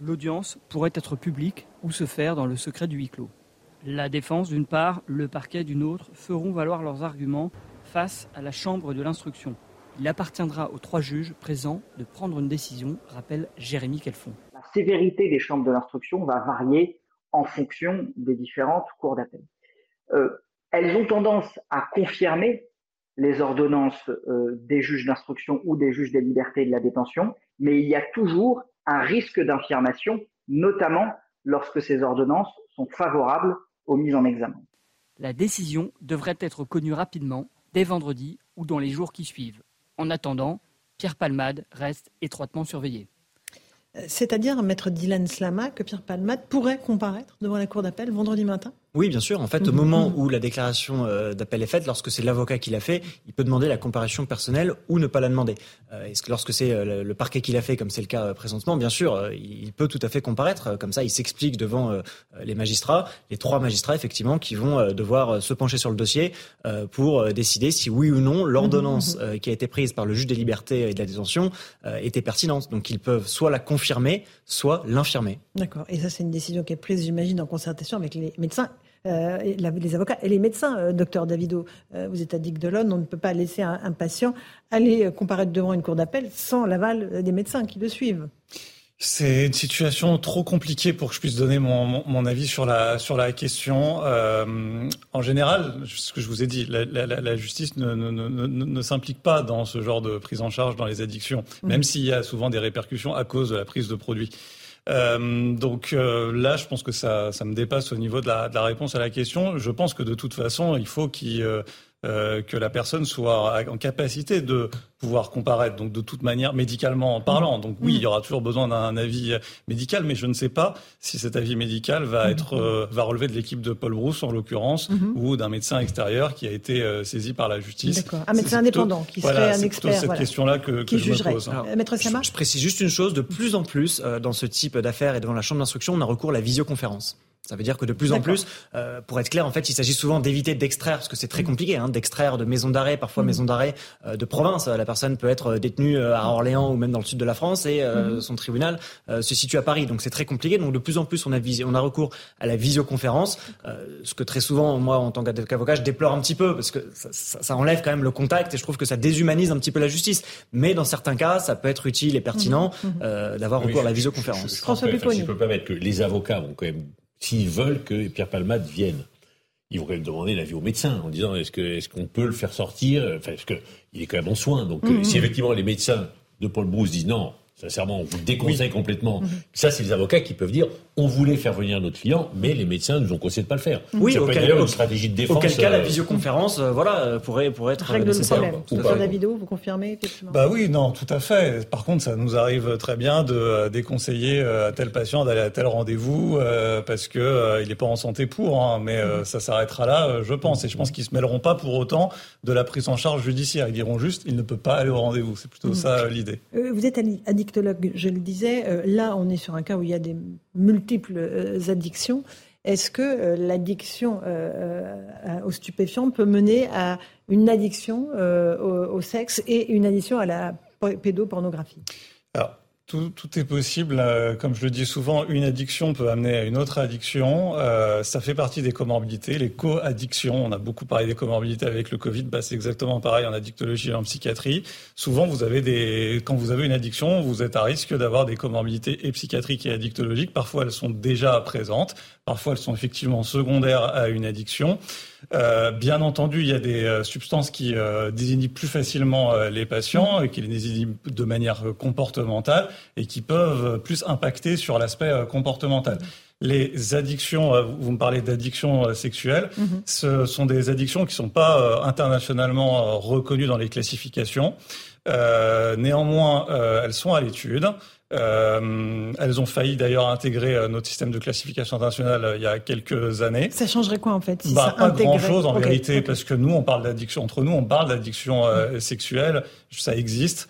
L'audience pourrait être publique ou se faire dans le secret du huis clos. La défense d'une part, le parquet d'une autre feront valoir leurs arguments face à la chambre de l'instruction. Il appartiendra aux trois juges présents de prendre une décision, rappelle Jérémy Kelfon. La sévérité des chambres de l'instruction va varier en fonction des différentes cours d'appel. Euh, elles ont tendance à confirmer les ordonnances euh, des juges d'instruction ou des juges des libertés et de la détention, mais il y a toujours un risque d'infirmation, notamment lorsque ces ordonnances sont favorables aux mises en examen. La décision devrait être connue rapidement, dès vendredi ou dans les jours qui suivent. En attendant, Pierre Palmade reste étroitement surveillé. Euh, c'est-à-dire, maître Dylan Slama, que Pierre Palmade pourrait comparaître devant la cour d'appel vendredi matin? Oui, bien sûr. En fait, au mhm. moment où la déclaration euh, d'appel est faite, lorsque c'est l'avocat qui l'a fait, il peut demander la comparution personnelle ou ne pas la demander. Euh, lorsque c'est euh, le parquet qui l'a fait, comme c'est le cas présentement, bien sûr, il peut tout à fait comparaître. Comme ça, il s'explique devant les magistrats, les trois magistrats effectivement, qui vont devoir se pencher sur le dossier pour décider si oui ou non l'ordonnance mhm, mhm. qui a été prise par le juge des libertés et de la détention était pertinente. Donc, ils peuvent soit la confirmer, soit l'infirmer. D'accord. Et ça, c'est une décision qui est prise, j'imagine, en concertation avec les médecins euh, les avocats et les médecins. Euh, docteur Davido, euh, vous êtes addict de l'ONU, on ne peut pas laisser un, patient aller comparaître devant une cour d'appel sans l'aval des médecins qui le suivent. C'est une situation trop compliquée pour que je puisse donner mon, avis sur la, sur la question. en général, ce que je vous ai dit, la, justice ne, ne, s'implique pas dans ce genre de prise en charge dans les addictions, mmh. même s'il y a souvent des répercussions à cause de la prise de produits. Euh, donc euh, là, je pense que ça, ça me dépasse au niveau de la, de la, réponse à la question. Je pense que de toute façon, il faut qu'il euh, euh, que la personne soit en capacité de pouvoir comparaître, donc de toute manière médicalement en parlant. Donc oui, il y aura toujours besoin d'un avis médical, mais je ne sais pas si cet avis médical va être euh, va relever de l'équipe de Paul Brousse en l'occurrence mhm. ou d'un médecin extérieur qui a été euh, saisi par la justice. D'accord. Un médecin indépendant qui serait un expert. C'est cette question-là que, que je me pose. Maître je, je précise juste une chose, de plus en plus dans ce type d'affaires et devant la chambre d'instruction, on a recours à la visioconférence. Ça veut dire que de plus en plus, euh, pour être clair, en fait, il s'agit souvent d'éviter d'extraire, parce que c'est très mm. compliqué, hein, d'extraire de maisons d'arrêt, parfois mm. maisons d'arrêt euh, de province. La personne peut être détenue euh, à Orléans ou même dans le sud de la France et mm. son tribunal se situe à Paris. Donc c'est très compliqué. Donc de plus en plus, on a, on a recours à la visioconférence, ce que très souvent, moi, en tant qu'avocat, je déplore un petit peu, parce que ça, ça, ça, enlève quand même le contact et je trouve que ça déshumanise un petit peu la justice. Mais dans certains cas, ça peut être utile et pertinent d'avoir recours à la visioconférence. François je, je peux pas mettre que les avocats vont quand même s'ils veulent que Pierre Palmade vienne, ils vont quand même demander l'avis au médecin en disant est-ce que est-ce qu'on peut le faire sortir? Enfin, parce que il est quand même en soins. Donc, mmh, si mmh. effectivement les médecins de Paul Brousse disent non, Sincèrement, on vous déconseille complètement. Mhm. Ça, c'est les avocats qui peuvent dire on voulait faire venir notre client, mais les médecins nous ont conseillé de pas le faire. Oui, ça peut être une stratégie de défense. Auquel cas, la euh, visioconférence, euh, voilà, euh, pourrait, pourrait être Règle nécessaire. Le problème. la vidéo, vous confirmez effectivement. Bah oui, non, tout à fait. Par contre, ça nous arrive très bien de déconseiller à tel patient d'aller à tel rendez-vous parce que il n'est pas en santé pour. Hein, mais ça s'arrêtera là, je pense. Et je pense qu'ils se mêleront pas pour autant de la prise en charge judiciaire. Ils diront juste, il ne peut pas aller au rendez-vous. C'est plutôt mhm. ça l'idée. vous êtes addictologue, je le disais, euh, là, on est sur un cas où il y a des multiples euh, addictions. Est-ce que euh, l'addiction aux stupéfiants peut mener à une addiction au, sexe et une addiction à la pédopornographie? Tout, tout, est possible. Euh, comme je le dis souvent, une addiction peut amener à une autre addiction. Euh, ça fait partie des comorbidités, les co-addictions. On a beaucoup parlé des comorbidités avec le Covid. Bah, c'est exactement pareil en addictologie et en psychiatrie. Souvent, vous avez des, quand vous avez une addiction, vous êtes à risque d'avoir des comorbidités et psychiatriques et addictologiques. Parfois, elles sont déjà présentes. Parfois, elles sont effectivement secondaires à une addiction. Euh, bien entendu, il y a des euh, substances qui euh, désignent plus facilement euh, les patients et qui les désignent de manière comportementale et qui peuvent plus impacter sur l'aspect comportemental. Les addictions, vous me parlez d'addictions sexuelles, mhm. ce sont des addictions qui ne sont pas internationalement reconnues dans les classifications. néanmoins, elles sont à l'étude. Euh, elles ont failli d'ailleurs intégrer euh, notre système de classification internationale euh, il y a quelques années. Ça changerait quoi en fait si bah, Pas grand-chose en vérité, parce que nous, on parle d'addiction entre nous, on parle d'addiction euh, sexuelle, ça existe.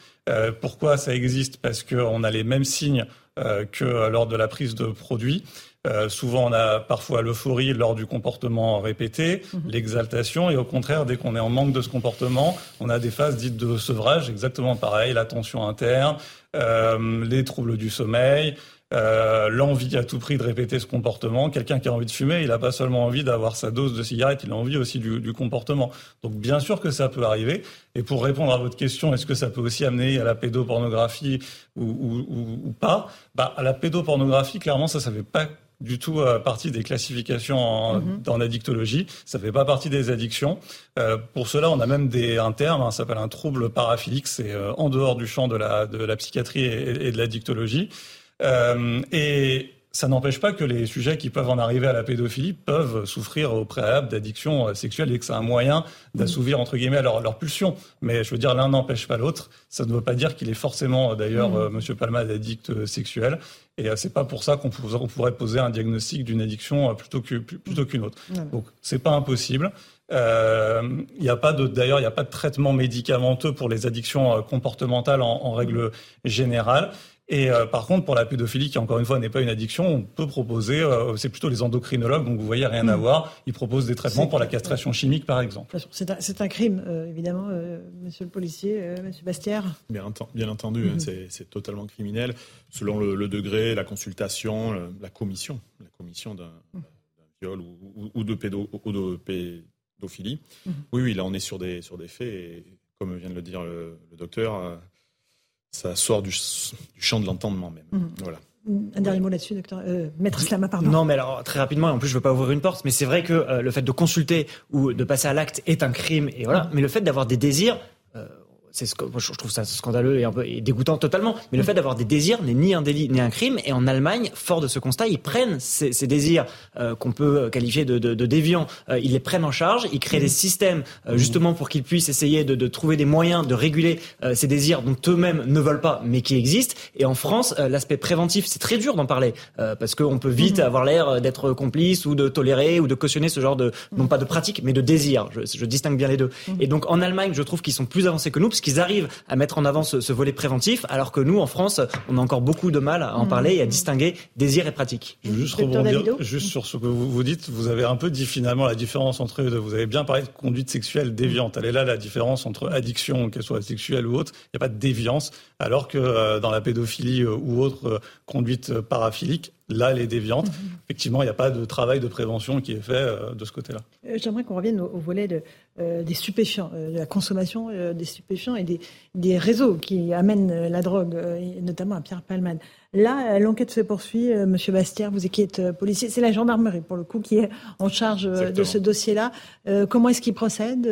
Pourquoi ça existe? Parce qu'on a les mêmes signes que lors de la prise de produits. Euh, souvent, on a parfois l'euphorie lors du comportement répété, mhm. l'exaltation, et au contraire, dès qu'on est en manque de ce comportement, on a des phases dites de sevrage, exactement pareil, la tension interne, les troubles du sommeil, euh, l'envie à tout prix de répéter ce comportement. Quelqu'un qui a envie de fumer, il n'a pas seulement envie d'avoir sa dose de cigarette, il a envie aussi du, comportement. Donc bien sûr que ça peut arriver. Et pour répondre à votre question, est-ce que ça peut aussi amener à la pédopornographie ou, pas? Bah, À la pédopornographie, clairement, ça, ça fait pas du tout euh, partie des classifications en, mhm. addictologie. Ça fait pas partie des addictions. Euh, pour cela, on a même des, un terme, hein, ça s'appelle un trouble paraphilique. C'est euh, en dehors du champ de la, de la psychiatrie et, et de l'addictologie. Euh, et ça n'empêche pas que les sujets qui peuvent en arriver à la pédophilie peuvent souffrir au préalable d'addiction sexuelle et que c'est un moyen d'assouvir entre guillemets leur, leur pulsion. Mais je veux dire, l'un n'empêche pas l'autre. Ça ne veut pas dire qu'il est forcément d'ailleurs mmh. Monsieur Palmade addict sexuel. Et c'est pas pour ça qu'on pourrait poser un diagnostic d'une addiction plutôt plutôt qu'une autre. Donc c'est pas impossible. Euh, il n'y a pas de, d'ailleurs, il n'y a pas de traitement médicamenteux pour les addictions comportementales en, en règle générale. Et euh, par contre, pour la pédophilie, qui encore une fois n'est pas une addiction, on peut proposer, euh, c'est plutôt les endocrinologues, donc vous voyez rien à hmm. voir, ils proposent des traitements pour la castration chimique, par exemple. C'est un, un, crime, euh, évidemment, monsieur le policier, monsieur Bastière. Bien, bien entendu, hein, hmm. c'est totalement criminel, selon le, le, degré, la consultation, la commission, la commission d'un hmm. viol ou, ou, de pédo, ou de pédophilie. Oui, oui, là on est sur des, sur des faits, et comme vient de le dire le, le docteur, ça sort du, champ de l'entendement même. Voilà. Un dernier mot là-dessus, docteur. Euh, Maître Slama, pardon. Non, mais alors très rapidement, en plus je ne veux pas ouvrir une porte, mais c'est vrai que euh, le fait de consulter ou de passer à l'acte est un crime, et voilà. Mhm. Mais le fait d'avoir des désirs, euh, c'est ce que, je trouve ça scandaleux et un peu dégoûtant totalement. Mais le fait d'avoir des désirs n'est ni un délit ni un crime. Et en Allemagne, fort de ce constat, ils prennent ces, ces désirs euh, qu'on peut qualifier de, de, de déviants, euh, ils les prennent en charge, ils créent des systèmes euh, justement pour qu'ils puissent essayer de, de, trouver des moyens de réguler ces désirs dont eux-mêmes ne veulent pas, mais qui existent. Et en France, l'aspect préventif, c'est très dur d'en parler parce qu'on peut vite avoir l'air d'être complice ou de tolérer ou de cautionner ce genre de non pas de pratique, mais de désir. Je, je distingue bien les deux. Et donc en Allemagne, je trouve qu'ils sont plus avancés que nous parce qu'ils arrivent à mettre en avant ce, volet préventif, alors que nous, en France, on a encore beaucoup de mal à en mmh. parler et à distinguer désir et pratique. Je veux juste rebondir juste sur ce que vous, vous dites. Vous avez un peu dit finalement la différence entre eux deux. Vous avez bien parlé de conduite sexuelle déviante. Elle est là la différence entre addiction, qu'elle soit sexuelle ou autre. Il n'y a pas de déviance, alors que euh, dans la pédophilie euh, ou autre euh, conduite paraphilique, là, elle est déviante. Effectivement, il n'y a pas de travail de prévention qui est fait euh, de ce côté-là. Euh, j'aimerais qu'on revienne au, volet de, euh, des stupéfiants, de la consommation des stupéfiants et des, des, réseaux qui amènent la drogue, notamment à Pierre Palman. Là, l'enquête se poursuit. Monsieur Bastière, vous qui êtes policier, c'est la gendarmerie pour le coup qui est en charge de ce dossier-là. comment est-ce qu'ils procèdent,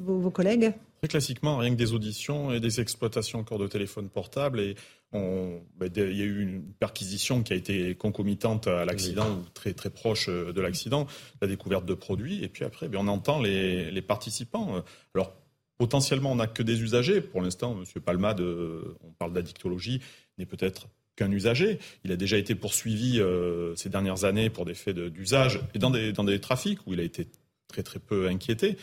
vos, vos collègues? Très classiquement, rien que des auditions et des exploitations encore de téléphones portables. Et on, ben, il y a eu une perquisition qui a été concomitante à l'accident ou très, très proche euh, de l'accident, la découverte de produits. Et puis après, ben, on entend les, les, participants. Alors, potentiellement, on n'a que des usagers. Pour l'instant, M. Palmade, euh, on parle d'addictologie, n'est peut-être qu'un usager. Il a déjà été poursuivi euh, ces dernières années pour des faits d'usage et dans des, dans des trafics où il a été très très peu inquiété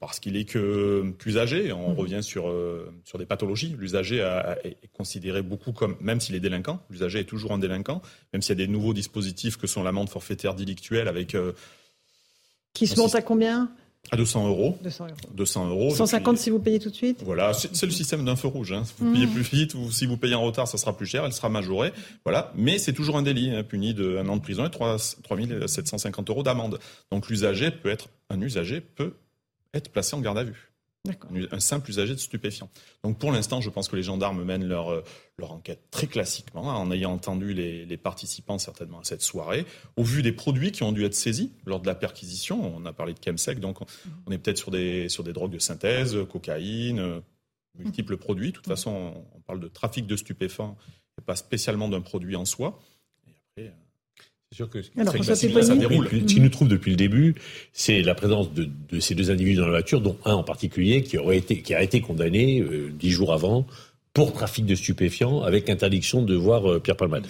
parce qu'il est que qu'usager. On mhm. revient sur euh, sur des pathologies. L'usager est considéré beaucoup comme, même s'il est délinquant, l'usager est toujours un délinquant, même s'il y a des nouveaux dispositifs que sont l'amende forfaitaire délictuelle avec. Euh, qui se monte à combien? À 200 euros. 200 euros. 200 euros. 150 si vous payez tout de suite? Voilà, c'est le système d'un feu rouge. Hein. Vous payez mhm. plus vite, ou si vous payez en retard, ça sera plus cher, elle sera majorée. Voilà, mais c'est toujours un délit, hein, puni d'un an de prison et 3, 750 euros d'amende. Donc l'usager peut être, un usager peut être placé en garde à vue. Un simple usager de stupéfiants. Donc pour l'instant, je pense que les gendarmes mènent leur, euh, leur enquête très classiquement, hein, en ayant entendu les, les, participants certainement à cette soirée. Au vu des produits qui ont dû être saisis lors de la perquisition, on a parlé de chemsec, donc on, est peut-être sur des, sur des drogues de synthèse, cocaïne, euh, multiples produits. De toute façon, on, parle de trafic de stupéfiants et pas spécialement d'un produit en soi. Et après, euh, c'est sûr que ce qui nous trouve depuis le début, c'est la présence de, de, ces deux individus dans la voiture, dont un en particulier qui aurait été, qui a été condamné euh, dix jours avant pour trafic de stupéfiants avec interdiction de voir euh, Pierre Palmade.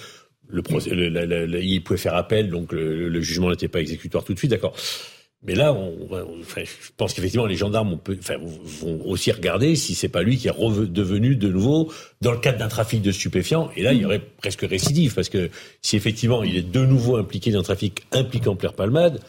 Le procès, il pouvait faire appel, donc le, le jugement n'était pas exécutoire tout de suite, d'accord. Mais là, on, enfin, je pense qu'effectivement, les gendarmes on peut, enfin, vont aussi regarder si c'est pas lui qui est devenu de nouveau dans le cadre d'un trafic de stupéfiants. Et là, il y aurait presque récidive, parce que si effectivement il est de nouveau impliqué dans un trafic impliquant Pierre Palmade,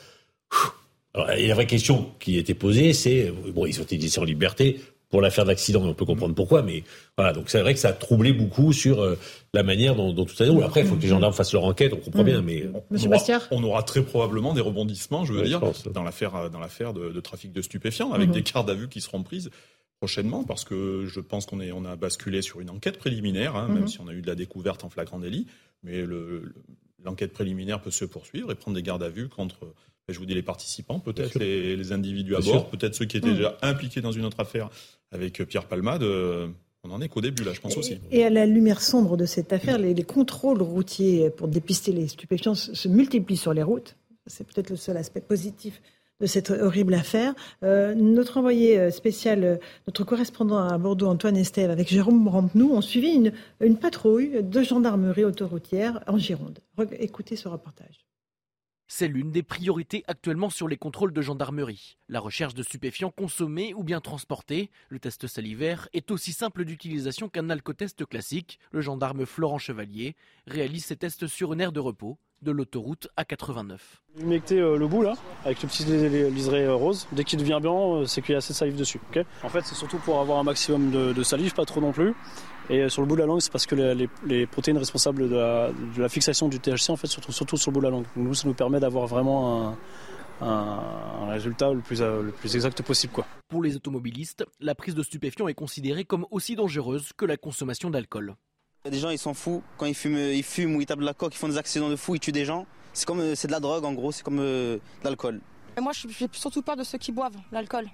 alors, et la vraie question qui était posée, c'est bon, ils ont été laissés en liberté pour l'affaire d'accident, on peut comprendre pourquoi, mais voilà, donc c'est vrai que ça a troublé beaucoup sur euh, la manière dont, dont tout ça Après, il faut que les gendarmes fassent leur enquête, on comprend bien, mais Monsieur on, aura, on aura très probablement des rebondissements, je veux dire, dans l'affaire dans l'affaire de, trafic de stupéfiants, avec mhm. des cartes à vue qui seront prises prochainement, parce que je pense qu'on est on a basculé sur une enquête préliminaire, hein, même mhm. si on a eu de la découverte en flagrant délit, mais l'enquête préliminaire peut se poursuivre et prendre des gardes à vue contre je vous dis les participants, peut-être les, les, individus à bord, peut-être ceux qui étaient mmh. déjà impliqués dans une autre affaire avec euh, Pierre Palmade. Euh, on en est qu'au début, là, je pense aussi. Et à la lumière sombre de cette affaire, les, contrôles routiers pour dépister les stupéfiants se multiplient sur les routes. C'est peut-être le seul aspect positif de cette horrible affaire. Euh, notre envoyé spécial, notre correspondant à Bordeaux, Antoine Estève, avec Jérôme Rampenou, ont suivi une, une patrouille de gendarmerie autoroutière en Gironde. Écoutez ce reportage. C'est l'une des priorités actuellement sur les contrôles de gendarmerie. La recherche de stupéfiants consommés ou bien transportés. Le test salivaire est aussi simple d'utilisation qu'un alcotest classique. Le gendarme Florent Chevalier réalise ses tests sur une aire de repos de l'autoroute A89. Humecter euh, le bout là, avec le petit liseré euh, rose. Dès qu'il devient blanc, euh, c'est qu'il y a assez de salive dessus. en fait, c'est surtout pour avoir un maximum de, salive, pas trop non plus. Et sur le bout de la langue, c'est parce que les, protéines responsables de la, fixation du THC, en fait, se trouvent surtout sur le bout de la langue. nous, ça nous permet d'avoir vraiment un, résultat le plus, le plus exact possible. Quoi. Pour les automobilistes, la prise de stupéfiants est considérée comme aussi dangereuse que la consommation d'alcool. Des gens ils s'en foutent quand ils fument, ils fument ou ils tapent de la coque, ils font des accidents de fou, ils tuent des gens. C'est comme c'est de la drogue en gros, c'est comme euh, de l'alcool. Moi je fais surtout peur de ceux qui boivent l'alcool.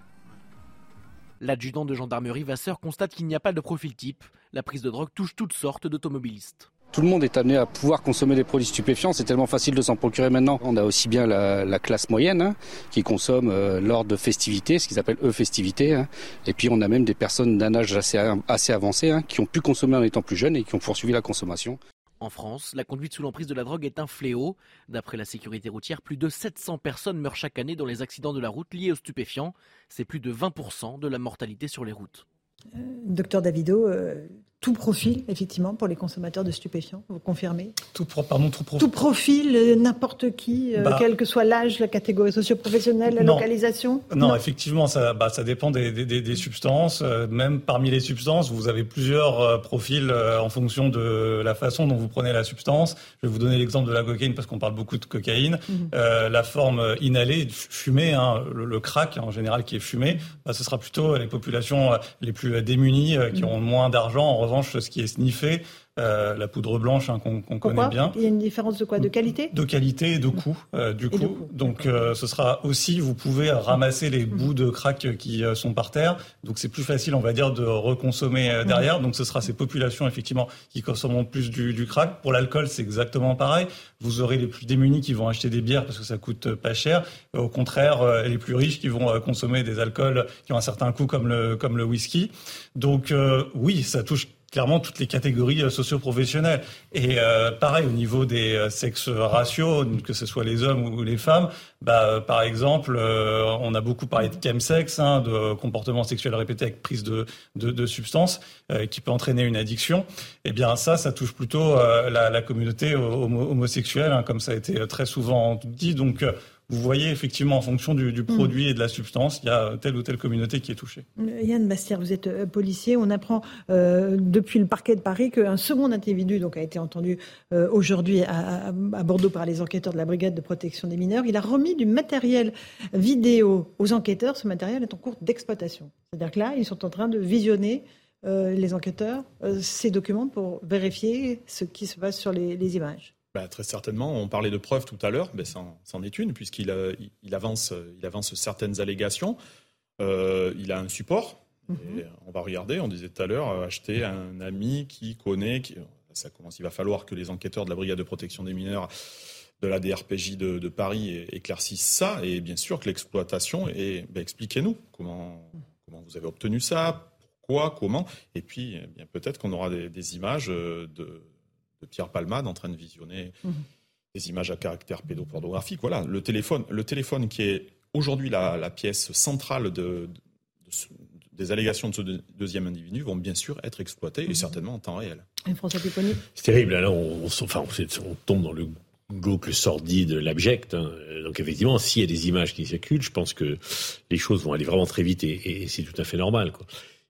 L'adjudant de gendarmerie Vasseur constate qu'il n'y a pas de profil type. La prise de drogue touche toutes sortes d'automobilistes. Tout le monde est amené à pouvoir consommer des produits stupéfiants. C'est tellement facile de s'en procurer maintenant. On a aussi bien la, classe moyenne hein, qui consomme euh, lors de festivités, ce qu'ils appellent eux festivités. Hein. Et puis on a même des personnes d'un âge assez, assez avancé hein, qui ont pu consommer en étant plus jeunes et qui ont poursuivi la consommation. En France, la conduite sous l'emprise de la drogue est un fléau. D'après la sécurité routière, plus de 700 personnes meurent chaque année dans les accidents de la route liés aux stupéfiants. C'est plus de 20% de la mortalité sur les routes. Euh, docteur Davido, euh, tout profil, effectivement, pour les consommateurs de stupéfiants, vous confirmez tout, pardon, tout, tout profil, euh, n'importe qui, bah, quel que soit l'âge, la catégorie socio-professionnelle, la localisation non, effectivement, ça, bah, ça dépend des, des, des substances. même parmi les substances, vous avez plusieurs profils en fonction de la façon dont vous prenez la substance. Je vais vous donner l'exemple de la cocaïne parce qu'on parle beaucoup de cocaïne. Mhm. la forme inhalée, fumée, hein, le, crack en général qui est fumé, bah, ce sera plutôt les populations les plus démunies qui mhm. ont moins d'argent. En revanche, ce qui est sniffé, euh, la poudre blanche hein, qu'on connaît bien. Il y a une différence de quoi? De qualité? De qualité et de coût, euh, du coup. Donc euh, ce sera aussi, vous pouvez ramasser les mmh. bouts de crack qui sont par terre. Donc c'est plus facile, on va dire, de reconsommer derrière. Mmh. Donc ce sera ces populations, effectivement, qui consommeront plus du, du crack. Pour l'alcool, c'est exactement pareil. Vous aurez les plus démunis qui vont acheter des bières parce que ça coûte pas cher. Au contraire, les plus riches qui vont consommer des alcools qui ont un certain coût comme le, comme le whisky. Donc oui, ça touche clairement toutes les catégories euh, socio-professionnelles. Et euh, pareil, au niveau des euh, sexes ratios, que ce soit les hommes ou les femmes, bah, par exemple, on a beaucoup parlé de chemsex, hein, de comportement sexuel répété avec prise de, de, de substances, qui peut entraîner une addiction. Eh bien ça, ça touche plutôt la, la, communauté homosexuelle, hein, comme ça a été très souvent dit. Donc vous voyez effectivement en fonction du, hmm. produit et de la substance, il y a telle ou telle communauté qui est touchée. Euh, Yann Bastière, vous êtes euh, policier. On apprend euh, depuis le parquet de Paris qu'un second individu donc, a été entendu aujourd'hui à, Bordeaux par les enquêteurs de la brigade de protection des mineurs. Il a remis du matériel vidéo aux enquêteurs. Ce matériel est en cours d'exploitation. C'est-à-dire que là, ils sont en train de visionner les enquêteurs ces documents pour vérifier ce qui se passe sur les images. Bah, très certainement. On parlait de preuves tout à l'heure. Ben, c'en est une, puisqu'il euh, il avance, il avance certaines allégations. Euh, il a un support. Mhm. on va regarder. On disait tout à l'heure, euh, acheter un ami qui connaît. Qui, ça commence. Il va falloir que les enquêteurs de la brigade de protection des mineurs de la DRPJ de, Paris éclaircissent ça. Et bien sûr que l'exploitation. Et ben, expliquez-nous comment, comment vous avez obtenu ça, pourquoi, comment. Et puis, eh bien peut-être qu'on aura des images de de Pierre Palmade en train de visionner mhm. des images à caractère pédopornographique. Voilà, le téléphone, le téléphone qui est aujourd'hui la, pièce centrale de, des allégations de ce deuxième individu vont bien sûr être exploitées et mhm. certainement en temps réel. C'est terrible. Là, on, enfin, on, tombe dans le glauque sordide, l'abject. Hein. Donc effectivement, s'il y a des images qui circulent, je pense que les choses vont aller vraiment très vite et, et c'est tout à fait normal. Quoi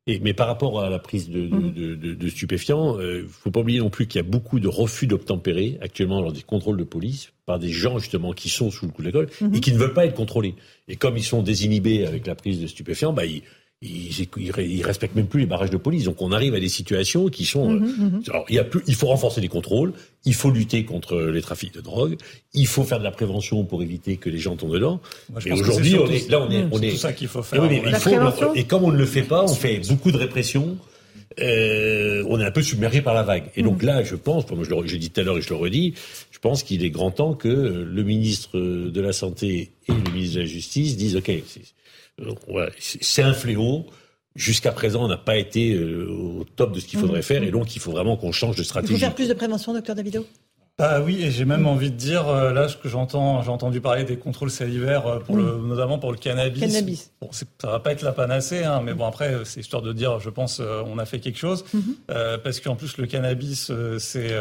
mais par rapport à la prise de, de, de, de stupéfiants, il euh, faut pas oublier non plus qu'il y a beaucoup de refus d'obtempérer actuellement lors des contrôles de police par des gens justement qui sont sous le coup de l'école et qui ne veulent pas être contrôlés. Et comme ils sont désinhibés avec la prise de stupéfiants, bah, ils, ils, ils, respectent même plus les barrages de police. Donc on arrive à des situations qui sont. Mhm, euh, mhm. Alors il y a plus, il faut renforcer les contrôles, il faut lutter contre les trafics de drogue, il faut faire de la prévention pour éviter que les gens tombent dedans. et aujourd'hui, là, on est, on est. C'est tout ça qu'il faut faire. Et, il faut, et comme on ne le fait pas, on fait beaucoup de répression euh, on est un peu submergé par la vague. Et donc là, je pense, moi je l'ai dit tout à l'heure et je le redis, je pense qu'il est grand temps que le ministre de la Santé et le ministre de la Justice disent, OK, c'est un fléau, Jusqu'à présent, on n'a pas été euh, au top de ce qu'il faudrait mm. faire, et donc il faut vraiment qu'on change de stratégie. Il faut faire plus de prévention, docteur Davido? Bah oui, et j'ai même envie de dire, euh, là, ce que j'entends, j'ai entendu parler des contrôles salivaires, euh, pour le, notamment pour le cannabis. cannabis. Bon, ça va pas être la panacée, hein, mais bon, après, c'est histoire de dire, je pense, on a fait quelque chose. Mm-hmm. parce qu'en plus, le cannabis, c'est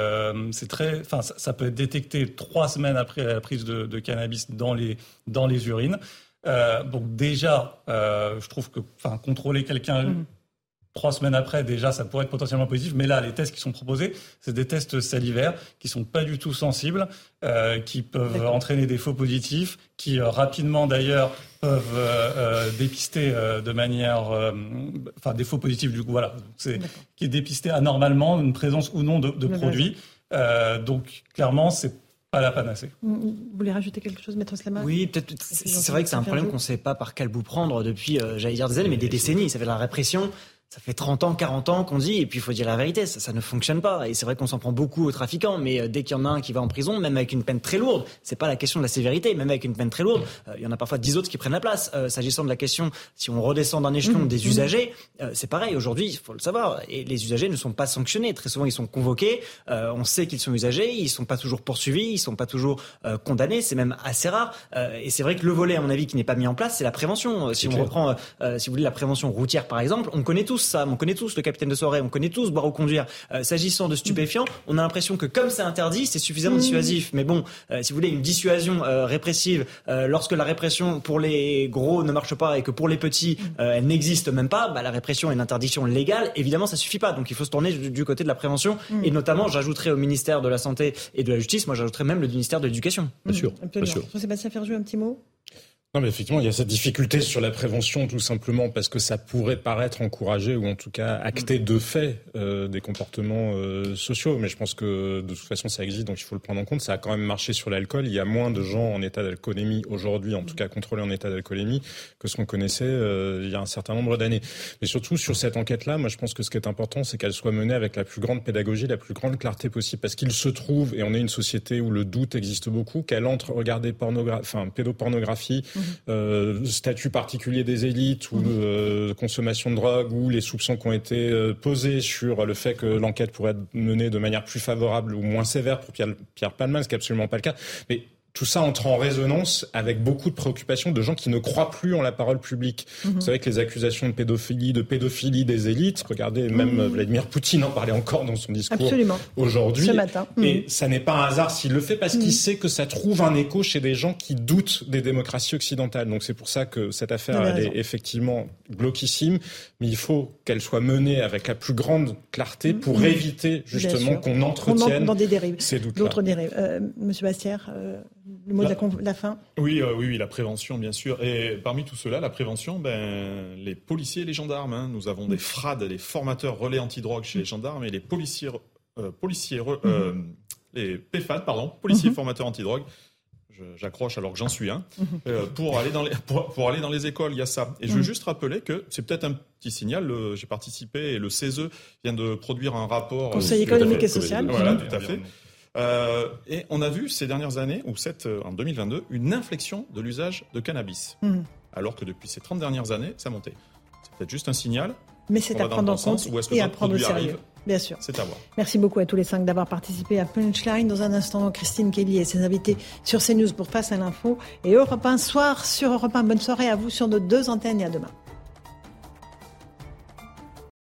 c'est très... Enfin, ça, peut être détecté trois semaines après la prise de, de cannabis dans les, dans les urines. Euh, donc déjà, euh, je trouve que contrôler quelqu'un mhm. trois semaines après, déjà, ça pourrait être potentiellement positif. Mais là, les tests qui sont proposés, c'est des tests salivaires qui sont pas du tout sensibles, euh, qui peuvent entraîner des faux positifs, qui rapidement d'ailleurs peuvent dépister de manière, enfin des faux positifs du coup, voilà, c'est qui est dépisté anormalement une présence ou non de, de produits. donc clairement, c'est pas la panacée. Vous voulez rajouter quelque chose, Maître Slama? Oui, peut-être. C'est vrai que c'est un problème qu'on ne sait pas par quel bout prendre depuis, euh, j'allais dire des années, mais des décennies. Ça fait de la répression ça fait 30 ans, 40 ans qu'on dit, et puis il faut dire la vérité, ça, ça ne fonctionne pas. Et c'est vrai qu'on s'en prend beaucoup aux trafiquants, mais euh, dès qu'il y en a un qui va en prison, même avec une peine très lourde, c'est pas la question de la sévérité, même avec une peine très lourde, euh, il y en a parfois 10 autres qui prennent la place. Euh, s'agissant de la question, si on redescend d'un échelon mmh. des mmh. usagers, c'est pareil. Aujourd'hui, il faut le savoir, et les usagers ne sont pas sanctionnés. Très souvent, ils sont convoqués, on sait qu'ils sont usagers, ils sont pas toujours poursuivis, ils sont pas toujours condamnés, c'est même assez rare. et c'est vrai que le volet, à mon avis, qui n'est pas mis en place, c'est la prévention. si on reprend, si vous voulez, la prévention routière, par exemple, on connaît tous ça, on connaît tous capitaine de soirée, on connaît tous boire ou conduire. Euh, s'agissant de stupéfiants, on a l'impression que comme c'est interdit, c'est suffisamment mmh. dissuasif. Mais bon, euh, si vous voulez une dissuasion euh, répressive, lorsque la répression pour les gros ne marche pas et que pour les petits, mmh. elle n'existe même pas, bah, la répression est une interdiction légale. Évidemment, ça suffit pas. Donc il faut se tourner du, côté de la prévention. Mmh. Et notamment, j'ajouterais au ministère de la Santé et de la Justice, moi j'ajouterais même le ministère de l'Éducation. Bien sûr. Bien sûr. Sébastien Ferjou, un petit mot? Non, mais effectivement, il y a cette difficulté sur la prévention, tout simplement parce que ça pourrait paraître encourager ou en tout cas acter de fait euh, des comportements euh, sociaux. Mais je pense que de toute façon, ça existe, donc il faut le prendre en compte. Ça a quand même marché sur l'alcool. Il y a moins de gens en état d'alcoolémie aujourd'hui, en tout cas contrôlés en état d'alcoolémie, que ce qu'on connaissait euh, il y a un certain nombre d'années. Mais surtout sur cette enquête-là, moi, je pense que ce qui est important, c'est qu'elle soit menée avec la plus grande pédagogie, la plus grande clarté possible, parce qu'il se trouve, et on est une société où le doute existe beaucoup, qu'elle entre regarder pornographie, enfin pédopornographie. Euh, statut particulier des élites ou mhm. euh, consommation de drogue ou les soupçons qui ont été euh, posés sur le fait que l'enquête pourrait être menée de manière plus favorable ou moins sévère pour Pierre, Pierre Palman, ce qui n'est absolument pas le cas. Mais tout ça entre en résonance avec beaucoup de préoccupations de gens qui ne croient plus en la parole publique. Mhm. Vous savez que les accusations de pédophilie, de pédophilie des élites, regardez, même mhm. Vladimir Poutine en parlait encore dans son discours aujourd'hui. Ce matin. Et mhm. ça n'est pas un hasard s'il le fait parce qu'il sait que ça trouve un écho chez des gens qui doutent des démocraties occidentales. Donc c'est pour ça que cette affaire elle est effectivement glauquissime, mais il faut qu'elle soit menée avec la plus grande clarté pour éviter justement qu'on entretienne dans des dérives. ces doutes. D'autres dérives. Euh, Monsieur Bastière. Euh, le mot de la, fin oui, euh, oui, oui, la prévention, bien sûr. Et parmi tout cela, la prévention, ben, les policiers et les gendarmes. Hein. Nous avons des FRAD, les formateurs relais antidrogue chez les gendarmes, et les policiers, euh, policiers euh, mhm. les PFAD, pardon, policiers mhm. formateurs antidrogue. J'accroche alors que j'en suis un. Mhm. pour, aller dans les, pour, aller dans les écoles, il y a ça. Et je veux juste rappeler que c'est peut-être un petit signal. J'ai participé et le CESE vient de produire un rapport. Conseil économique et social. Voilà, tout à fait euh, et on a vu ces dernières années, ou cette, euh, en 2022, une inflexion de l'usage de cannabis. Mhm. Alors que depuis ces 30 dernières années, ça montait. C'est peut-être juste un signal. Mais c'est à prendre en compte et à prendre au sérieux. Bien sûr. C'est à voir. Merci beaucoup à tous les cinq d'avoir participé à Punchline. Dans un instant, Christine Kelly et ses invités sur CNews pour Face à l'info. Et Europe 1 soir sur Europe 1. Bonne soirée à vous sur nos deux antennes et à demain.